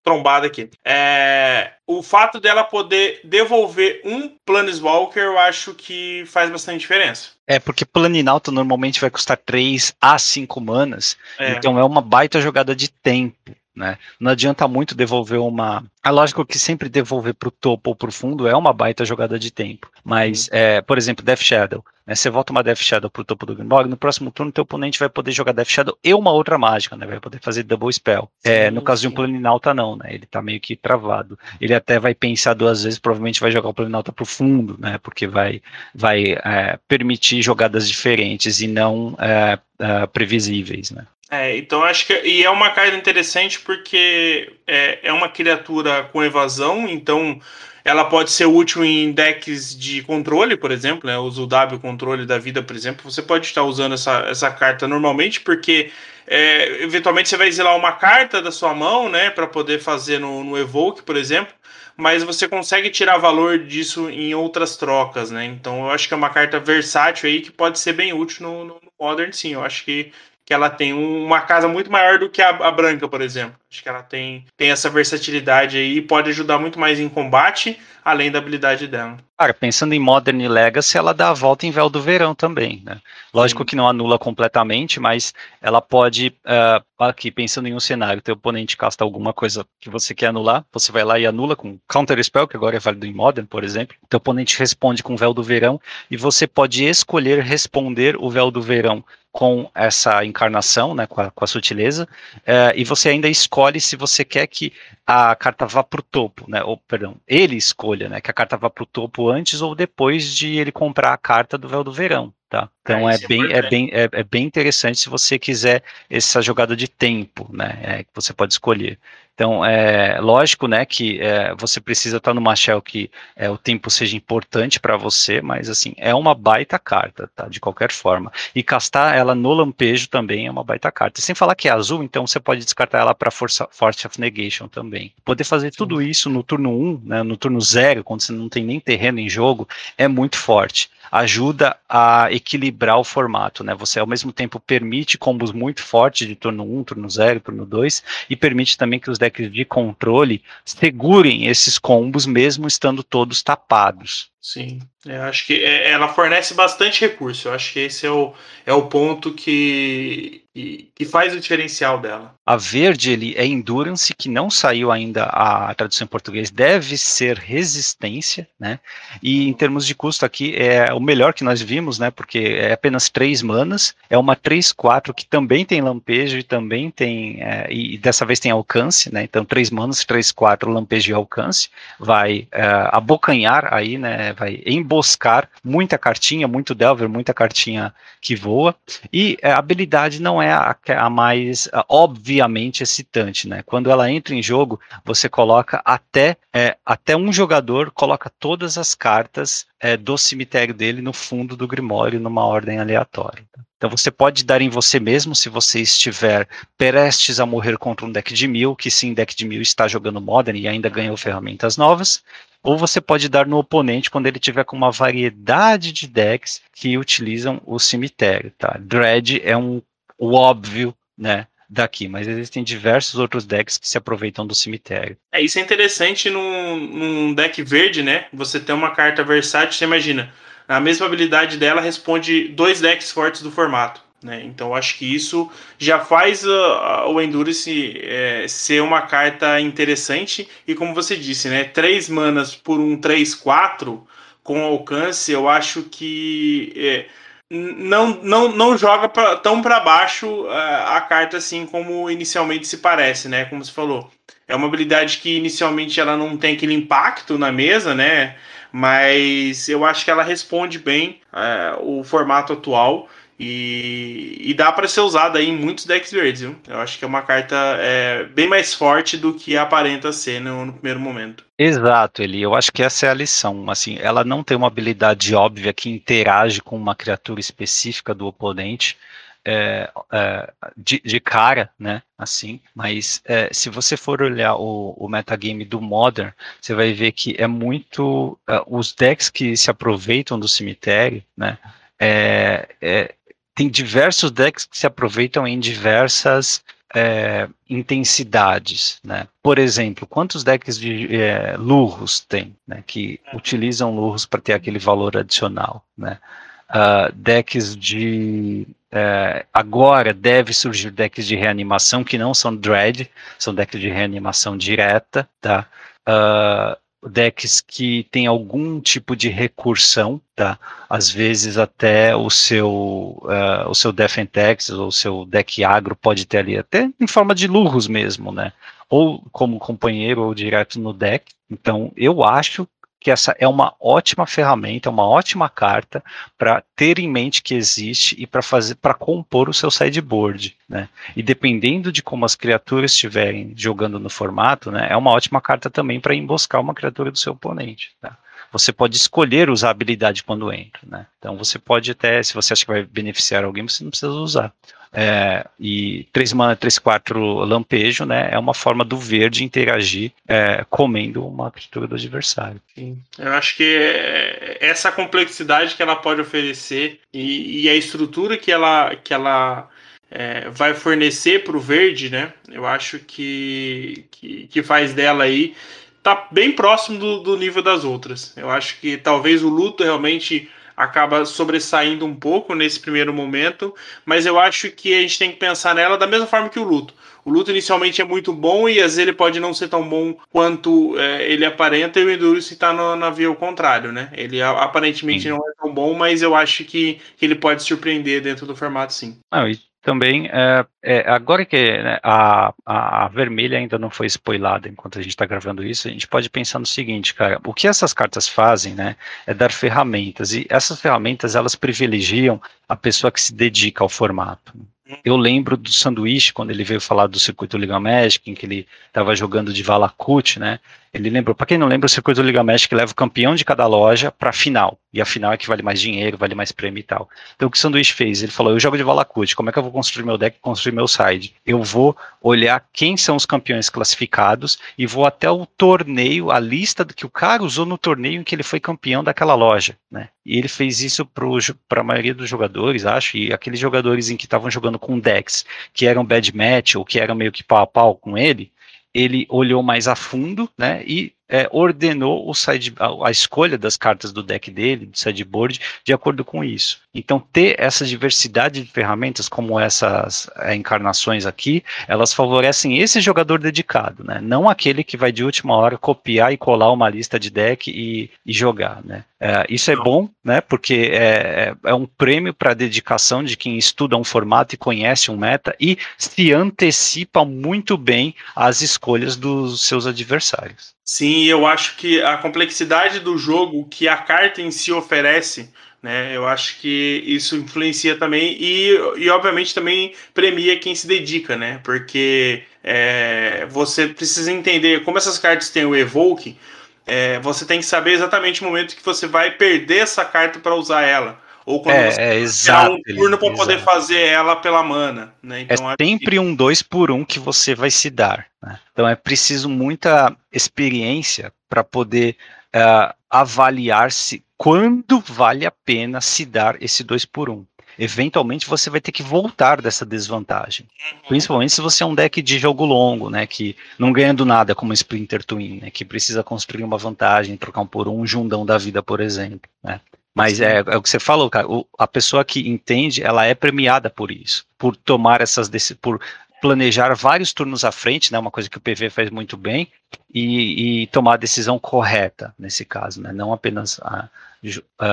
Speaker 3: trombada aqui. É, o fato dela poder devolver um Planeswalker, eu acho que faz bastante diferença.
Speaker 2: É, porque Planinalta normalmente vai custar 3 a 5 manas, é. então é uma baita jogada de tempo. Né? Não adianta muito devolver uma. É lógico que sempre devolver para o topo ou para o fundo é uma baita jogada de tempo. Mas, uhum. é, por exemplo, Death Shadow. Né? Você volta uma Death Shadow para o topo do Grimborg, no próximo turno teu oponente vai poder jogar Death Shadow e uma outra mágica, né? Vai poder fazer double spell. Sim, é, no caso sim. de um Planinalta, não, né? Ele está meio que travado. Ele até vai pensar duas vezes, provavelmente vai jogar o Planinalta para o fundo, né? Porque vai, vai é, permitir jogadas diferentes e não é, é previsíveis, né?
Speaker 3: É, então acho que. E é uma carta interessante porque é, é uma criatura com evasão, então ela pode ser útil em decks de controle, por exemplo, né? Usa o W controle da vida, por exemplo. Você pode estar usando essa, essa carta normalmente, porque é, eventualmente você vai exilar uma carta da sua mão, né? Para poder fazer no, no Evoke, por exemplo. Mas você consegue tirar valor disso em outras trocas, né? Então eu acho que é uma carta versátil aí que pode ser bem útil no, no Modern, sim. Eu acho que que ela tem uma casa muito maior do que a, a, branca, por exemplo. Acho que ela tem, tem essa versatilidade aí e pode ajudar muito mais em combate, além da habilidade dela.
Speaker 2: Cara, pensando em Modern e Legacy, ela dá a volta em Véu do Verão também, né? Lógico Sim. que não anula completamente, mas ela pode, uh, aqui pensando em um cenário, teu oponente casta alguma coisa que você quer anular, você vai lá e anula com Counter Spell, que agora é válido em Modern, por exemplo. Teu oponente responde com Véu do Verão e você pode escolher responder o Véu do Verão com essa encarnação, né, com a, com a sutileza, é, e você ainda escolhe se você quer que a carta vá para o topo, né, ou, perdão, ele escolha, né, que a carta vá para o topo antes ou depois de ele comprar a carta do Véu do Verão, tá? Então é, é bem, é, bem, é, é, bem interessante se você quiser essa jogada de tempo, né, é, que você pode escolher. Então, é lógico, né, que é, você precisa estar numa shell que é, o tempo seja importante para você, mas assim, é uma baita carta, tá, de qualquer forma. E castar ela no lampejo também é uma baita carta. Sem falar que é azul, então você pode descartar ela para Force of Negation também. Poder fazer tudo isso no turno 1, né, no turno 0, quando você não tem nem terreno em jogo, é muito forte ajuda a equilibrar o formato, né? Você ao mesmo tempo permite combos muito fortes de turno 1, turno 0, turno 2 e permite também que os decks de controle segurem esses combos mesmo estando todos tapados.
Speaker 3: Sim, eu acho que é, ela fornece bastante recurso. Eu acho que esse é o, é o ponto que, que faz o diferencial dela.
Speaker 2: A verde ele é endurance, que não saiu ainda a tradução em português, deve ser resistência, né? E em termos de custo aqui é o melhor que nós vimos, né? Porque é apenas três manas, é uma 3-4 que também tem lampejo e também tem, é, e dessa vez tem alcance, né? Então três manas, 3-4, lampejo e alcance, vai é, abocanhar aí, né? Vai emboscar muita cartinha, muito Delver, muita cartinha que voa. E a habilidade não é a, a mais a, obviamente excitante, né? Quando ela entra em jogo, você coloca até, é, até um jogador coloca todas as cartas é, do cemitério dele no fundo do Grimório numa ordem aleatória. Então você pode dar em você mesmo se você estiver prestes a morrer contra um deck de mil, que sim, deck de mil está jogando Modern e ainda ganhou ferramentas novas, ou você pode dar no oponente quando ele tiver com uma variedade de decks que utilizam o cemitério, tá? Dread é um o óbvio, né? daqui, mas existem diversos outros decks que se aproveitam do cemitério.
Speaker 3: É, isso é interessante num, num deck verde, né? Você tem uma carta versátil, você imagina, a mesma habilidade dela responde dois decks fortes do formato. Né? Então acho que isso já faz uh, o Endurance é, ser uma carta interessante e como você disse, né, três manas por um 3-4 com alcance, eu acho que é, não, não, não joga pra, tão para baixo uh, a carta assim como inicialmente se parece, né? Como você falou. É uma habilidade que inicialmente ela não tem aquele impacto na mesa, né? Mas eu acho que ela responde bem o formato atual. E, e dá para ser usada em muitos decks verdes, viu? Eu acho que é uma carta é, bem mais forte do que aparenta ser no, no, primeiro momento.
Speaker 2: Exato, Eli. Eu acho que essa é a lição. Assim, ela não tem uma habilidade óbvia que interage com uma criatura específica do oponente. É, é, de, de, cara, né? Assim, mas é, se você for olhar o, o metagame do Modern, você vai ver que é muito é, os decks que se aproveitam do cemitério, né? É, é, tem diversos decks que se aproveitam em diversas é, intensidades, né? Por exemplo, quantos decks de é, lurros tem, né? Que utilizam lurros para ter aquele valor adicional, né? Uh, decks de é, agora deve surgir decks de reanimação que não são dread, são decks de reanimação direta, tá? Uh, decks que tem algum tipo de recursão, tá? Às vezes até o seu uh, o seu Defentex ou o seu deck agro pode ter ali até em forma de lurros mesmo, né? Ou como companheiro ou direto no deck. Então eu acho que essa é uma ótima ferramenta, uma ótima carta para ter em mente que existe e para fazer para compor o seu sideboard, né? E dependendo de como as criaturas estiverem jogando no formato, né, é uma ótima carta também para emboscar uma criatura do seu oponente, tá? Você pode escolher usar a habilidade quando entra, né? Então você pode até, se você acha que vai beneficiar alguém, você não precisa usar. É, e 3 mana, 3, 4 lampejo, né? É uma forma do verde interagir é, comendo uma criatura do adversário.
Speaker 3: Sim. Eu acho que é essa complexidade que ela pode oferecer e, e a estrutura que ela, que ela é, vai fornecer para o verde, né? Eu acho que, que, que, faz dela aí tá bem próximo do, do nível das outras. Eu acho que talvez o luto realmente acaba sobressaindo um pouco nesse primeiro momento, mas eu acho que a gente tem que pensar nela da mesma forma que o luto. O luto inicialmente é muito bom e às vezes ele pode não ser tão bom quanto é, ele aparenta e o Endurance está na via ao contrário, né? Ele aparentemente sim. não é tão bom, mas eu acho que, que ele pode surpreender dentro do formato sim.
Speaker 2: Ah, e também, é, é, agora que né, a, a, vermelha ainda não foi spoilada enquanto a gente está gravando isso, a gente pode pensar no seguinte, cara, o que essas cartas fazem, né, é dar ferramentas, e essas ferramentas, elas privilegiam a pessoa que se dedica ao formato. Eu lembro do Sanduíche, quando ele veio falar do circuito Liga Magic, em que ele estava jogando de Valakut, né, ele lembrou, para quem não lembra, o circuito Liga Magic leva o campeão de cada loja para a final. E a final é que vale mais dinheiro, vale mais prêmio e tal. Então o que o Sanduíche fez? Ele falou: eu jogo de Valakut, como é que eu vou construir meu deck, construir meu side? Eu vou olhar quem são os campeões classificados e vou até o torneio, a lista que o cara usou no torneio em que ele foi campeão daquela loja. Né? E ele fez isso para a maioria dos jogadores, acho, e aqueles jogadores em que estavam jogando com decks que eram bad match ou que eram meio que pau a pau com ele, ele olhou mais a fundo, né, e é, ordenou o side, a, a, escolha das cartas do deck dele, do sideboard, de acordo com isso. Então, ter essa diversidade de ferramentas, como essas é, encarnações aqui, elas favorecem esse jogador dedicado, né? Não aquele que vai de última hora copiar e colar uma lista de deck e, e jogar, né? É, isso é bom, né? Porque é, é, é um prêmio para a dedicação de quem estuda um formato e conhece um meta e se antecipa muito bem às escolhas dos seus adversários.
Speaker 3: Sim, eu acho que a complexidade do jogo que a carta em si oferece, né? Eu acho que isso influencia também e, e obviamente também premia quem se dedica, né? Porque é, você precisa entender como essas cartas têm o Evoke, é, você tem que saber exatamente o momento que você vai perder essa carta para usar ela. Ou quando
Speaker 2: é, você é, exato,
Speaker 3: um turno para poder fazer ela pela mana. Né?
Speaker 2: É então, é sempre que... um dois por um que você vai se dar. Né? Então é preciso muita experiência para poder uh, avaliar se quando vale a pena se dar esse 2 por 1 um eventualmente você vai ter que voltar dessa desvantagem. Uhum. Principalmente se você é um deck de jogo longo, né, que não ganha do nada como Splinter Twin, né, que precisa construir uma vantagem, trocar um por um, um jundão da vida, por exemplo, né. Mas é, é, o que você falou, cara. O, a pessoa que entende, ela é premiada por isso, por tomar essas decisões, por planejar vários turnos à frente, né? Uma coisa que o PV faz muito bem e, e tomar a decisão correta nesse caso, né? Não apenas a, a,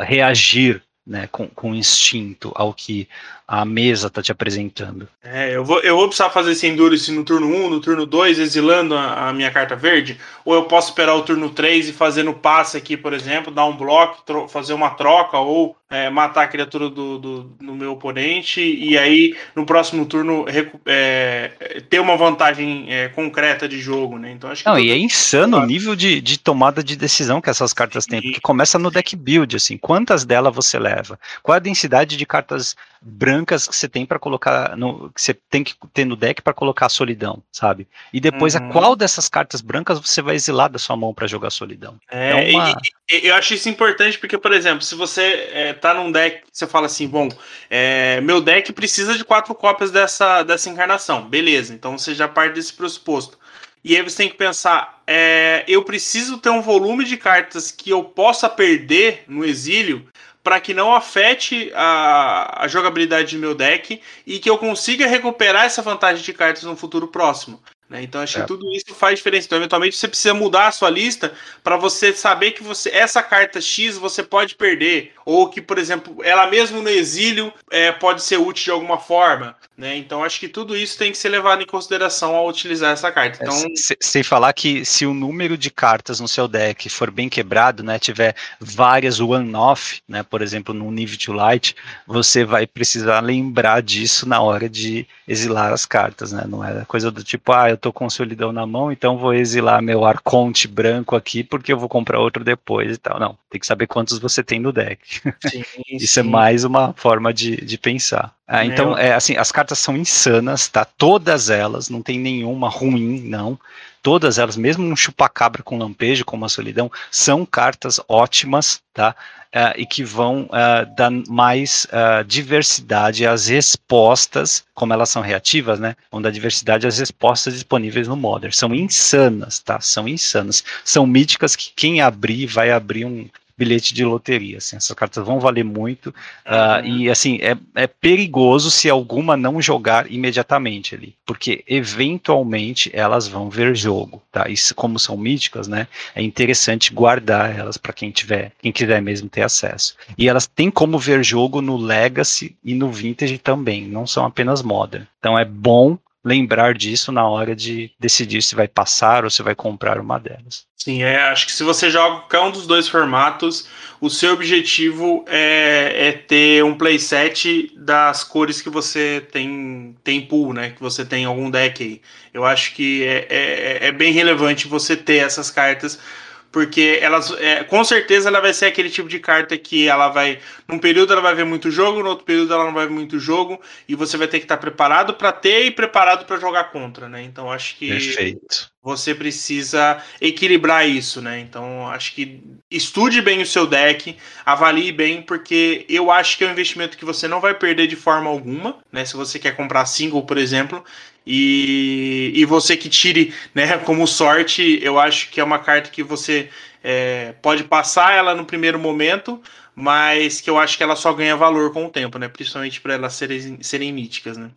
Speaker 2: a reagir né, com, com instinto ao que a mesa está te apresentando.
Speaker 3: É, eu vou, eu vou precisar fazer esse Endurance no turno 1, no turno 2, exilando a, a, minha carta verde? Ou eu posso esperar o turno 3 e fazer no passe aqui, por exemplo, dar um bloco, fazer uma troca, ou é, matar a criatura do, do, do, meu oponente, e aí no próximo turno é, ter uma vantagem é, concreta de jogo, né?
Speaker 2: Então acho que. Não, e é insano o nível de, de tomada de decisão que essas cartas têm, porque começa no deck build, assim, quantas delas você leva? Qual a densidade de cartas brancas que você tem para colocar no que você tem que ter no deck para colocar a solidão, sabe? E depois uhum. a qual dessas cartas brancas você vai exilar da sua mão para jogar solidão.
Speaker 3: É, é uma... e, e, eu acho isso importante porque, por exemplo, se você é, tá num deck, você fala assim, bom, é, meu deck precisa de quatro cópias dessa dessa encarnação, beleza? Então você já parte desse pressuposto. E aí você tem que pensar, é, eu preciso ter um volume de cartas que eu possa perder no exílio para que não afete a, a, jogabilidade do meu deck e que eu consiga recuperar essa vantagem de cartas no futuro próximo. Né? Então acho é. que tudo isso faz diferença. Então, eventualmente, você precisa mudar a sua lista para você saber que você essa carta X você pode perder. Ou que, por exemplo, ela mesmo no exílio é, pode ser útil de alguma forma. Né? Então acho que tudo isso tem que ser levado em consideração ao utilizar essa carta. Então,
Speaker 2: é, sem falar que se o número de cartas no seu deck for bem quebrado, né, tiver várias one-off, né, por exemplo, no nível to light, você vai precisar lembrar disso na hora de exilar as cartas, né? Não é coisa do tipo, ah, eu tô com o solidão na mão, então vou exilar meu arconte branco aqui porque eu vou comprar outro depois e tal. Não, tem que saber quantos você tem no deck. Sim, Isso é sim. é mais uma forma de, de pensar. Ah, então, é, assim, as cartas são insanas, tá? Todas elas, não tem nenhuma ruim, não. Todas elas, mesmo um chupacabra com lampejo, como a solidão, são cartas ótimas, tá? Uh, e que vão uh, dar mais uh, diversidade às respostas, como elas são reativas, né? Vão dar diversidade às respostas disponíveis no Modern. São insanas, tá? São insanas. São míticas que quem abrir vai abrir um, bilhete de loteria. Assim, essas cartas vão valer muito. Uh, e assim, é, é perigoso se alguma não jogar imediatamente ali. Porque eventualmente elas vão ver jogo. Tá? Isso, como são míticas, né? É interessante guardar elas para quem tiver, quem quiser mesmo ter acesso. E elas têm como ver jogo no Legacy e no Vintage também, não são apenas Modern. Então é bom lembrar disso na hora de decidir se vai passar ou se vai comprar uma delas.
Speaker 3: Sim, é, acho que se você joga qualquer um dos dois formatos, o seu objetivo é, é, ter um playset das cores que você tem, tem pool, né? Que você tem algum deck aí. Eu acho que é, é, é bem relevante você ter essas cartas porque elas é, com certeza ela vai ser aquele tipo de carta que ela vai num período ela vai ver muito jogo no outro período ela não vai ver muito jogo e você vai ter que estar preparado para ter e preparado para jogar contra né então acho que
Speaker 2: Perfeito.
Speaker 3: Você precisa equilibrar isso né então acho que estude bem o seu deck avalie bem porque eu acho que é um investimento que você não vai perder de forma alguma né se você quer comprar single por exemplo e, e você que tire né, como sorte, eu acho que é uma carta que você é, pode passar ela no primeiro momento, mas que eu acho que ela só ganha valor com o tempo, né? Principalmente para elas serem, serem míticas, né?